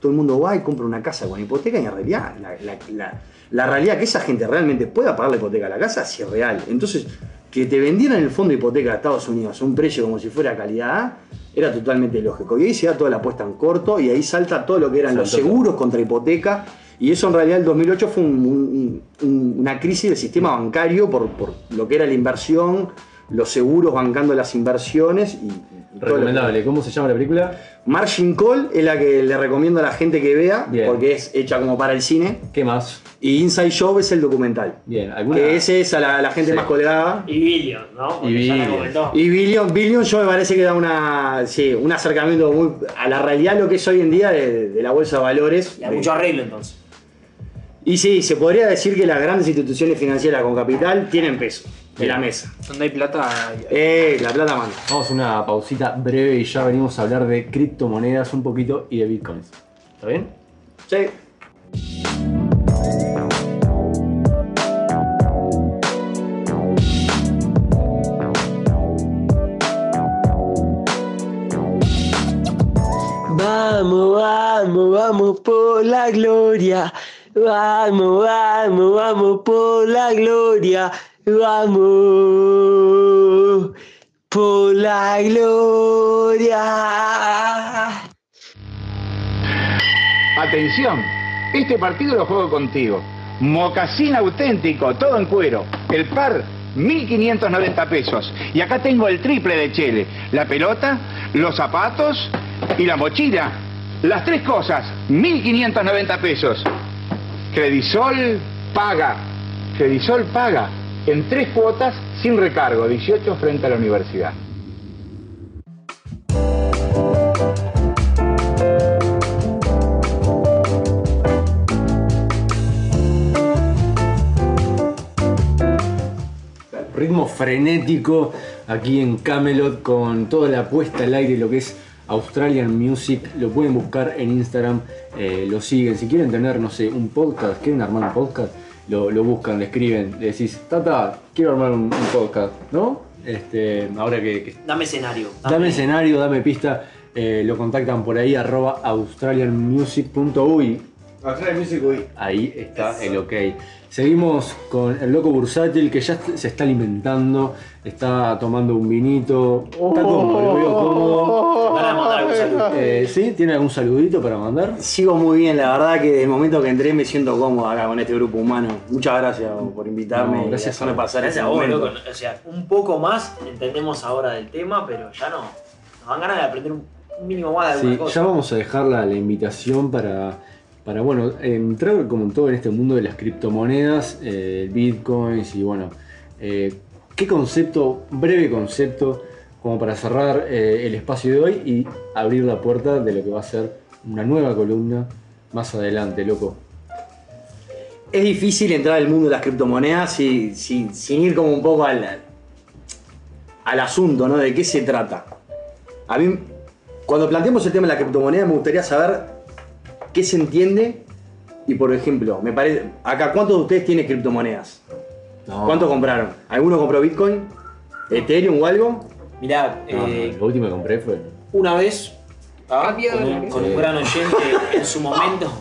todo el mundo va y compra una casa con hipoteca y en realidad la, la- la- la realidad que esa gente realmente pueda pagar la hipoteca a la casa sí es real. Entonces, que te vendieran el fondo de hipoteca de Estados Unidos a un precio como si fuera calidad A, era totalmente lógico. Y ahí se da toda la apuesta en corto y ahí salta todo lo que eran los seguros contra hipoteca. Y eso en realidad el 2008 fue un- un- un- una crisis del sistema bancario por, por lo que era la inversión, los seguros bancando las inversiones y, Recomendable. ¿Cómo se llama la película? Margin Call es la que le recomiendo a la gente que vea, Bien. porque es hecha como para el cine. ¿Qué más? Y Inside Show es el documental. Bien, ¿alguna? Que ese es a la, la gente Sí. más colgada. Y Billion, ¿no? Porque Y ya la Billion. comentó. Y Billion, Billion yo me parece que da una, sí, un acercamiento muy a la realidad lo que es hoy en día de, de la bolsa de valores. Y hay mucho arreglo entonces. Y sí, se podría decir que las grandes instituciones financieras con capital tienen peso en la mesa. Donde hay plata. hay- Eh, la plata manda. Vamos a una pausita breve y ya venimos a hablar de criptomonedas un poquito y de bitcoins. ¿Está bien? Sí. Vamos, vamos, vamos por la gloria. Vamos, vamos, vamos por la gloria. Vamos por la gloria. Atención, este partido lo juego contigo. Mocasín auténtico, todo en cuero. El par, 1590 pesos. Y acá tengo el triple de Chele. La pelota, los zapatos y la mochila. Las tres cosas, 1590 pesos. Credisol paga. Credisol paga. En tres cuotas sin recargo, 18 frente a la universidad. ritmo frenético aquí en Camelot con toda la puesta al aire lo que es Australian Music. Lo pueden buscar en Instagram, eh, lo siguen. Si quieren tener, no sé, un podcast, quieren armar un podcast, lo, lo buscan, le escriben, le decís, Tata, quiero armar un, un podcast, ¿no? Este, ahora que, que Dame escenario. Dame escenario, dame pista. eh, lo contactan por ahí, arroba australianmusic.uy. Australia Music Week. Ahí está el ok. Seguimos con el loco bursátil que ya se está alimentando, está tomando un vinito, está cómodo, lo veo cómodo. Para mandar algún saludo. Eh, ¿Sí? ¿Tiene algún saludito para mandar? Sigo muy bien, la verdad que desde el momento que entré me siento cómodo acá con este grupo humano. Muchas gracias por invitarme No, gracias vos. pasar Gracias este a vos, momento. loco. O sea, un poco más entendemos ahora del tema, pero ya no. Nos dan ganas de aprender un un mínimo más de alguna Sí, cosa. ya vamos a dejar la, la invitación para, para bueno, entrar como en todo en este mundo de las criptomonedas, eh, bitcoins y bueno, eh, ¿qué concepto, breve concepto, como para cerrar eh, el espacio de hoy y abrir la puerta de lo que va a ser una nueva columna más adelante, loco? Es difícil entrar al mundo de las criptomonedas si- si- sin ir como un poco al, al asunto, ¿no? De qué se trata. A mí, cuando planteamos el tema de la criptomoneda, me gustaría saber qué se entiende y, por ejemplo, me parece, acá, ¿cuántos de ustedes tienen criptomonedas? No, ¿Cuántos compraron? ¿Alguno compró Bitcoin? ¿Ethereum o algo? Mirá, no, eh, lo último que compré fue. una vez ah, con, un, con gran oyente en su momento.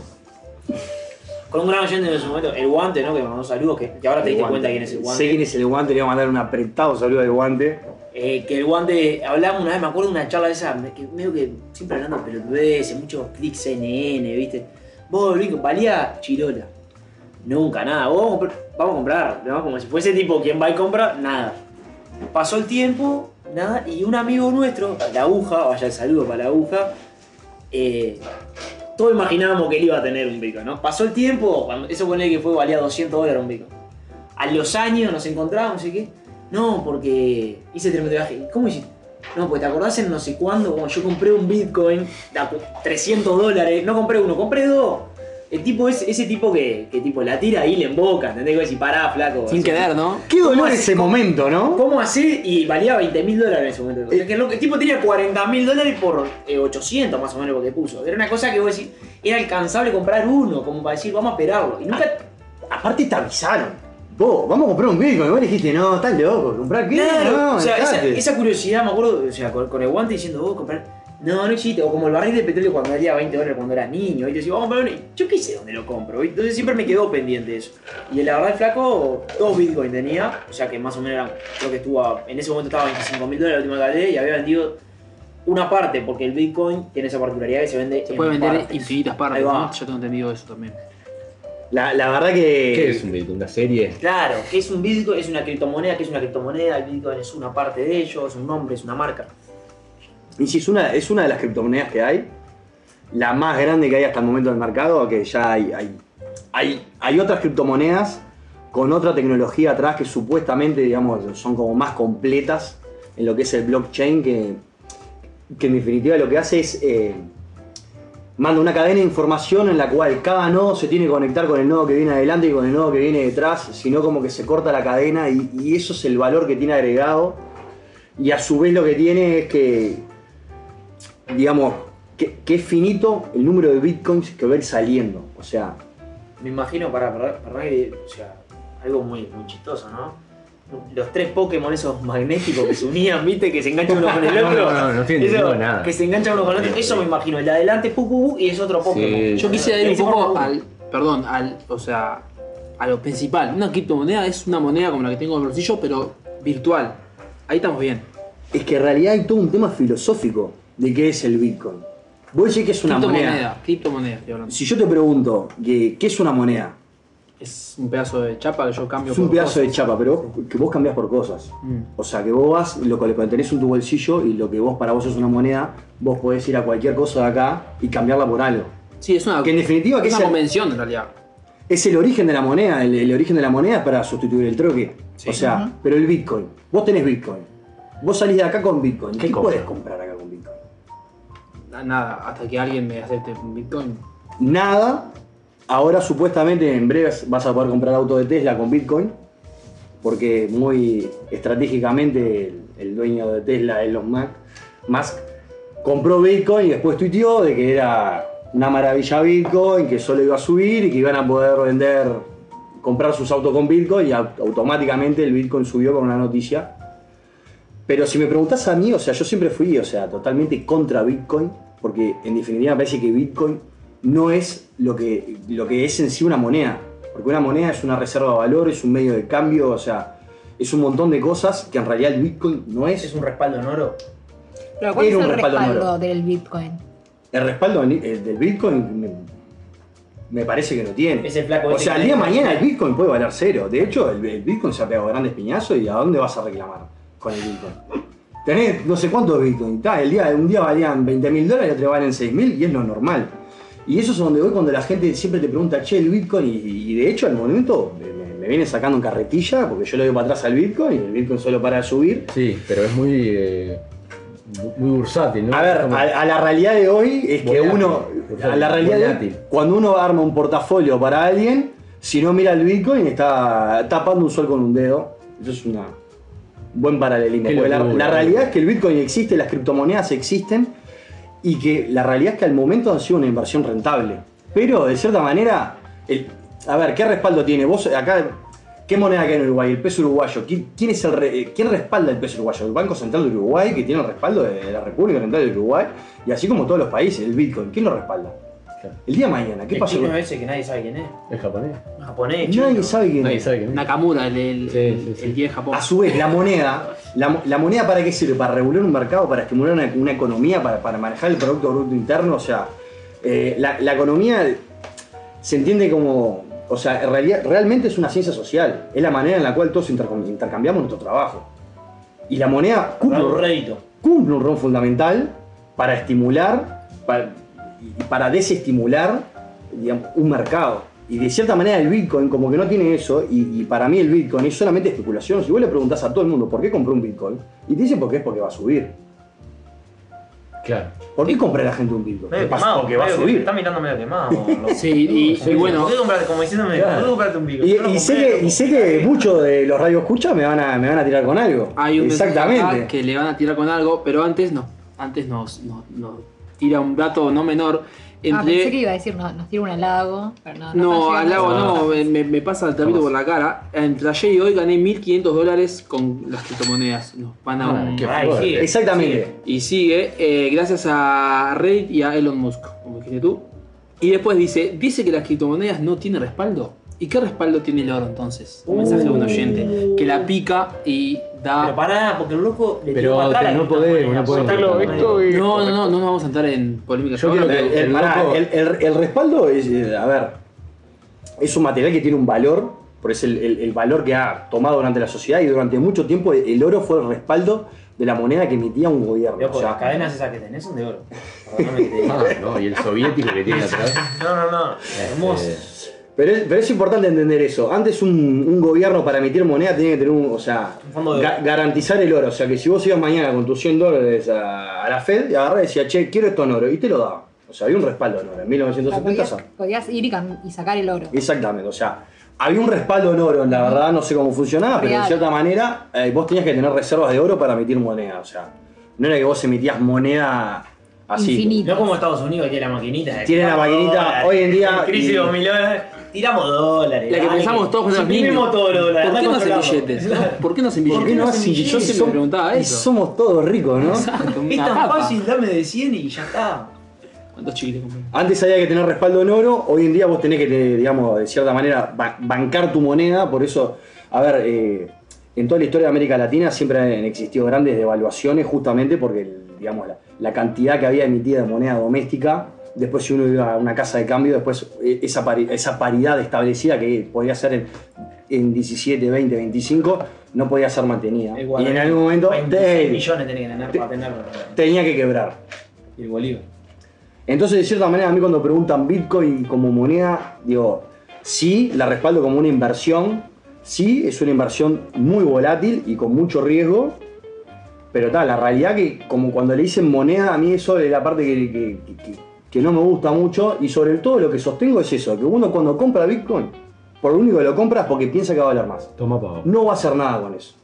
Con un gran oyente en su momento, el guante, ¿no? Que me mandó saludos, que, que ahora te El diste guante. cuenta quién es el guante. Sé quién es el guante, le voy a mandar un apretado saludo al guante. Eh, que el guante, hablamos una vez, me acuerdo de una charla de esa, que medio que siempre hablando pelotudeces, muchos clics CNN, ¿viste? Vos, Rico, valía Chirola. Nunca, nada. Vos vamos vamos a comprar, ¿no? Como si fuese tipo quien va y compra, nada. Pasó el tiempo, nada, y un amigo nuestro, la aguja, vaya el saludo para la aguja, eh, todos imaginábamos que él iba a tener un Bitcoin, ¿no? Pasó el tiempo, cuando, eso pone que fue, valía 200 dólares un Bitcoin. A los años nos encontramos, no sé qué. No, porque hice tremendo viaje. ¿Cómo hiciste? No, pues te acordás en no sé cuándo, como yo compré un Bitcoin de a 300 dólares. No compré uno, compré dos. El tipo es ese tipo que, que tipo la tira ahí le emboca, ¿entendés? Que decir, pará, flaco. Sin así. querer, ¿no? Qué dolor ¿Cómo ese momento, ¿no? ¿Cómo así? Y valía 20 mil dólares en ese momento. O sea, que el, el tipo tenía 40 mil dólares por eh, 800 más o menos lo que puso. Era una cosa que vos decís, era alcanzable comprar uno, como para decir, vamos a esperarlo. Y nunca. Aparte te avisaron. Vos, vamos a comprar un Bitcoin. Y vos dijiste, no, estás loco, ¿comprar qué? Claro, no, o sea, esa, curiosidad, me acuerdo, o sea, con, con el guante diciendo, vos comprar. No, no existe. O como el barril de petróleo cuando valía 20 dólares cuando era niño. Y te decía, vamos a comprar uno. Y Yo qué sé dónde lo compro. ¿viste? Entonces siempre me quedó pendiente eso. Y la verdad, el flaco, dos bitcoins tenía. O sea que más o menos era, creo que estuvo, a- en ese momento estaba a 25 mil dólares la última que y había vendido una parte, porque el bitcoin tiene esa particularidad que se vende Se en puede vender partes. infinitas partes. ¿no? Yo tengo entendido eso también. La, la verdad que. ¿Qué es un Bitcoin? ¿Una serie? Claro, que es un Bitcoin, es una criptomoneda, que es una criptomoneda, el Bitcoin es una parte de ello, es un nombre, es una marca. Y si es una, es una de las criptomonedas que hay, la más grande que hay hasta el momento en el mercado, que ya hay, hay, hay, hay otras criptomonedas con otra tecnología atrás que supuestamente, digamos, son como más completas en lo que es el blockchain, que, que en definitiva lo que hace es eh, manda una cadena de información en la cual cada nodo se tiene que conectar con el nodo que viene adelante y con el nodo que viene detrás, sino como que se corta la cadena y, eso es el valor que tiene agregado. Y a su vez lo que tiene es que, digamos, que, que es finito el número de bitcoins que va a ir saliendo. O sea, Me imagino, para, para, o sea, algo muy, muy chistoso, ¿no? Los tres Pokémon esos magnéticos que se unían, viste, que se enganchan uno con el No, otro. no, no, no estoy entendiendo Eso, nada. Que se enganchan uno con el otro. Eso me imagino. El de adelante, pu, pu, pu, y es otro Pokémon. Sí. Yo quisiera ir un poco al. Perdón, al. O sea. A lo principal. Una criptomoneda es una moneda como la que tengo en el bolsillo, pero virtual. Ahí estamos bien. es que en realidad hay todo un tema filosófico de qué es el bitcoin. Vos decís que es una moneda. criptomoneda. Criptomoneda, estoy hablando. Si yo te pregunto que, qué es una moneda, Es un pedazo de chapa que yo cambio es un por pedazo de chapa, pero vos- que vos cambiás por cosas. Mm. O sea, que vos vas, lo que lo tenés en tu bolsillo y lo que vos para vos es una moneda, vos podés ir a cualquier cosa de acá y cambiarla por algo. Sí, es una, Que en definitiva, ¿qué es una convención en realidad. Es el origen de la moneda, el, el origen de la moneda es para sustituir el troque. O sea, pero el Bitcoin, vos tenés Bitcoin. Vos salís de acá con Bitcoin. ¿Qué, ¿Qué podés comprar acá con Bitcoin? Nada, hasta que alguien me acepte un Bitcoin. Nada. Ahora supuestamente en breve vas a poder comprar auto de Tesla con Bitcoin. Porque muy estratégicamente el, dueño de Tesla, Elon Musk, compró Bitcoin y después tuiteó de que era una maravilla Bitcoin, que solo iba a subir y que iban a poder vender, comprar sus autos con Bitcoin y au- automáticamente el Bitcoin subió con una noticia. Pero si me preguntás a mí, o sea, yo siempre fui, o sea, totalmente contra Bitcoin, porque en definitiva me parece que Bitcoin no es lo que, lo que es en sí una moneda. Porque una moneda es una reserva de valor, es un medio de cambio, o sea, es un montón de cosas que en realidad el Bitcoin no es. Es un respaldo en oro. Pero ¿cuál Era es un el respaldo en respaldo oro. del Bitcoin? El respaldo eh, del Bitcoin me, me parece que no tiene. Es el flaco O este sea, el día de mañana el Bitcoin puede valer cero. De hecho, el, el Bitcoin se ha pegado grandes piñazos y ¿a dónde vas a reclamar con el Bitcoin? Tenés no sé cuántos Bitcoin. Ta, el día, un día valían 20 mil dólares y otro valen 6 mil y es lo normal. Y eso es donde voy cuando la gente siempre te pregunta, che, el Bitcoin, y, y de hecho al momento me, me- viene sacando en carretilla porque yo le doy para atrás al Bitcoin y el Bitcoin solo para de subir. Sí, pero es muy. eh, muy bursátil, ¿no? A ver, a, a la realidad de hoy es que Volátil, uno, a la realidad de hoy, cuando uno arma un portafolio para alguien, si no mira el Bitcoin está tapando un sol con un dedo. Eso es una un buen paralelismo. Porque la realidad es que el Bitcoin existe, las criptomonedas existen y que la realidad es que al momento han sido una inversión rentable. Pero de cierta manera, el- a ver, ¿qué respaldo tiene? Vos acá, ¿qué moneda que hay en Uruguay? El peso uruguayo. ¿Quién, quién es el re- eh, ¿Quién respalda el peso uruguayo? El Banco Central de Uruguay, que tiene el respaldo de la República Central de Uruguay, y así como todos los países, el Bitcoin. ¿Quién lo respalda? El día de mañana, ¿qué el chino ese que nadie sabe quién es. Es japonés. Japonés, chino. Nadie sabe quién Nadie es. sabe quién es. Nakamura, el, el, Sí, el, sí, sí. el guía de Japón. A su vez, la moneda, la, la moneda para qué sirve? Para regular un mercado, para estimular una, una economía, para, para manejar el Producto Bruto Interno. O sea, eh, la, la economía se entiende como, O sea, en realidad, realmente es una ciencia social. Es la manera en la cual todos intercam- intercambiamos nuestro trabajo. Y la moneda cumple, un rédito. cumple un rol fundamental para estimular, para, para desestimular digamos, un mercado. Y de cierta manera el Bitcoin como que no tiene eso, y, y para mí el Bitcoin es solamente especulación. Si vos le preguntás a todo el mundo por qué compró un Bitcoin, y te dicen porque es porque va a subir. Claro. ¿Por qué compra la gente un Bitcoin? Medio ¿Qué pasa? quemado, Porque va a subir. Está mirando medio quemado. Sí, y, y bueno, ¿Por qué compraste, como diciéndome, Claro. ¿por qué compraste un pico? Y, sé que, y sé que muchos de los radios escucha me van a, me van a tirar con algo. hay un Exactamente. que le van a tirar con algo, pero antes no, antes nos, nos, nos tira un dato no menor Ah, pensé que entre iba a decir, no, nos tira un halago, pero no. No, están al llegando lago a- no, me, me- pasa el trapito por la cara. Entre ayer y hoy gané 1500 dólares con las criptomonedas. Nos van a Ah, un- qué Ay, fuerte. sigue. Exactamente. Y sigue, eh, gracias a Reddit y a Elon Musk, como dijiste tú. Y después dice, dice que las criptomonedas no tienen respaldo. ¿Y qué respaldo tiene el oro entonces? Un mensaje de un oyente que la pica y da... Pero pará, porque el loco le Pero tiró para atrás la no podemos, no podemos. No, no, no, no nos vamos a entrar en polémica. Yo creo El, que- el- el pará, loco- el- el- el respaldo es, eh, a ver, es un material que tiene un valor, por es el, el- el valor que ha tomado durante la sociedad y durante mucho tiempo el oro fue el respaldo de la moneda que emitía un gobierno. Loco, O sea, las cadenas esas que tenés son de oro. Perdóname que te diga. Ah, no, y el soviético que tiene atrás. No, no, no. Hermoso. Pero, es, pero es importante entender eso. Antes un, un gobierno para emitir moneda tenía que tener un, o sea, Un fondo de ga- oro. garantizar el oro. O sea, que si vos ibas mañana con tus 100 dólares a, a la Fed y agarrás y decías, che, quiero esto en oro, y te lo daba. O sea, había un respaldo en oro. En O sea, 1970 podías, ir y, sacar el oro. Exactamente, o sea, había un respaldo en oro, la verdad no sé cómo funcionaba, pero de cierta manera eh, vos tenías que tener reservas de oro para emitir moneda, o sea, no era que vos emitías moneda así. Infinito. No como Estados Unidos que tiene la maquinita. Tiene la maquinita, hoy en día- Crisis y- de 2000 dólares. Tiramos dólares. La que dale, pensamos todos cuando éramos Imprimimos niños. todos los dólares. ¿Por qué no hacen billetes? no? ¿Por qué no hacen ¿Por qué billetes? no hacen hacen Yo siempre me preguntaba Y eso. somos todos ricos, ¿no? Exacto, Es tan papa. fácil, dame de 100 y ya está. ¿Cuántos chiquiles compré? Antes había que tener respaldo en oro, hoy en día vos tenés que, digamos, de cierta manera ba- bancar tu moneda, por eso, a ver, eh, en toda la historia de América Latina siempre han existido grandes devaluaciones justamente porque, digamos, la, la cantidad que había emitida de moneda doméstica, después si uno iba a una casa de cambio, después eh, esa, pari- esa paridad establecida que podía ser en, en 17, 20, 25, no podía ser mantenida. Igual, y en algún momento 26 te- millones tenés que tener para tenerlo. tenía que quebrar. Y el Bolívar. Entonces, de cierta manera, a mí cuando preguntan Bitcoin como moneda, digo, sí, la respaldo como una inversión, sí, es una inversión muy volátil y con mucho riesgo, pero tal, la realidad que como cuando le dicen moneda, a mí eso es la parte que, que- que- que no me gusta mucho y sobre todo lo que sostengo es eso, que uno cuando compra Bitcoin, por lo único que lo compra es porque piensa que va a valer más. Toma. No va a hacer nada con eso.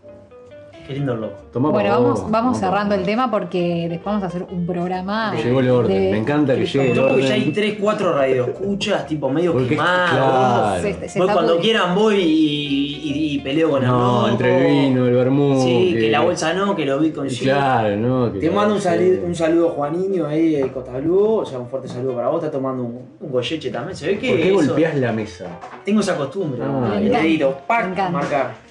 Qué lindo loco. Toma pa' Bueno, vamos, cerrando el tema porque después vamos a hacer un programa. Llegó el orden, de- me encanta que llegue el Yo porque ya hay orden. 3, 4 radioescuchas, tipo medio Porque- quemados. claro. Se- se Voy cuando quieran voy y, y- y peleo con el No, entre el vino, el vermú. Sí, que la bolsa no, que los bitcoins sí. Claro, no. que Te mando un, sí. sali- un saludo Juaninho ahí de Costa Blue, o sea, un fuerte saludo para vos, está tomando un, un también. Se ve que ¿Por qué eso- golpeás la mesa? tengo esa costumbre, Ah, el dedito, pac, marcar.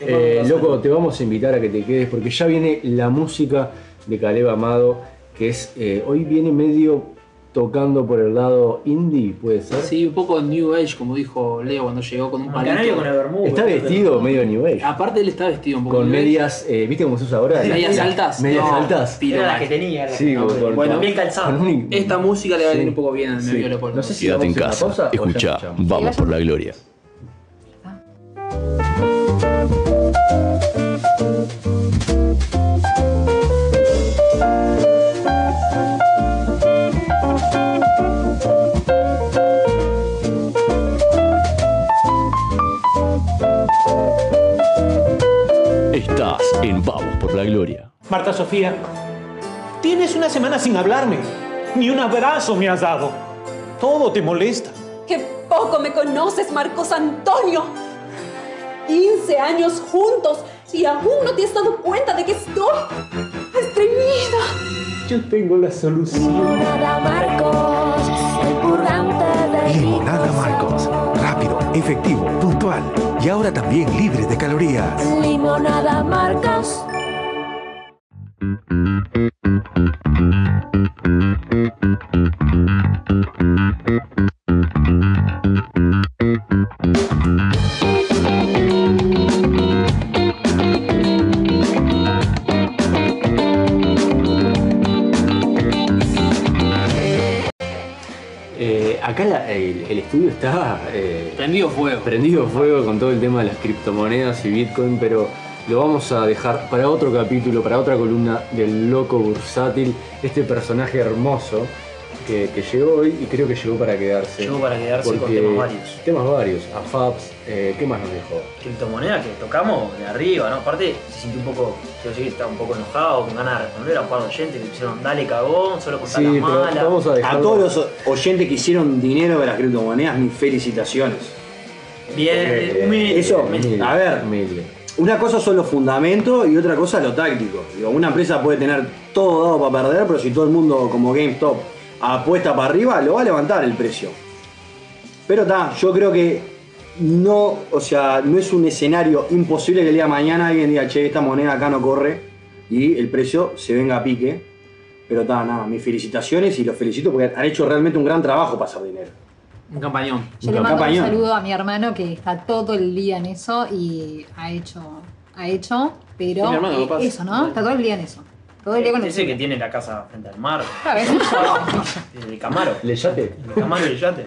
Eh, loco, te vamos a invitar a que te quedes porque ya viene la música de Caleb Amado, que es eh, hoy viene medio tocando por el lado indie, puede ser. Sí, un poco New Age, como dijo Leo cuando llegó con un canario con el palito. vermú. Está vestido medio New Age. Aparte él está vestido un poco con New Age. medias, eh, ¿viste cómo se usa ahora? medias altas. Medias No, altas. piro Era la que tenía. la Sí, que- con- con- Bueno, bien calzado. Esta música le va a venir Sí. un poco bien al Sí. medio Leopoldo. No sé si Quédate en casa, escucha, escuchamos. vamos por la gloria. Marta Sofía, tienes una semana sin hablarme. Ni un abrazo me has dado. Todo te molesta. ¡Qué poco me conoces, Marcos Antonio! 15 años juntos y aún no te has dado cuenta de que estoy estreñida. Yo tengo la solución. Limonada Marcos, el purgante de Limonada Marcos. Rápido, efectivo, puntual. Y ahora también libre de calorías. Limonada Marcos. Eh, acá el, estudio estaba eh, Prendido fuego. prendido fuego con todo el tema de las criptomonedas y Bitcoin, pero lo vamos a dejar para otro capítulo, para otra columna del loco bursátil, este personaje hermoso que, que llegó hoy y creo que llegó para quedarse. Llegó para quedarse con porque- temas varios. Temas varios, AFAPS, eh, ¿qué más nos dejó? criptomonedas que tocamos de arriba, ¿no? Aparte se sintió un poco, quiero decir, estaba un poco enojado, con ganas de responder a un par de oyentes que pusieron dale cagón, solo contar Sí, las pero malas. vamos a dejar. A todos los oyentes que hicieron dinero de las criptomonedas, mis felicitaciones. Bien, Porque, humilde, Eso, humilde. a ver, una cosa son los fundamentos y otra cosa lo táctico. Digo, una empresa puede tener todo dado para perder, pero si todo el mundo como GameStop apuesta para arriba, lo va a levantar el precio. Pero está, yo creo que no, o sea, no es un escenario imposible que el día de mañana alguien diga, che, esta moneda acá no corre y el precio se venga a pique. Pero está, nada, mis felicitaciones y los felicito porque han hecho realmente un gran trabajo para hacer dinero. Un campañón. Yo le mando un saludo a mi hermano que está todo el día en eso y ha hecho, ha hecho, pero Sí, mi hermano, eh, eso, ¿no? Está todo el día en eso. Todo el día con el Ese que tiene la casa frente al mar. El Camaro. ¿Le yate? El Camaro y el yate.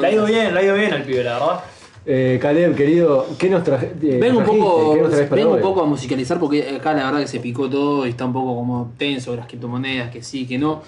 Le ha ido bien, le ha ido bien al pibe, la verdad. Eh, Caleb, querido, ¿qué nos traje? eh, Vengo un poco, ¿Qué nos traes para vengo un poco a musicalizar porque acá la verdad que se picó todo y está un poco como tenso las criptomonedas, que sí, que no.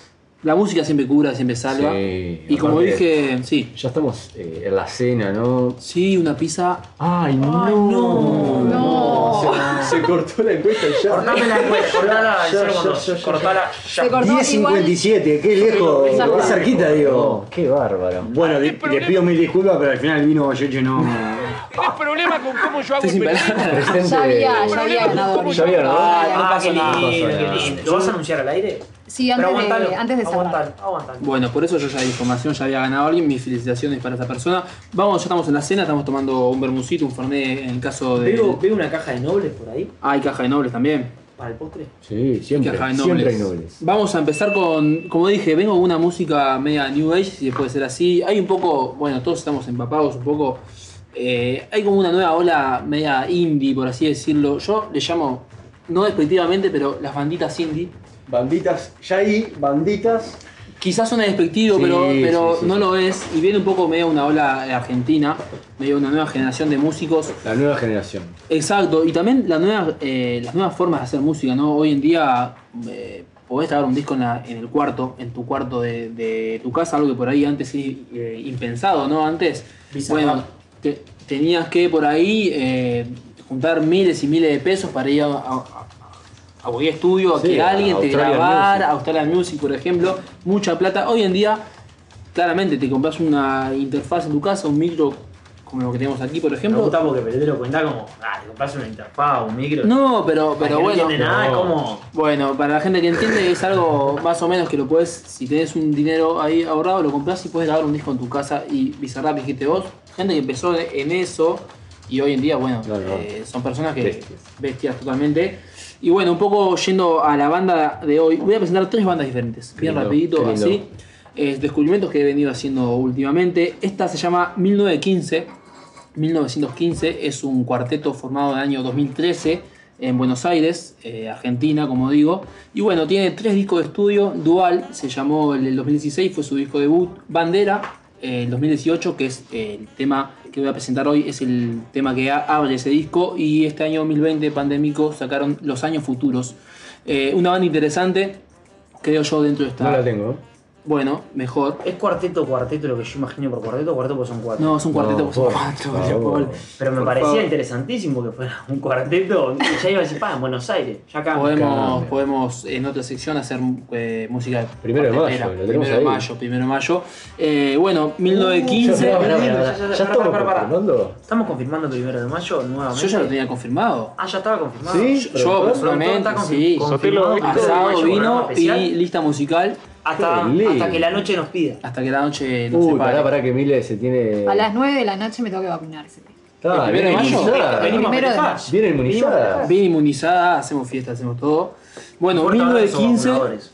La música siempre cura, siempre salva. Sí, y como dije, sí. Ya estamos eh, en la cena, ¿no? Sí, una pizza. Ay, no. no. no. Se, se cortó la encuesta ya. Cortame la encuesta, cortala en Ya, ya, ya, ya, Cortala ya. Se cortó 10.57, qué lejos, qué cerquita, digo. No, qué bárbaro. Bueno, le, le pido mil disculpas, pero al final el vino Valleche no. ¿Tienes problema con cómo yo hago palabras. Ya había, ya había ganado. Ya había ganado. Ah, no ah, pasa qué lindo. ¿Lo vas a anunciar al aire? Sí, Pero antes de, antes de cerrar. aguantalo, aguantalo. Bueno, por eso yo ya di información, ya había ganado alguien, mis felicitaciones para esa persona. Vamos, ya estamos en la cena, estamos tomando un bermucito, un fernet en el caso de... Veo, veo una caja de nobles por ahí, Ah, hay caja de nobles también. para el postre. Sí, siempre, Caja de siempre hay nobles. nobles. Vamos a empezar con, como dije, vengo con una música media New Age, si puede ser así. Hay un poco, bueno, todos estamos empapados un poco. eh, hay como una nueva ola media indie, por así decirlo. Yo le llamo, no despectivamente, pero las banditas indie. Banditas, ya ahí, banditas. Quizás suena despectivo, Sí, pero, pero sí, sí, no sí. lo es. Y viene un poco medio una ola argentina, medio una nueva generación de músicos. La nueva generación. Exacto, y también la nueva, eh, las nuevas formas de hacer música, ¿no? Hoy en día eh, podés grabar un disco en, la- en el cuarto, en tu cuarto de, de tu casa, algo que por ahí antes sí, eh, impensado, ¿no? Antes, bueno, te- tenías que por ahí eh, juntar miles y miles de pesos para ir a, a, a cualquier estudio, a Sí, que a alguien te Music. a Australian Music, por ejemplo, mucha plata. Hoy en día, claramente, te compras una interfaz en tu casa, un micro como lo que tenemos aquí, por Me ejemplo. gusta porque lo cuenta como, ah, te compras una interfaz, un micro. No, pero, pero bueno. No entiende nada, No. como. Bueno, para la gente que entiende es algo más o menos que lo puedes, si tenés un dinero ahí ahorrado, lo compras y puedes grabar un disco en tu casa y Bizarrap dijiste vos, gente que empezó en eso y hoy en día, bueno, No, no. eh, son personas que Bestias. bestias totalmente. Y bueno, un poco yendo a la banda de hoy, voy a presentar tres bandas diferentes, bien lindo, rapidito, así. Eh, descubrimientos que he venido haciendo últimamente. Esta se llama 1915. 1915 es un cuarteto formado en el año 2013 en Buenos Aires, eh, Argentina, como digo. Y bueno, tiene tres discos de estudio, Dual, se llamó el del 2016, fue su disco debut, Bandera, eh, el 2018, que es el tema que voy a presentar hoy, es el tema que abre ese disco. Y este año 2020, pandémico, sacaron Los Años Futuros. Eh, una banda interesante, creo yo, dentro de esta... No la tengo. ¿Eh? Bueno, mejor. ¿Es cuarteto cuarteto lo que yo imagino por cuarteto cuarteto porque son cuatro? No, es un cuarteto, No, pues son por cuatro. Paul. Pero me Por parecía favor. interesantísimo que fuera un cuarteto. Ya iba a decir, pa, en Buenos Aires. Ya acá. Podemos, podemos en otra sección hacer eh, música Primero de mayo, lo primero de mayo, primero de mayo. Eh, bueno, Ya, 1915. pará, pará, pará, pará, pará, ya, ya, ¿Ya pará, estamos confirmando? Estamos confirmando primero de mayo nuevamente. Yo ya lo tenía confirmado. Ah, ya estaba confirmado. Sí, Yo, personalmente, sí. Asado, vino y lista musical Hasta, hasta que la noche nos pida. hasta que la noche no Uy, se pará, pará que Mile se tiene. A las 9 de la noche me tengo que vacunar ese día. Está, ¿El bien primero de mayo? inmunizada. El Venimos a primero de festejar. mayo. Bien inmunizada. Bien inmunizada, hacemos fiesta, hacemos todo. Bueno, Fuerte abrazo, 1915. vacunadores.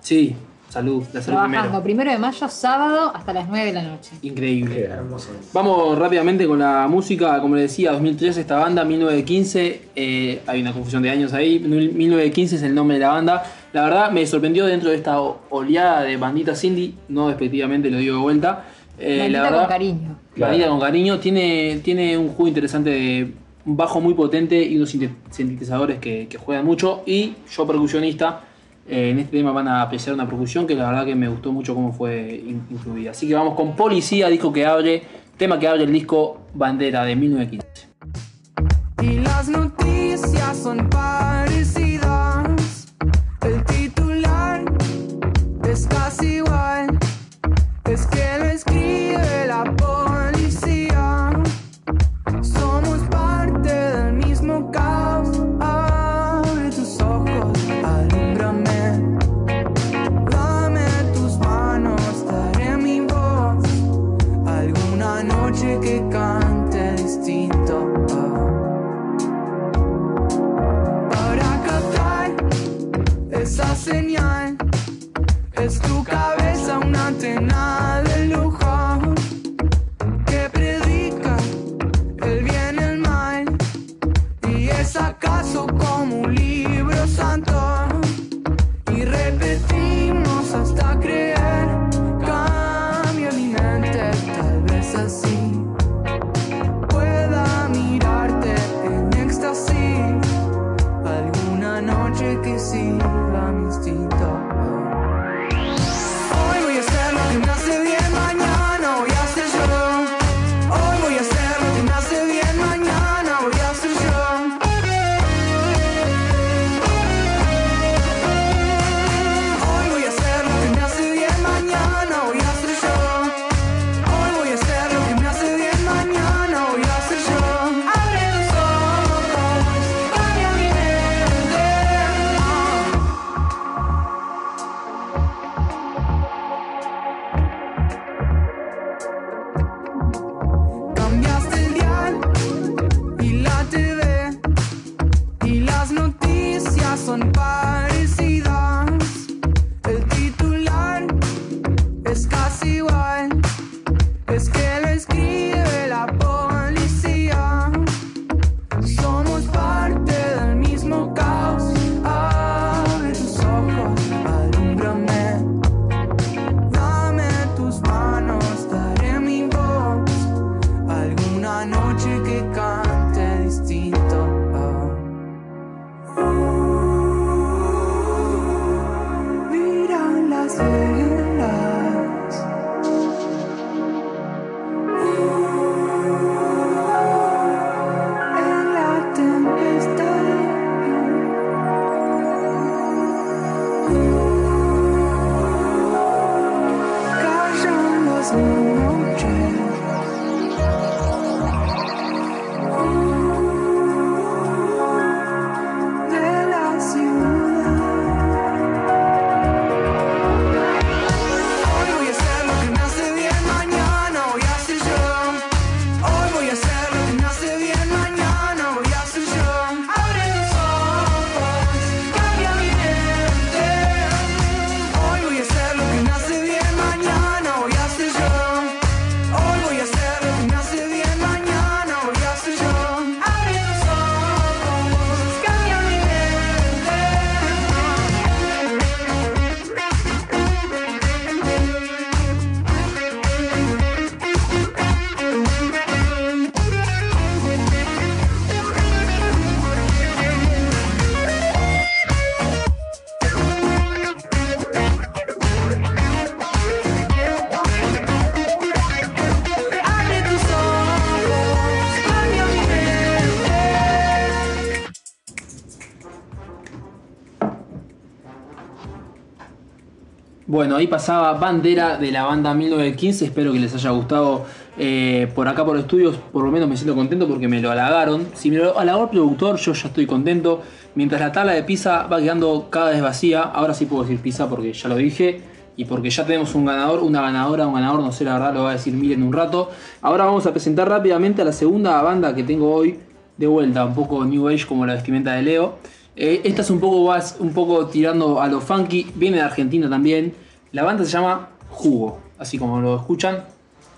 Sí, salud, de hacer Trabajando primero. primero de mayo, sábado, hasta las 9 de la noche. Increíble. Hermoso. Vamos rápidamente con la música, como le decía, 2013 esta banda, 1915, eh, hay una confusión de años ahí, 1915 es el nombre de la banda. La verdad me sorprendió dentro de esta oleada de banditas indie, no despectivamente lo digo de vuelta, Eh, Bandita la verdad, con cariño. Bandita con cariño. Tiene, tiene un juego interesante de un bajo muy potente y unos sinte- sintetizadores que, que juegan mucho. Y yo, percusionista, eh, en este tema van a apreciar una percusión que la verdad que me gustó mucho cómo fue in- incluida. Así que vamos con Policía, disco que abre, tema que abre el disco Bandera de 1915. Y las noticias son parecidas. Es ahí pasaba Bandera de la banda 1915. Espero que les haya gustado eh, por acá por estudios. Por lo menos me siento contento porque me lo halagaron. Si me lo halagó el productor, yo ya estoy contento. Mientras la tabla de pizza va quedando cada vez vacía. Ahora sí puedo decir pizza porque ya lo dije. Y porque ya tenemos un ganador, una ganadora, un ganador, no sé la verdad, lo va a decir Miren un rato. Ahora vamos a presentar rápidamente a la segunda banda que tengo hoy. De vuelta, un poco New Age como la vestimenta de Leo. Eh, esta es un poco, un poco tirando a lo funky, viene de Argentina también. La banda se llama Jugo, así como lo escuchan,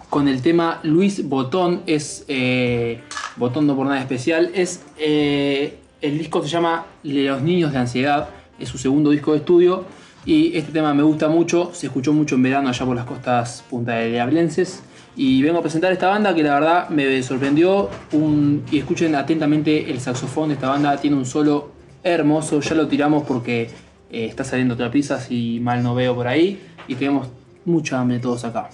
con el tema Luis Botón, es eh, Botón no por nada especial, es eh, el disco se llama Los Niños de Ansiedad, es su segundo disco de estudio y este tema me gusta mucho, se escuchó mucho en verano allá por las costas punta de Diablenses y vengo a presentar esta banda que la verdad me sorprendió y escuchen atentamente el saxofón esta banda, tiene un solo hermoso, ya lo tiramos porque eh, está saliendo otra pizza, si mal no veo por ahí. Y tenemos mucha hambre todos acá.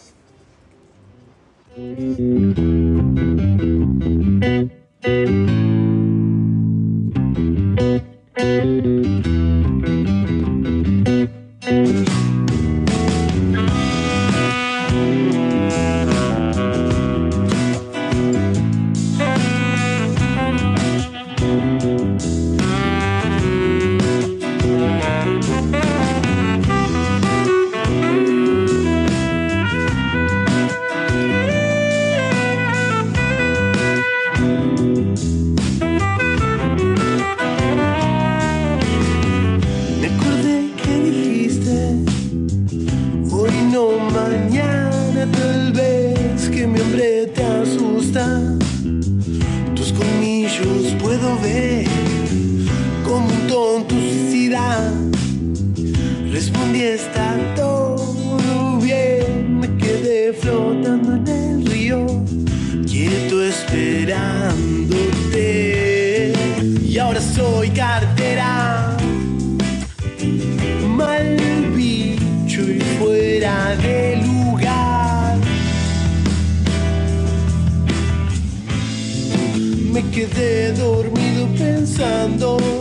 pensando.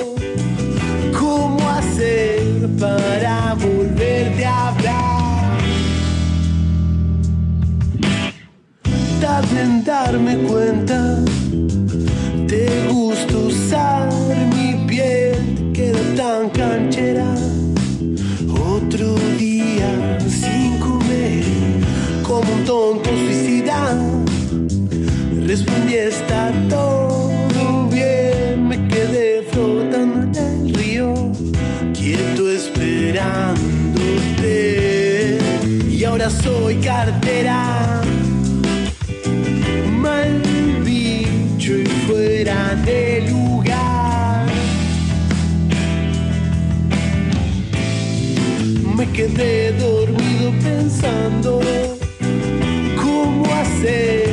me quedé dormido pensando cómo hacer.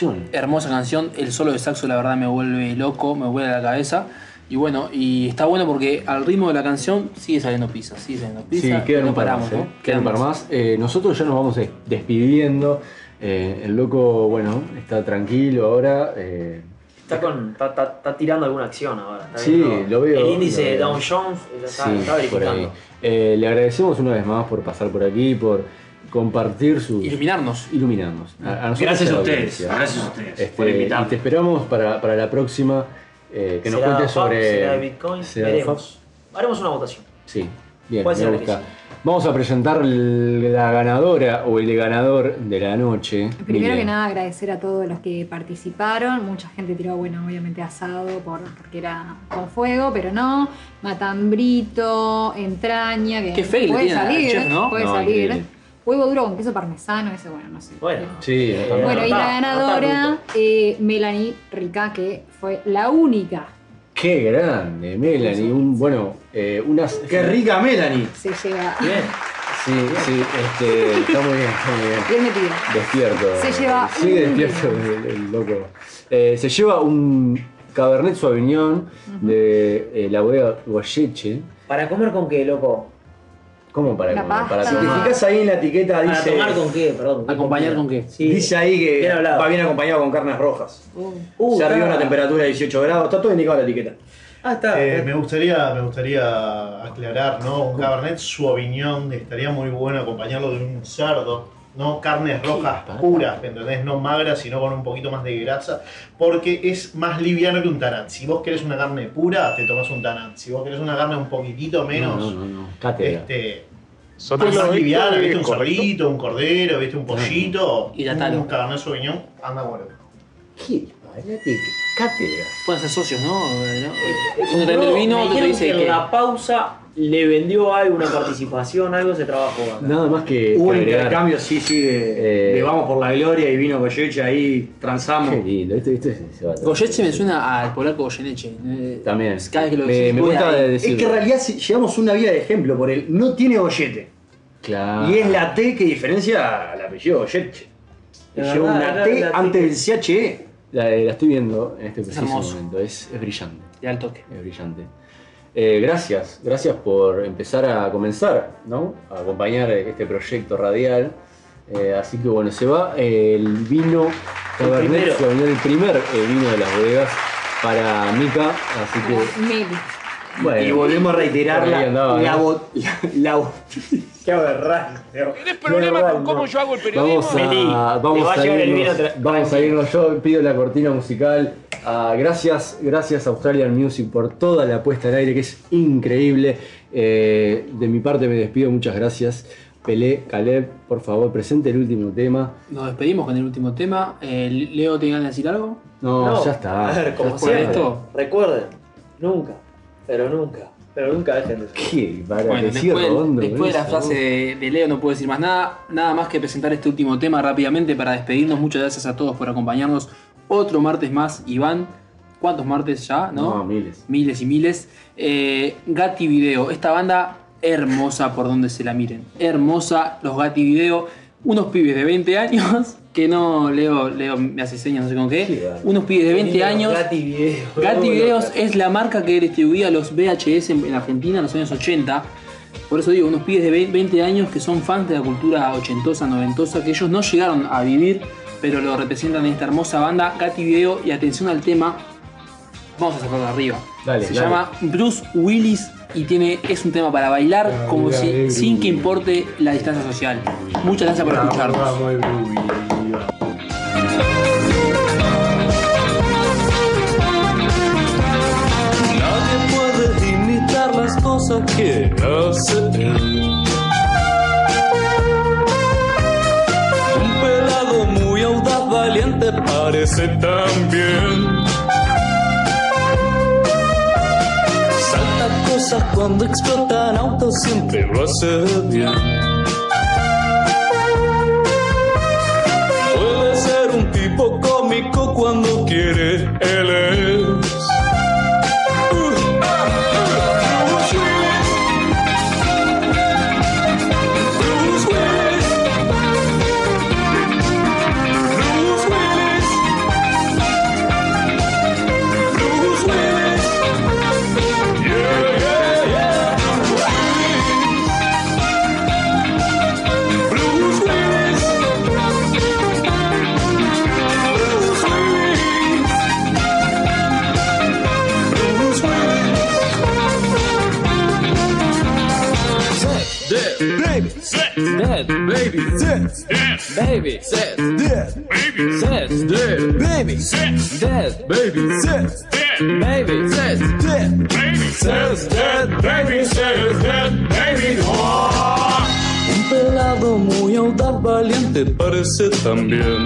Canción. Hermosa canción. El solo de saxo, la verdad, me vuelve loco, me vuelve a la cabeza. Y bueno, y está bueno porque al ritmo de la canción sigue saliendo pizza, sigue saliendo pizza. Sí, quedan no un par paramos, más, ¿eh? ¿no? Quedan un par más. Eh, nosotros ya nos vamos des- despidiendo. Eh, el loco, bueno, está tranquilo ahora. eh, Está, con, está, está- está tirando alguna acción ahora. está Sí, viendo lo veo, El índice de. Dow Jones está, sí, verificando. Eh, le agradecemos una vez más por pasar por aquí, por compartir sus. Iluminarnos. Iluminarnos. A, Gracias a ustedes, gracias a ustedes Este, por invitarme. y te esperamos para, para la próxima. eh, que nos ¿Será cuentes sobre. ¿Será de Bitcoin? ¿será Veremos. Haremos una votación. Sí, bien. Vamos a presentar la ganadora o el ganador de la noche. Primero que nada agradecer a todos los que participaron. Mucha gente tiró, bueno, obviamente asado por, porque era con fuego, pero no. Matambrito, entraña, que Qué puede salir, chef, ¿no? puede No, salir. increíble. Huevo duro con queso parmesano, ese bueno, no sé. Bueno, Sí, Bueno, y la ganadora, eh, Melanie Rica, que fue la única. Qué grande, Melanie. Un, bueno, eh, unas. Qué rica Melanie. Se lleva. Bien. Sí, sí, este, está muy bien, está muy bien. Bien metida. Despierto. Se lleva Sigue un despierto el, el loco. Eh, se lleva un Cabernet Sauvignon de eh, la bodega Goyeche. ¿Para comer con qué, loco? ¿Cómo para La comer? Para pasta. Si te tomar. fijas ahí en la etiqueta ¿Para dice. tomar con qué? Perdón. ¿qué ¿Acompañar comida? con qué? Sí. Dice ahí que Bien hablado. va bien acompañado con carnes rojas. Uh, Se arriba está- una temperatura de 18 grados, está todo indicado en la etiqueta. Ah, está. Eh, me, gustaría, me gustaría aclarar, ¿no? Un Cabernet Sauvignon estaría muy bueno acompañarlo de un cerdo, ¿no? Carnes rojas puras, ¿me ¿entendés? No magras, sino con un poquito más de grasa, porque es más liviano que un tanat. Si vos querés una carne pura, te tomas un tanat. Si vos querés una carne un poquitito menos, No, no, no, no. Cátedra. este, Sotelo, más ¿esto liviana, ¿viste? Un cerdito, un cordero, ¿viste? Un pollito, Hidratalo. un Cabernet Sauvignon, anda bueno. Cátedras. Pueden ser socios, ¿no? ¿No? Uno te vende el vino, otro te dice que la pausa le vendió algo, una participación, algo se trabajó acá. Nada más que. Hubo un intercambio, sí, sí, de, Eh, de Vamos por la Gloria y vino Goyeche ahí, transamos. Qué lindo, esto, esto se, se va a Goyeche me suena al polaco Goyeneche. Eh, También. Cada vez que lo me, gusta ahí. decir. Es que en realidad si llevamos una vía de ejemplo por él. No tiene Goyete. Claro. Y es la T que diferencia al apellido Goyeche. Lleva una la- T la antes del CHE. La, la estoy viendo en este preciso momento. Es, es brillante. De al toque. Es brillante. Eh, gracias, gracias por empezar a comenzar, ¿no? A acompañar este proyecto radial. Eh, así que bueno, se va el vino Cabernet. Sauvignon, el primer eh, vino de las bodegas para Mica. Así que Meli. bueno. Y volvemos a reiterar la, andaba, la, ¿no? la, la Qué aberrante. ¿Tenés problema con cómo yo hago el periodismo? Vamos a, vamos a el irnos, vamos a irnos. Yo pido la cortina musical. Ah, gracias, gracias Australian Music por toda la puesta al aire que es increíble. Eh, de mi parte me despido, muchas gracias. Pelé, Caleb, por favor, presente el último tema. Nos despedimos con el último tema. Eh, Leo, ¿te ganas de decir algo? No, No, ya está. A ver, como siempre, esto. recuerden, nunca, pero nunca, pero nunca dejen de ser. ¿Qué? Para Bueno, decir después, redondo después de la frase de, de Leo no puedo decir más nada. Nada más que presentar este último tema rápidamente para despedirnos. Muchas gracias a todos por acompañarnos. Otro martes más, Iván. ¿Cuántos martes ya? ¿No? No, miles. Miles y miles. Eh, Gatti Video, esta banda hermosa por donde se la miren. Hermosa, los Gatti Video. Unos pibes de 20 años, que no, Leo, Leo me hace señas, no sé con qué. Sí, vale. Unos pibes de 20 años. Gatti Video. Gatti Videos es la marca que distribuía los VHS en, en Argentina en los años 80. Por eso digo, unos pibes de 20 años que son fans de la cultura ochentosa, noventosa, que ellos no llegaron a vivir, pero lo representan en esta hermosa banda, Gatti Video. Y atención al tema, vamos a sacarlo de arriba. Dale, Se dale. llama Bruce Willis y tiene, es un tema para bailar como si, sin que importe la distancia social. Muchas gracias por escucharnos. Nadie puede imitar las cosas que hace él. Valiente parece también. Salta cosas cuando explotan autos, siempre lo hace bien. Puede ser un tipo cómico cuando quiere, él. También.